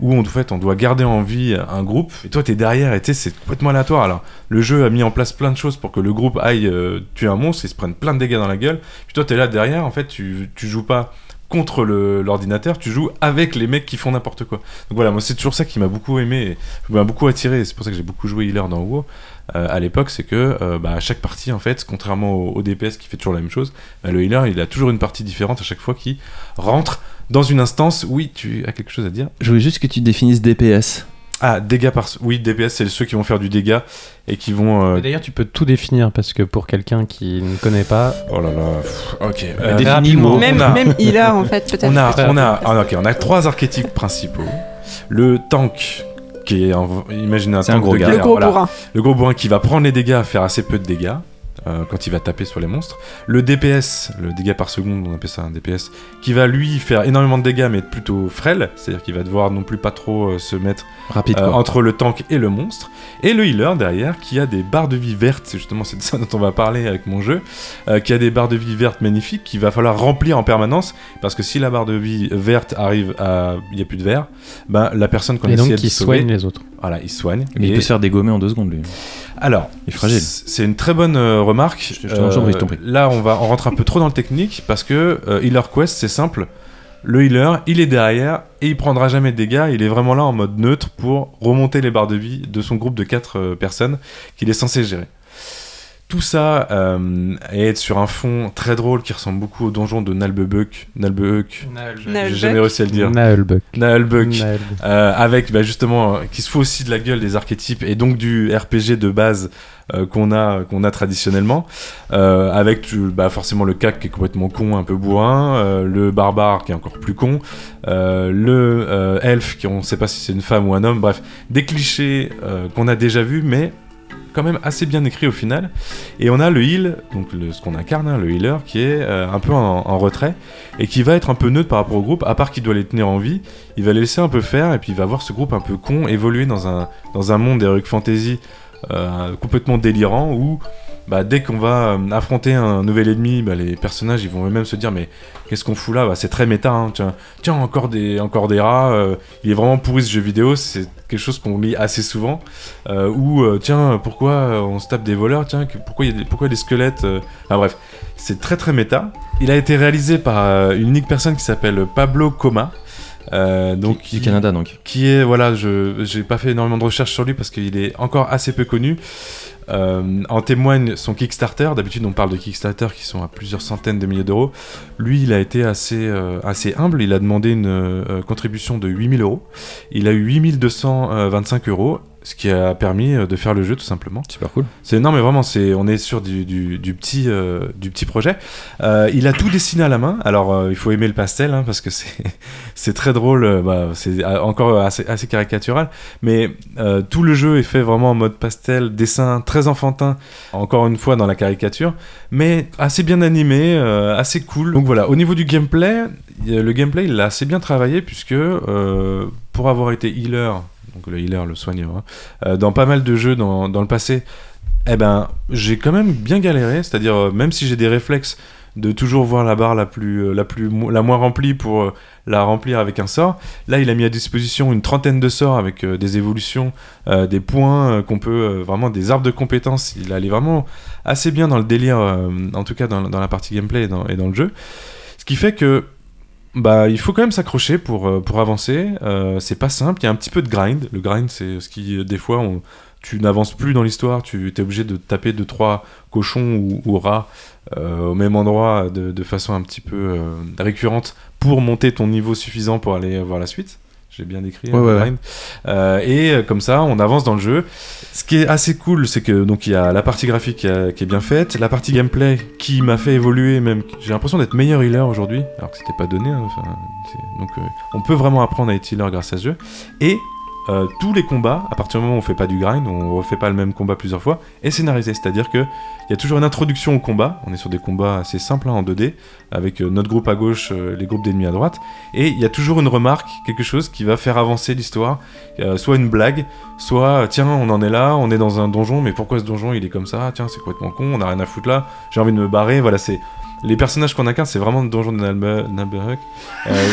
où en fait on doit garder en vie un groupe, et toi t'es derrière et c'est complètement aléatoire. Alors le jeu a mis en place plein de choses pour que le groupe aille euh, tuer un monstre, et se prenne plein de dégâts dans la gueule, puis toi t'es là derrière, en fait tu, tu joues pas contre l'ordinateur, tu joues avec les mecs qui font n'importe quoi. Donc voilà, moi c'est toujours ça qui m'a beaucoup aimé, m'a beaucoup attiré, c'est pour ça que j'ai beaucoup joué healer dans WoW euh, à l'époque, c'est que euh, bah, à chaque partie, en fait, contrairement au, au DPS qui fait toujours la même chose, bah, le healer il a toujours une partie différente à chaque fois qui rentre dans une instance. Oui, tu as quelque chose à dire? Je voulais juste que tu définisses DPS. Ah, dégâts par. Oui, DPS, c'est ceux qui vont faire du dégât et qui vont. euh, D'ailleurs, tu peux tout définir parce que pour quelqu'un qui ne connaît pas, Oh là là, pff, ok. Euh, Définis rapidement, le mot. Même, a- même healer en fait, peut-être. On a, on a, ah, ok, on a trois archétypes principaux. Le tank, qui est, un, imaginez un tank gros de gars. guerre, Le gros voilà. bourrin. Le gros bourrin qui va prendre les dégâts, faire assez peu de dégâts euh, quand il va taper sur les monstres. Le DPS, le dégâts par seconde, on appelle ça un DPS, qui va lui faire énormément de dégâts mais être plutôt frêle, c'est-à-dire qu'il va devoir non plus pas trop euh, se mettre Rapide, euh, entre le tank et le monstre. Et le healer derrière qui a des barres de vie vertes, c'est justement c'est de ça *laughs* dont on va parler avec mon jeu, qui a des barres de vie vertes magnifiques qu'il va falloir remplir en permanence parce que si la barre de vie verte arrive à il n'y a plus de verre, ben la personne qu'on essaie qui de sauver, soigne les autres. Voilà, il soigne. Mais il peut se faire dégommer en deux secondes, lui. alors, Il est fragile. C'est une très bonne euh, remarque. Je je prie, je prie. Là, on va on rentre un peu trop dans le technique parce que euh, Healer Quest, c'est simple. Le healer, il est derrière et il prendra jamais de dégâts. Il est vraiment là en mode neutre pour remonter les barres de vie de son groupe de 4 personnes qu'il est censé gérer. Tout ça euh, être sur un fond très drôle qui ressemble beaucoup au donjon de Nalbebuck. Nalbeuk. J'ai jamais réussi à le dire. Euh, avec bah, justement euh, qui se fout aussi de la gueule des archétypes et donc du RPG de base euh, qu'on a qu'on a traditionnellement euh, avec tu- bah, forcément le cac qui est complètement con un peu bourrin euh, le barbare qui est encore plus con euh, le euh, elfe qui on sait pas si c'est une femme ou un homme bref des clichés euh, qu'on a déjà vus mais quand même assez bien écrit au final. Et on a le heal donc ce qu'on incarne hein, le healer qui est euh, un peu en, en retrait et qui va être un peu neutre par rapport au groupe à part qu'il doit les tenir en vie. Il va les laisser un peu faire et puis il va voir ce groupe un peu con évoluer dans un, dans un monde d'Heroic Fantasy euh, complètement délirant où bah, dès qu'on va euh, affronter un nouvel ennemi, bah, les personnages ils vont eux-mêmes se dire mais qu'est-ce qu'on fout là? Bah, C'est très méta. hein. Tiens, tiens, encore des, encore des rats. euh, il est vraiment pourri ce jeu vidéo. C'est quelque chose qu'on lit assez souvent. Euh, ou euh, tiens, pourquoi on se tape des voleurs? Tiens, pourquoi il y a des, pourquoi des squelettes Enfin bref, c'est très très méta. Il a été réalisé par une unique personne qui s'appelle Pablo Coma. Euh, donc Du Canada donc. qui est voilà je j'ai pas fait énormément de recherches sur lui parce qu'il est encore assez peu connu Euh, en témoigne son Kickstarter. D'habitude on parle de Kickstarter qui sont à plusieurs centaines de milliers d'euros. Lui il a été assez euh, assez humble. Il a demandé une euh, contribution de 8000 euros. Il a eu 8225 euros ce qui a permis euh, de faire le jeu tout simplement Super cool. c'est non mais vraiment c'est on est sur du, du, du petit euh, du petit projet. Euh, il a tout dessiné à la main. Alors euh, il faut aimer le pastel hein, parce que c'est *laughs* c'est très drôle. bah, c'est encore assez, assez caricatural. Mais tout le jeu est fait vraiment en mode pastel, dessin très enfantin. Encore une fois dans la caricature, mais assez bien animé, assez cool. Donc voilà. Au niveau du gameplay, le gameplay il l'a assez bien travaillé puisque pour avoir été healer, le healer, le soigneur, euh, dans pas mal de jeux dans, le passé, eh ben, j'ai quand même bien galéré, c'est-à-dire euh, même si j'ai des réflexes de toujours voir la barre la plus, euh, la plus, la moins remplie pour la remplir avec un sort. Là, il a mis à disposition une trentaine de sorts avec des évolutions, des points qu'on peut vraiment des arbres de compétences. Il allait vraiment assez bien dans le délire, en tout cas dans, la partie gameplay et dans le jeu. Ce qui fait que bah, il faut quand même s'accrocher pour, euh, pour avancer. Euh, c'est pas simple, il y a un petit peu de grind. Le grind, c'est ce qui, des fois, on, tu n'avances plus dans l'histoire, tu es obligé de taper deux trois cochons ou, ou rats euh, au même endroit de, de façon un petit peu récurrente pour monter ton niveau suffisant pour aller voir la suite. J'ai bien décrit Ouais, hein, ouais. Euh, et euh, comme ça, on avance dans le jeu. Ce qui est assez cool, c'est que donc il y a la partie graphique qui, a- qui est bien faite, la partie gameplay qui m'a fait évoluer même. J'ai l'impression d'être meilleur healer aujourd'hui, alors que c'était pas donné. hein, donc euh, on peut vraiment apprendre à être healer grâce à ce jeu. Et euh, tous les combats, à partir du moment où on fait pas du grind, on refait pas le même combat plusieurs fois, est scénarisé. C'est-à-dire que il y a toujours une introduction au combat. On est sur des combats assez simples hein, en 2D, avec euh, notre groupe à gauche, euh, les groupes d'ennemis à droite. Et il y a toujours une remarque, quelque chose qui va faire avancer l'histoire. Euh, soit une blague, soit tiens, on en est là, on est dans un donjon, mais pourquoi ce donjon il est comme ça? Tiens, c'est complètement con, on a rien à foutre là, j'ai envie de me barrer. Voilà, c'est. Les personnages qu'on incarne, c'est vraiment le donjon de Nalbe- Nalberg. Euh,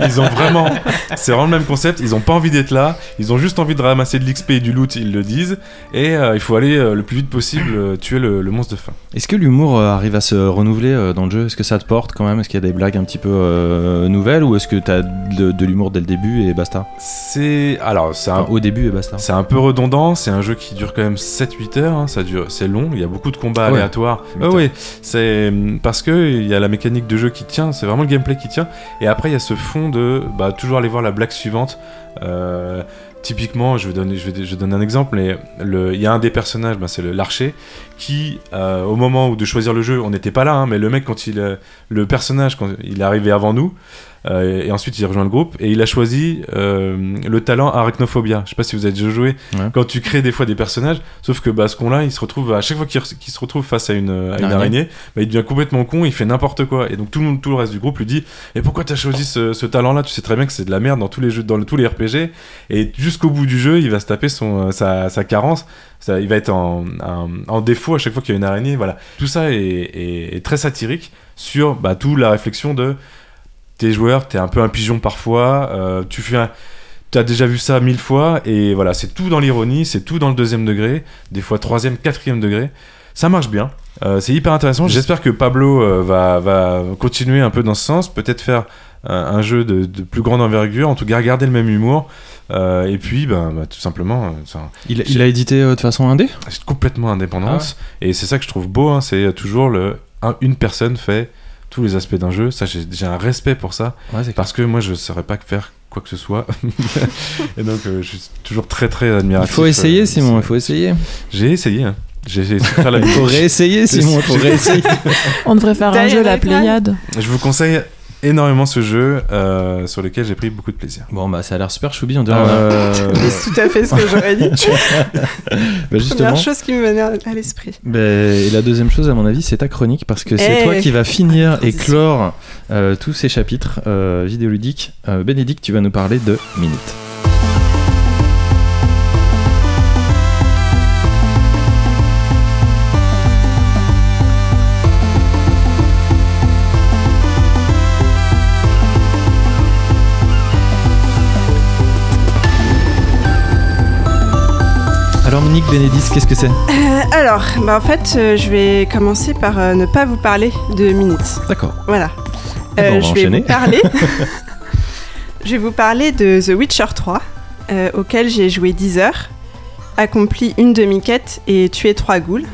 *laughs* ils ont vraiment. C'est vraiment le même concept, ils ont pas envie d'être là, ils ont juste envie de ramasser de l'XP et du loot, ils le disent. Et il faut aller le plus vite possible tuer le, le monstre de fin. Est-ce que l'humour euh, arrive à se renouveler euh, dans le jeu? Est-ce que ça te porte quand même? Est-ce qu'il y a des blagues un petit peu euh, nouvelles ou est-ce que t'as de, de l'humour dès le début et basta? C'est. Alors, c'est un, Enfin, Au début et basta. C'est un peu redondant, c'est un jeu qui dure quand même 7-8 heures, hein, ça dure, c'est long, il y a beaucoup de combats Ouais, aléatoires. Ah oui, c'est hum, parce que il y a la mécanique de jeu qui tient, c'est vraiment le gameplay qui tient. Et après il y a ce fond de bah, toujours aller voir la blague suivante. Euh, typiquement, je vais donner, donner un exemple, mais il y a un des personnages, bah, c'est l'archer, qui euh, au moment de choisir le jeu, on n'était pas là, hein, mais le mec quand il, euh, le personnage quand il est avant nous. Euh, et ensuite, il rejoint le groupe et il a choisi euh, le talent arachnophobia. Je sais pas si vous avez déjà joué. Ouais. Quand tu crées des fois des personnages, sauf que bah, ce con-là, il se retrouve à chaque fois qu'il se retrouve face à une, à une Araignée. bah, il devient complètement con, il fait n'importe quoi. Et donc tout le, monde, tout le reste du groupe lui dit Et pourquoi t'as choisi ce, ce talent-là? Tu sais très bien que c'est de la merde dans tous les jeux, dans le- tous les RPG. Et jusqu'au bout du jeu, il va se taper son, euh, sa, sa carence. Ça, il va être en, en, en défaut à chaque fois qu'il y a une araignée. Voilà. Tout ça est, est- est très satirique sur bah, toute la réflexion de t'es joueur, t'es un peu un pigeon parfois, euh, tu fais un. T'as déjà vu ça mille fois, et voilà, c'est tout dans l'ironie, c'est tout dans le deuxième degré, des fois troisième, quatrième degré. Ça marche bien, Euh, c'est hyper intéressant. J'espère que Pablo euh, va, va continuer un peu dans ce sens, peut-être faire un, jeu de, de plus grande envergure, en tout cas garder le même humour, euh, et puis ben, bah, tout simplement, euh, Il, il a édité euh, de façon indé? C'est complètement indépendance, et c'est ça que je trouve beau, hein, c'est toujours le, un- une personne fait tous les aspects d'un jeu, ça j'ai j'ai un respect pour ça. Ouais, c'est Parce que moi, je ne saurais pas faire quoi que ce soit. *laughs* et donc, euh, je suis toujours très, très Il admiratif. faut essayer, euh, Simon, il c'est- faut essayer. J'ai essayé. hein. J'ai essayé de faire la *laughs* Il faut réessayer, Simon, il faut réessayer. On devrait faire un jeu, la. Pléiade. Je vous conseille énormément ce jeu euh, sur lequel j'ai pris beaucoup de plaisir. Bon, bah, ça a l'air super choubi, on dirait. Euh, *laughs* C'est tout à fait ce que j'aurais dit. *laughs* bah, justement. Première chose qui me venait à à l'esprit. Ben, et la deuxième chose, à mon avis, c'est ta chronique, parce que c'est Eh, toi qui vas finir et clore euh, tous ces chapitres euh, vidéoludiques. Euh, Bénédicte, tu vas nous parler de Minute. Alors Monique Bénédis, qu'est-ce que c'est Euh, alors, bah, en fait, euh, je vais commencer par euh, ne pas vous parler de minutes. D'accord. Voilà. Eh ben, on va je vais enchaîner. vous parler. *laughs* je vais vous parler de The Witcher 3, euh, auquel j'ai joué 10 heures, accompli une demi-quête et tué 3 ghouls.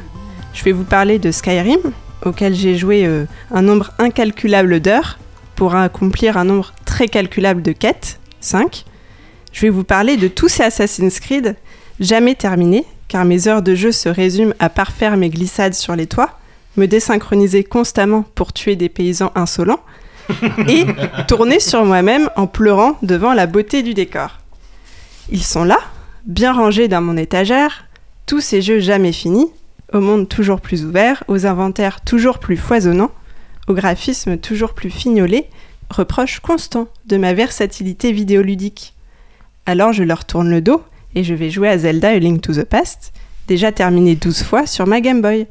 Je vais vous parler de Skyrim, auquel j'ai joué un nombre incalculable d'heures pour accomplir un nombre très calculable de quêtes, 5. Je vais vous parler de tous ces Assassin's Creed jamais terminés, car mes heures de jeu se résument à parfaire mes glissades sur les toits, me désynchroniser constamment pour tuer des paysans insolents, *laughs* et tourner sur moi-même en pleurant devant la beauté du décor. Ils sont là, bien rangés dans mon étagère, tous ces jeux jamais finis, au monde toujours plus ouvert, aux inventaires toujours plus foisonnants, au graphisme toujours plus fignolé, reproche constant de ma versatilité vidéoludique. Alors je leur tourne le dos et je vais jouer à Zelda A Link to the Past, déjà terminé 12 fois sur ma Game Boy.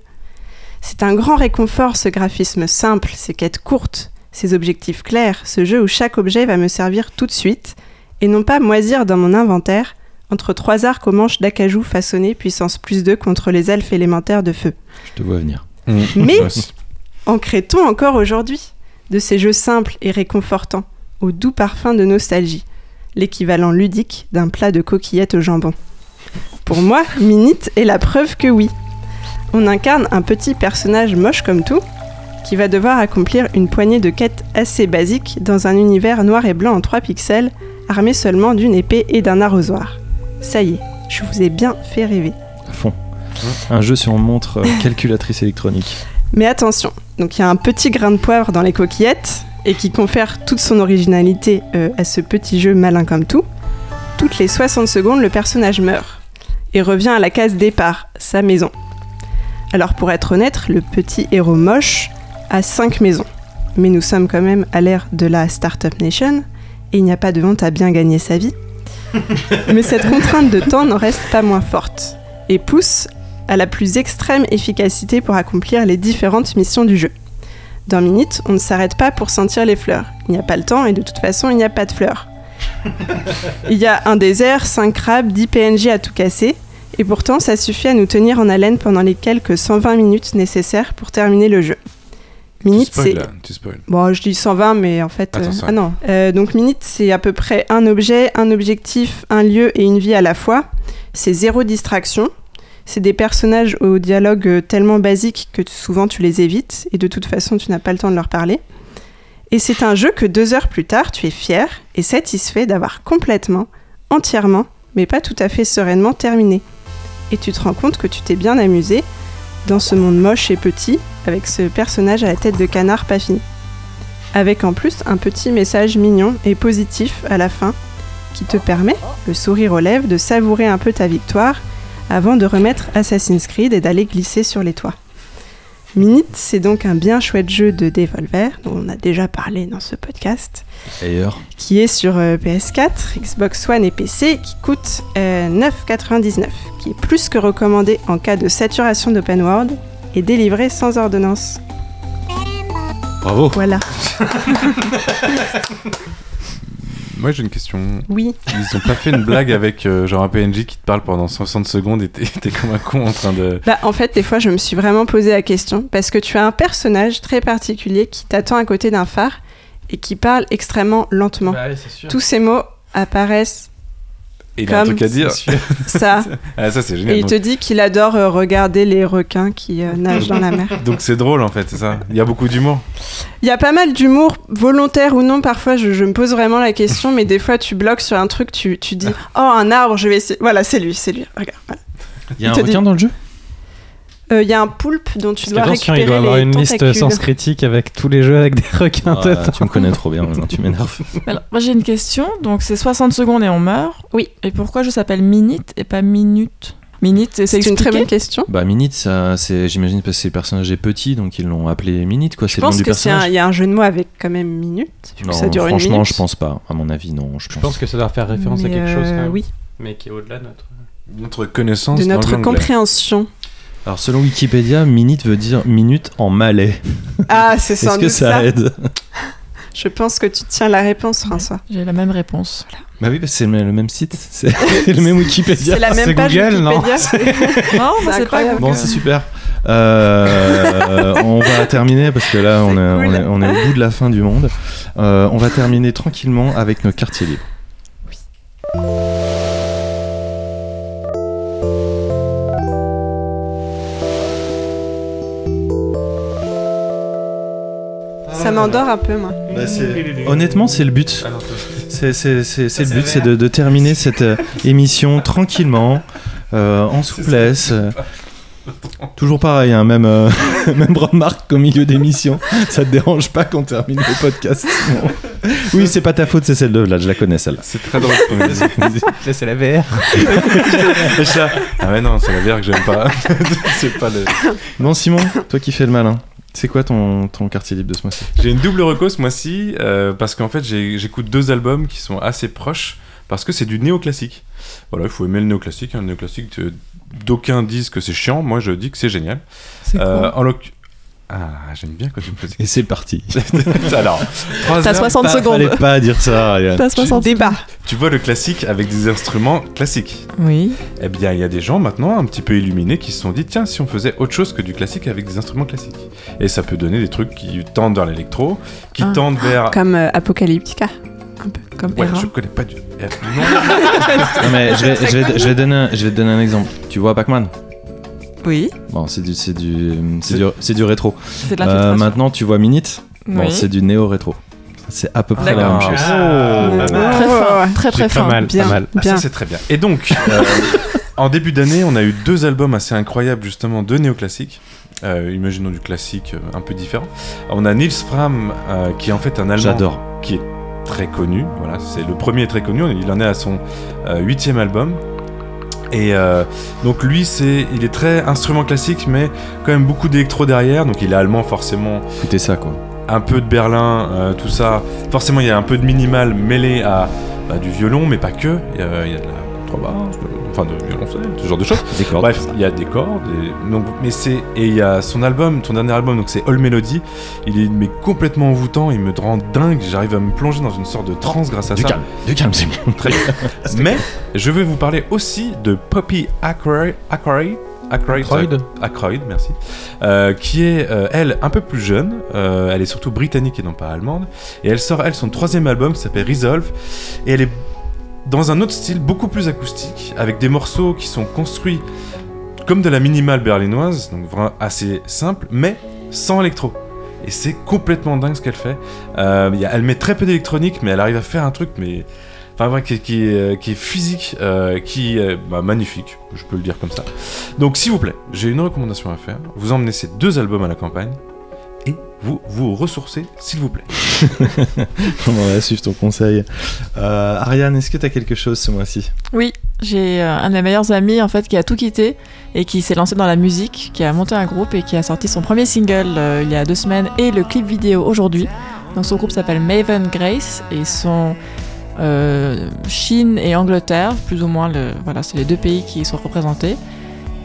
C'est un grand réconfort ce graphisme simple, ces quêtes courtes, ces objectifs clairs, ce jeu où chaque objet va me servir tout de suite, et non pas moisir dans mon inventaire entre trois arcs aux manches d'acajou façonnés puissance plus 2 contre les elfes élémentaires de feu. Je te vois venir. Mais en crée-t-on encore aujourd'hui de ces jeux simples et réconfortants, au doux parfum de nostalgie, l'équivalent ludique d'un plat de coquillettes au jambon Pour moi, Minute est la preuve que oui. On incarne un petit personnage moche comme tout, qui va devoir accomplir une poignée de quêtes assez basiques dans un univers noir et blanc en 3 pixels, armé seulement d'une épée et d'un arrosoir. Ça y est, je vous ai bien fait rêver. À fond. Un jeu sur montre euh, *laughs* calculatrice électronique. Mais attention, donc il y a un petit grain de poivre dans les coquillettes et qui confère toute son originalité euh, à ce petit jeu malin comme tout. Toutes les 60 secondes, le personnage meurt et revient à la case départ, sa maison. Alors pour être honnête, le petit héros moche a 5 maisons. Mais nous sommes quand même à l'ère de la Startup Nation et il n'y a pas de honte à bien gagner sa vie. *laughs* Mais cette contrainte de temps n'en reste pas moins forte et pousse à la plus extrême efficacité pour accomplir les différentes missions du jeu. Dans Minute, on ne s'arrête pas pour sentir les fleurs. Il n'y a pas le temps et de toute façon, il n'y a pas de fleurs. *laughs* Il y a un désert, 5 crabes, 10 PNJ à tout casser, et pourtant ça suffit à nous tenir en haleine pendant les quelques 120 minutes nécessaires pour terminer le jeu. Minute, c'est. Bon, je dis 120, mais en fait. Attends, euh, ah non. Euh, donc, Minute, c'est à peu près un objet, un objectif, un lieu et une vie à la fois. C'est zéro distraction. C'est des personnages au dialogue euh, tellement basique que souvent tu les évites et de toute façon tu n'as pas le temps de leur parler. Et c'est un jeu que deux heures plus tard tu es fier et satisfait d'avoir complètement, entièrement, mais pas tout à fait sereinement terminé. Et tu te rends compte que tu t'es bien amusé dans ce monde moche et petit avec ce personnage à la tête de canard pas fini. Avec en plus un petit message mignon et positif à la fin qui te permet, le sourire aux lèvres, de savourer un peu ta victoire avant de remettre Assassin's Creed et d'aller glisser sur les toits. Minute, c'est donc un bien chouette jeu de Devolver, dont on a déjà parlé dans ce podcast, D'ailleurs, qui est sur euh, PS4, Xbox One et PC, qui coûte euh, 9,99, qui est plus que recommandé en cas de saturation d'open world et délivré sans ordonnance. bravo. Voilà. *laughs* Moi j'ai une question. Oui. Ils ont pas fait une blague avec euh, genre un PNJ qui te parle pendant 60 secondes et t'es *laughs* t'es comme un con en train de. Bah, en fait, des fois, je me suis vraiment posé la question parce que tu as un personnage très particulier qui t'attend à côté d'un phare et qui parle extrêmement lentement. Bah. Tous ces mots apparaissent Et il a un Comme truc à dire. *laughs* ça. Ah, ça c'est Et génial. il te dit qu'il adore euh, regarder les requins qui euh, *laughs* nagent dans la mer. Donc c'est drôle en fait, c'est ça. Il y a beaucoup d'humour. Il y a pas mal d'humour, volontaire ou non. Parfois, je, je me pose vraiment la question, mais des fois, tu bloques sur un truc, tu, tu dis *laughs* Oh, un arbre, je vais essayer. Voilà, c'est lui, c'est lui. Regarde. voilà. Il y a un Il dit- requin dans le jeu? Euh, Il y a un poulpe dont tu dois récupérer il doit avoir les une liste sens critique avec tous les jeux avec des requins Ah. Tu me connais trop bien, *laughs* maintenant, tu m'énerves. Alors, moi j'ai une question. Donc c'est 60 secondes et on meurt. Oui. Et pourquoi je s'appelle Minute et pas Minute? Minute, c'est une très bonne question. Bah, Minute, ça, c'est, j'imagine parce que le personnage est petit, donc ils l'ont appelé Minute, quoi. C'est Je le nom pense du que c'est un- personnage. il y a un jeu de mots avec quand même minute. Non, ça dure une franchement, minute. je pense pas. À mon avis, non. Je pense. Je pense que ça doit faire référence à quelque chose quand euh, même. Oui, Mais qui est au-delà de notre. Notre connaissance de notre compréhension. Alors, selon Wikipédia, Minute veut dire minute en malais. Ah, c'est *laughs* sans Est-ce que ça, ça. aide Je pense que tu tiens la réponse, François. J'ai la même réponse. Bah oui, parce que c'est le même site, c'est *laughs* le même Wikipédia. C'est la même page Google, non Wikipédia. *laughs* Non, C'est bah, c'est pas incroyable. Bon, c'est super. Euh, on va terminer parce que là, on est, on, est, on est au bout de la fin du monde. Euh, on va terminer tranquillement avec nos quartiers libres. Ça m'endort un peu, moi. Bah, Honnêtement, c'est le but. C'est le but, c'est de, de terminer cette euh, émission tranquillement, euh, en souplesse. euh. Toujours pareil, hein, même, euh, *laughs* même remarque au milieu d'émission. Ça te dérange pas qu'on termine le podcast Bon. Oui, c'est pas ta faute, c'est celle de là, je la connais celle-là. C'est très drôle. *laughs* Là, c'est la VR. *laughs* Ah ouais, non, c'est la bière que j'aime pas. c'est pas le. Bon, Simon, toi qui fais le malin, c'est quoi ton, ton quartier libre de ce mois-ci? J'ai une double reco ce mois-ci euh, parce qu'en fait j'écoute deux albums qui sont assez proches parce que c'est du néoclassique. Voilà, il faut aimer le néoclassique. Un néoclassique, euh, d'aucuns disent que c'est chiant, moi je dis que c'est génial. C'est Euh, en Ah, j'aime bien quand tu me poses Et c'est parti. *laughs* Alors, T'as heures, 60 Pas- secondes. Fallait pas dire ça. T'as 60 Débat. tu vois le classique avec des instruments classiques. Oui. Eh bien, il y a des gens maintenant un petit peu illuminés qui se sont dit tiens, si on faisait autre chose que du classique avec des instruments classiques. Et ça peut donner des trucs qui tendent vers l'électro, qui Ah. tendent vers. Comme euh, Apocalyptica. Un peu. Comme Ouais, Hera. je connais pas du. *laughs* Non, Non, mais je vais, je, vais, je, vais donner un, je vais te donner un exemple. Tu vois Pac-Man? Oui. Bon, c'est du, c'est du, c'est du, c'est du rétro. C'est de Euh, maintenant, tu vois Minute Bon, Oui. c'est du néo-rétro. C'est à peu près la D'accord. même chose. Ah, pas mal. Très fin. Très très Pas fin. mal, Bien. pas mal. Ah, Bien. ça c'est très bien. Et donc, euh, en début d'année, on a eu deux albums assez incroyables justement de néoclassique. Euh, imaginons du classique euh, un peu différent. On a Nils Fram, euh, qui est en fait un Allemand J'adore. qui est très connu. Voilà, c'est le premier est très connu. Il en est à son euh, huitième album. Et euh, donc lui, c'est, il est très instrument classique, mais quand même beaucoup d'électro derrière. Donc il est allemand forcément, Écoutez ça, quoi. un peu de Berlin, euh, tout ça. Forcément, il y a un peu de minimal mêlé à bah, du violon, mais pas que. Il y a, il y a de la contrebasse, de- enfin de violoncelle, ce genre de choses. Des cordes. Bref, il y a des cordes, et, donc, mais c'est et il y a son album, son dernier album, donc c'est All Melody. Il est mais complètement envoûtant, il me rend dingue. J'arrive à me plonger dans une sorte de transe grâce à Du ça. calme, du calme, c'est bon. Très bien. *laughs* mais je vais vous parler aussi de Poppy Ackroyd, Ackroyd. Ackroyd, merci. Euh, qui est, euh, elle, un peu plus jeune. Euh, elle est surtout britannique et non pas allemande. Et elle sort, elle, son troisième album qui s'appelle Resolve. Et elle est dans un autre style, beaucoup plus acoustique, avec des morceaux qui sont construits comme de la minimale berlinoise, donc vraiment assez simple, mais sans électro. Et c'est complètement dingue ce qu'elle fait. Euh, elle met très peu d'électronique, mais elle arrive à faire un truc, mais. Enfin, euh, qui est physique, euh, qui est bah, magnifique, je peux le dire comme ça. Donc, s'il vous plaît, j'ai une recommandation à faire. Vous emmenez ces deux albums à la campagne vous vous ressourcez, s'il vous plaît. *laughs* On va suivre ton conseil. Euh, Ariane, est-ce que tu as quelque chose ce mois-ci? Oui, j'ai euh, un de mes meilleurs amis en fait qui a tout quitté et qui s'est lancé dans la musique, qui a monté un groupe et qui a sorti son premier single euh, il y a deux semaines et le clip vidéo aujourd'hui. Donc son groupe s'appelle Maven Grace et sont euh, Chine et Angleterre, plus ou moins le, voilà, c'est les deux pays qui sont représentés.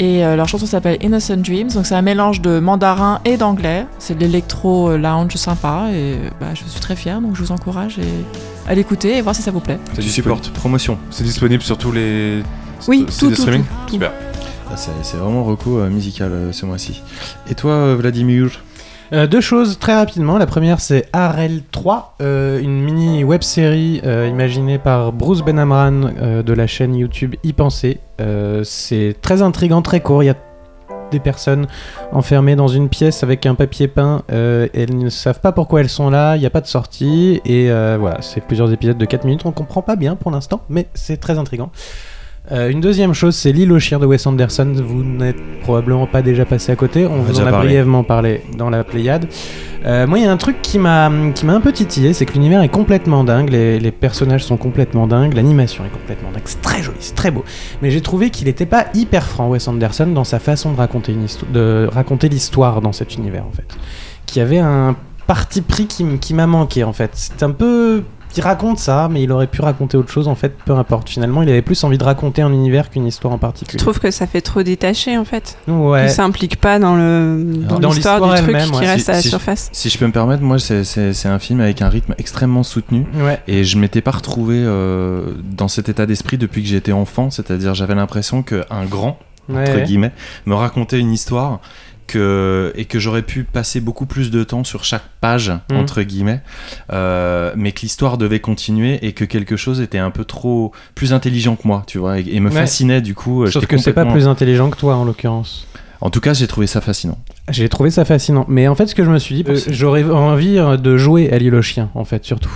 Et euh, leur chanson s'appelle Innocent Dreams, donc c'est un mélange de mandarin et d'anglais. C'est de l'électro euh, lounge sympa et euh, bah, je suis très fière, donc je vous encourage et- à l'écouter et voir si ça vous plaît. C'est disponible- supportes Promotion. C'est disponible sur tous les. Oui, tout, tout, streaming tout, tout. Super. Ah, c'est vraiment recours musical ce mois-ci. Et toi, Vladimir? Euh, deux choses très rapidement. La première, c'est Arel 3, euh, une mini web série euh, imaginée par Bruce Benamran de la chaîne YouTube Y Penser. C'est très intrigant, très court. Il y a des personnes enfermées dans une pièce avec un papier peint. elles ne savent pas pourquoi elles sont là. Il n'y a pas de sortie. Et voilà, c'est plusieurs épisodes de 4 minutes. On comprend pas bien pour l'instant, mais c'est très intrigant. Euh, une deuxième chose, c'est L'île aux chiens de Wes Anderson. Vous n'êtes probablement pas déjà passé à côté. On vous en a parlé. brièvement parlé dans la Pléiade. Euh, moi, il y a un truc qui m'a qui m'a un peu titillé, c'est que l'univers est complètement dingue, les, les personnages sont complètement dingues, l'animation est complètement dingue, c'est très joli, c'est très beau. Mais j'ai trouvé qu'il n'était pas hyper franc, Wes Anderson, dans sa façon de raconter une histo- de raconter l'histoire dans cet univers en fait, qui avait un parti pris qui, qui m'a manqué en fait. C'est un peu il raconte ça, mais il aurait pu raconter autre chose en fait, peu importe. Finalement, il avait plus envie de raconter un univers qu'une histoire en Je particulier. trouve que ça fait trop détaché en fait. Ouais. Que ça implique pas dans le dans, Dans l'histoire du truc qui ouais. reste Si- à la si- surface. Si je peux me permettre, moi, c'est- un film avec un rythme extrêmement soutenu. Ouais. Et je m'étais pas retrouvé euh, dans cet état d'esprit depuis que j'étais enfant, c'est-à-dire j'avais l'impression qu'un grand, entre Ouais. guillemets, me racontait une histoire que, et que j'aurais pu passer beaucoup plus de temps sur chaque page, Mhm. entre guillemets, euh, mais que l'histoire devait continuer et que quelque chose était un peu trop plus intelligent que moi, tu vois, et, et me Ouais. fascinait du coup. euh, Sauf que c'est pas plus intelligent que toi en l'occurrence. En tout cas, j'ai trouvé ça fascinant. J'ai trouvé ça fascinant. Mais en fait, ce que je me suis dit, euh, j'aurais envie euh, de jouer à l'île aux chiens, en fait, surtout.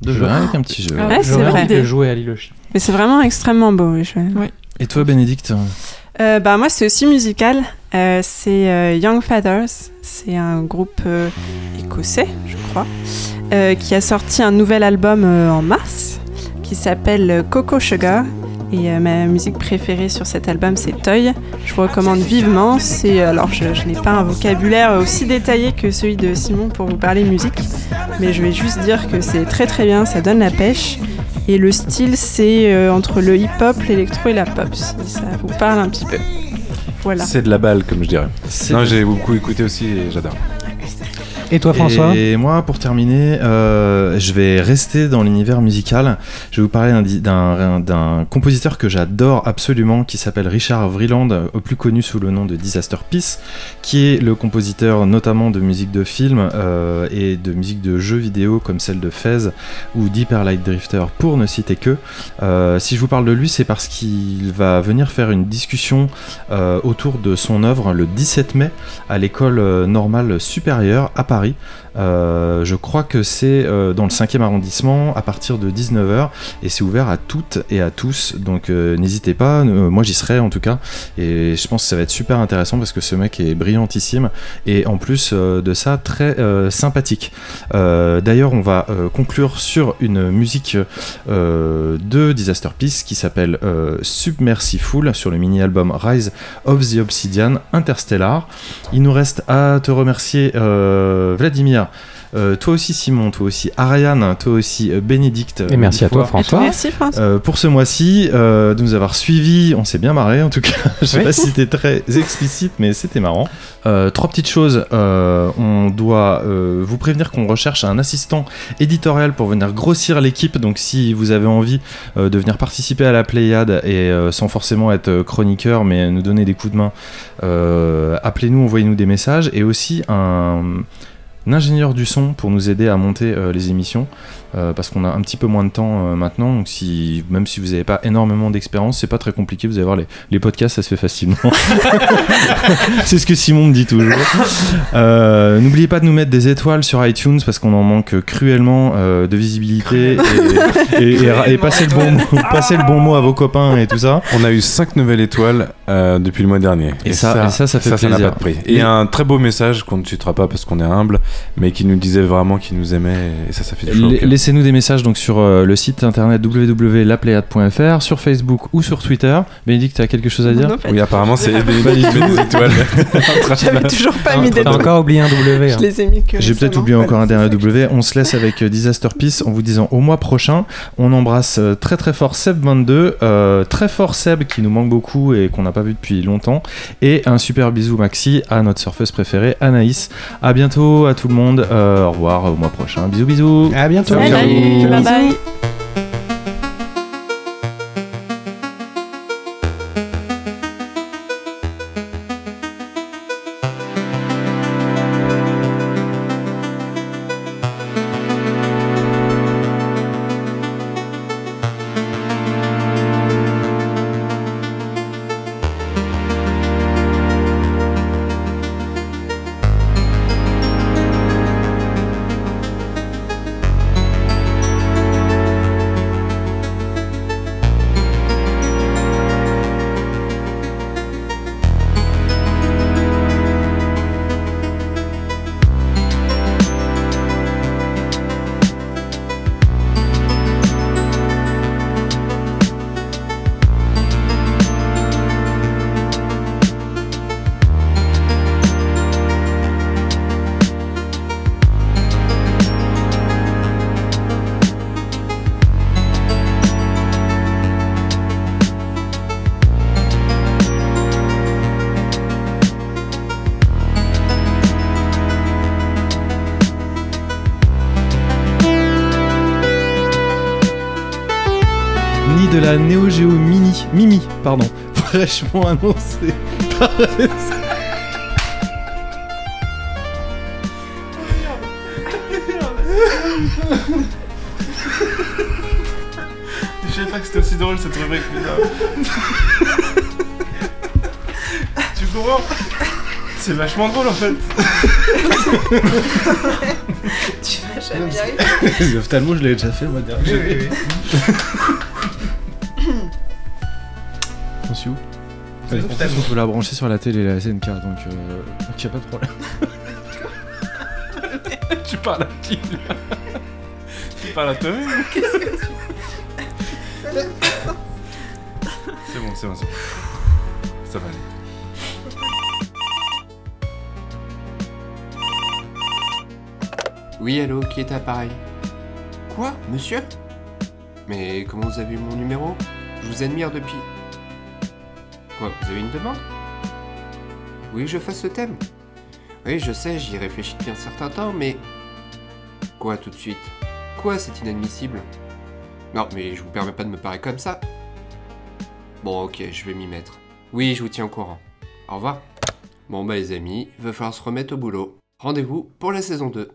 De jouer avec un petit jeu. Ah Ouais, c'est vrai. envie de jouer à l'île aux chiens. Mais c'est vraiment extrêmement beau. oui, je- Et toi, Bénédicte? Euh, bah, moi, c'est aussi musical. Euh, c'est euh, Young Fathers. C'est un groupe euh, écossais, je crois, qui a sorti un nouvel album en mars qui s'appelle Coco Sugar. Et euh, ma musique préférée sur cet album, c'est Toy. Je vous recommande vivement. C'est alors, je, je n'ai pas un vocabulaire aussi détaillé que celui de Simon pour vous parler musique, mais je vais juste dire que c'est très très bien. Ça donne la pêche. Et le style, c'est euh, entre le hip-hop, l'électro et la pop. Si ça vous parle un petit peu. Voilà. C'est de la balle, comme je dirais. Non, j'ai beaucoup écouté aussi et j'adore. Et toi, François Et moi, pour terminer, euh, je vais rester dans l'univers musical. Je vais vous parler d'un compositeur que j'adore absolument, qui s'appelle Richard Vreeland, au plus connu sous le nom de Disaster Peace, qui est le compositeur notamment de musique de film euh, et de musique de jeux vidéo comme celle de Fez ou Deeper Light Drifter, pour ne citer que. Euh, si je vous parle de lui, c'est parce qu'il va venir faire une discussion autour de son œuvre le 17 mai à l'école normale supérieure à Paris. Paris. Euh, je crois que c'est euh, dans le 5e arrondissement à partir de 19h et c'est ouvert à toutes et à tous. Donc euh, n'hésitez pas, moi j'y serai en tout cas. Et je pense que ça va être super intéressant parce que ce mec est brillantissime et en plus de ça très sympathique. D'ailleurs, on va conclure sur une musique de Disaster Peace qui s'appelle Submersive sur le mini-album Rise of the Obsidian Interstellar. Il nous reste à te remercier, euh, Euh, toi aussi Simon, toi aussi Ariane, toi aussi euh, Bénédicte. Et merci à toi. François. Merci François. Euh, pour ce mois-ci, euh, de nous avoir suivis, on s'est bien marré en tout cas. *laughs* Je sais Oui. pas si c'était très explicite, mais c'était marrant. Euh, trois petites choses. Euh, on doit euh, vous prévenir qu'on recherche un assistant éditorial pour venir grossir l'équipe. Donc, si vous avez envie euh, de venir participer à la Pléiade et euh, sans forcément être euh, chroniqueur, mais nous donner des coups de main, euh, appelez-nous, envoyez-nous des messages et aussi un ingénieur du son pour nous aider à monter euh, les émissions euh, parce qu'on a un petit peu moins de temps euh, maintenant. Donc si même si vous n'avez pas énormément d'expérience c'est pas très compliqué. Vous allez voir les, les podcasts ça se fait facilement. *laughs* C'est ce que Simon me dit toujours. Euh, n'oubliez pas de nous mettre des étoiles sur iTunes parce qu'on en manque cruellement euh, de visibilité et, et- et- et passer, le bon, mot- *laughs* passer le bon mot à vos copains et tout ça. On a eu 5 nouvelles étoiles euh, depuis le mois dernier. Et ça- et ça, ça fait n'a plaisir. pas de prix. Et Et- un très beau message qu'on ne citera pas parce qu'on est humble, mais qui nous disait vraiment qu'il nous aimait. Et ça, ça fait du chaud. Laissez-nous des messages donc sur euh, le site internet www.lapléade.fr, sur Facebook ou sur Twitter. Bénédicte, tu as quelque chose à dire? Non, Oui, apparemment, c'est *laughs* Pas des, des étoiles. *laughs* J'avais toujours pas mis T'as d'étoiles. encore oublié un W. Je hein. les ai mis que J'ai peut-être oublié encore un dernier W. On se laisse avec euh, Disaster Peace en vous disant au mois prochain. On embrasse euh, très très fort Seb22, euh, très fort Seb qui nous manque beaucoup et qu'on n'a pas vu depuis longtemps. Et un super bisou maxi à notre surfeuse préférée Anaïs. À bientôt à tout le monde. Euh, au revoir au mois prochain. Bisous bisous. À bientôt. Salut. Salut, bye bye. Pardon, *laughs* fraîchement annoncée par Je savais pas que c'était aussi drôle cette rubrique, tu comprends? C'est vachement drôle en fait. Tu vas jamais y arriver. *laughs* Je l'ai déjà fait moi dernier. *laughs* Allez, en plus, on peut la brancher sur la télé, la SNK, donc euh, donc y a pas de problème. *laughs* tu parles à qui là Tu parles à toi-même *laughs* C'est bon, c'est bon, c'est bon. Ça va aller. Oui, allô, qui est à l'appareil Quoi, monsieur? Mais comment vous avez eu mon numéro? Je vous admire depuis. Vous avez une demande? Oui, je fasse ce thème Oui, je sais, j'y réfléchis depuis un certain temps, mais... Quoi, tout de suite? Quoi, c'est inadmissible? Non, mais je vous permets pas de me parler comme ça. Bon, ok, je vais m'y mettre. Oui, je vous tiens au courant. Au revoir. Bon bah les amis, va falloir se remettre au boulot. Rendez-vous pour la saison 2.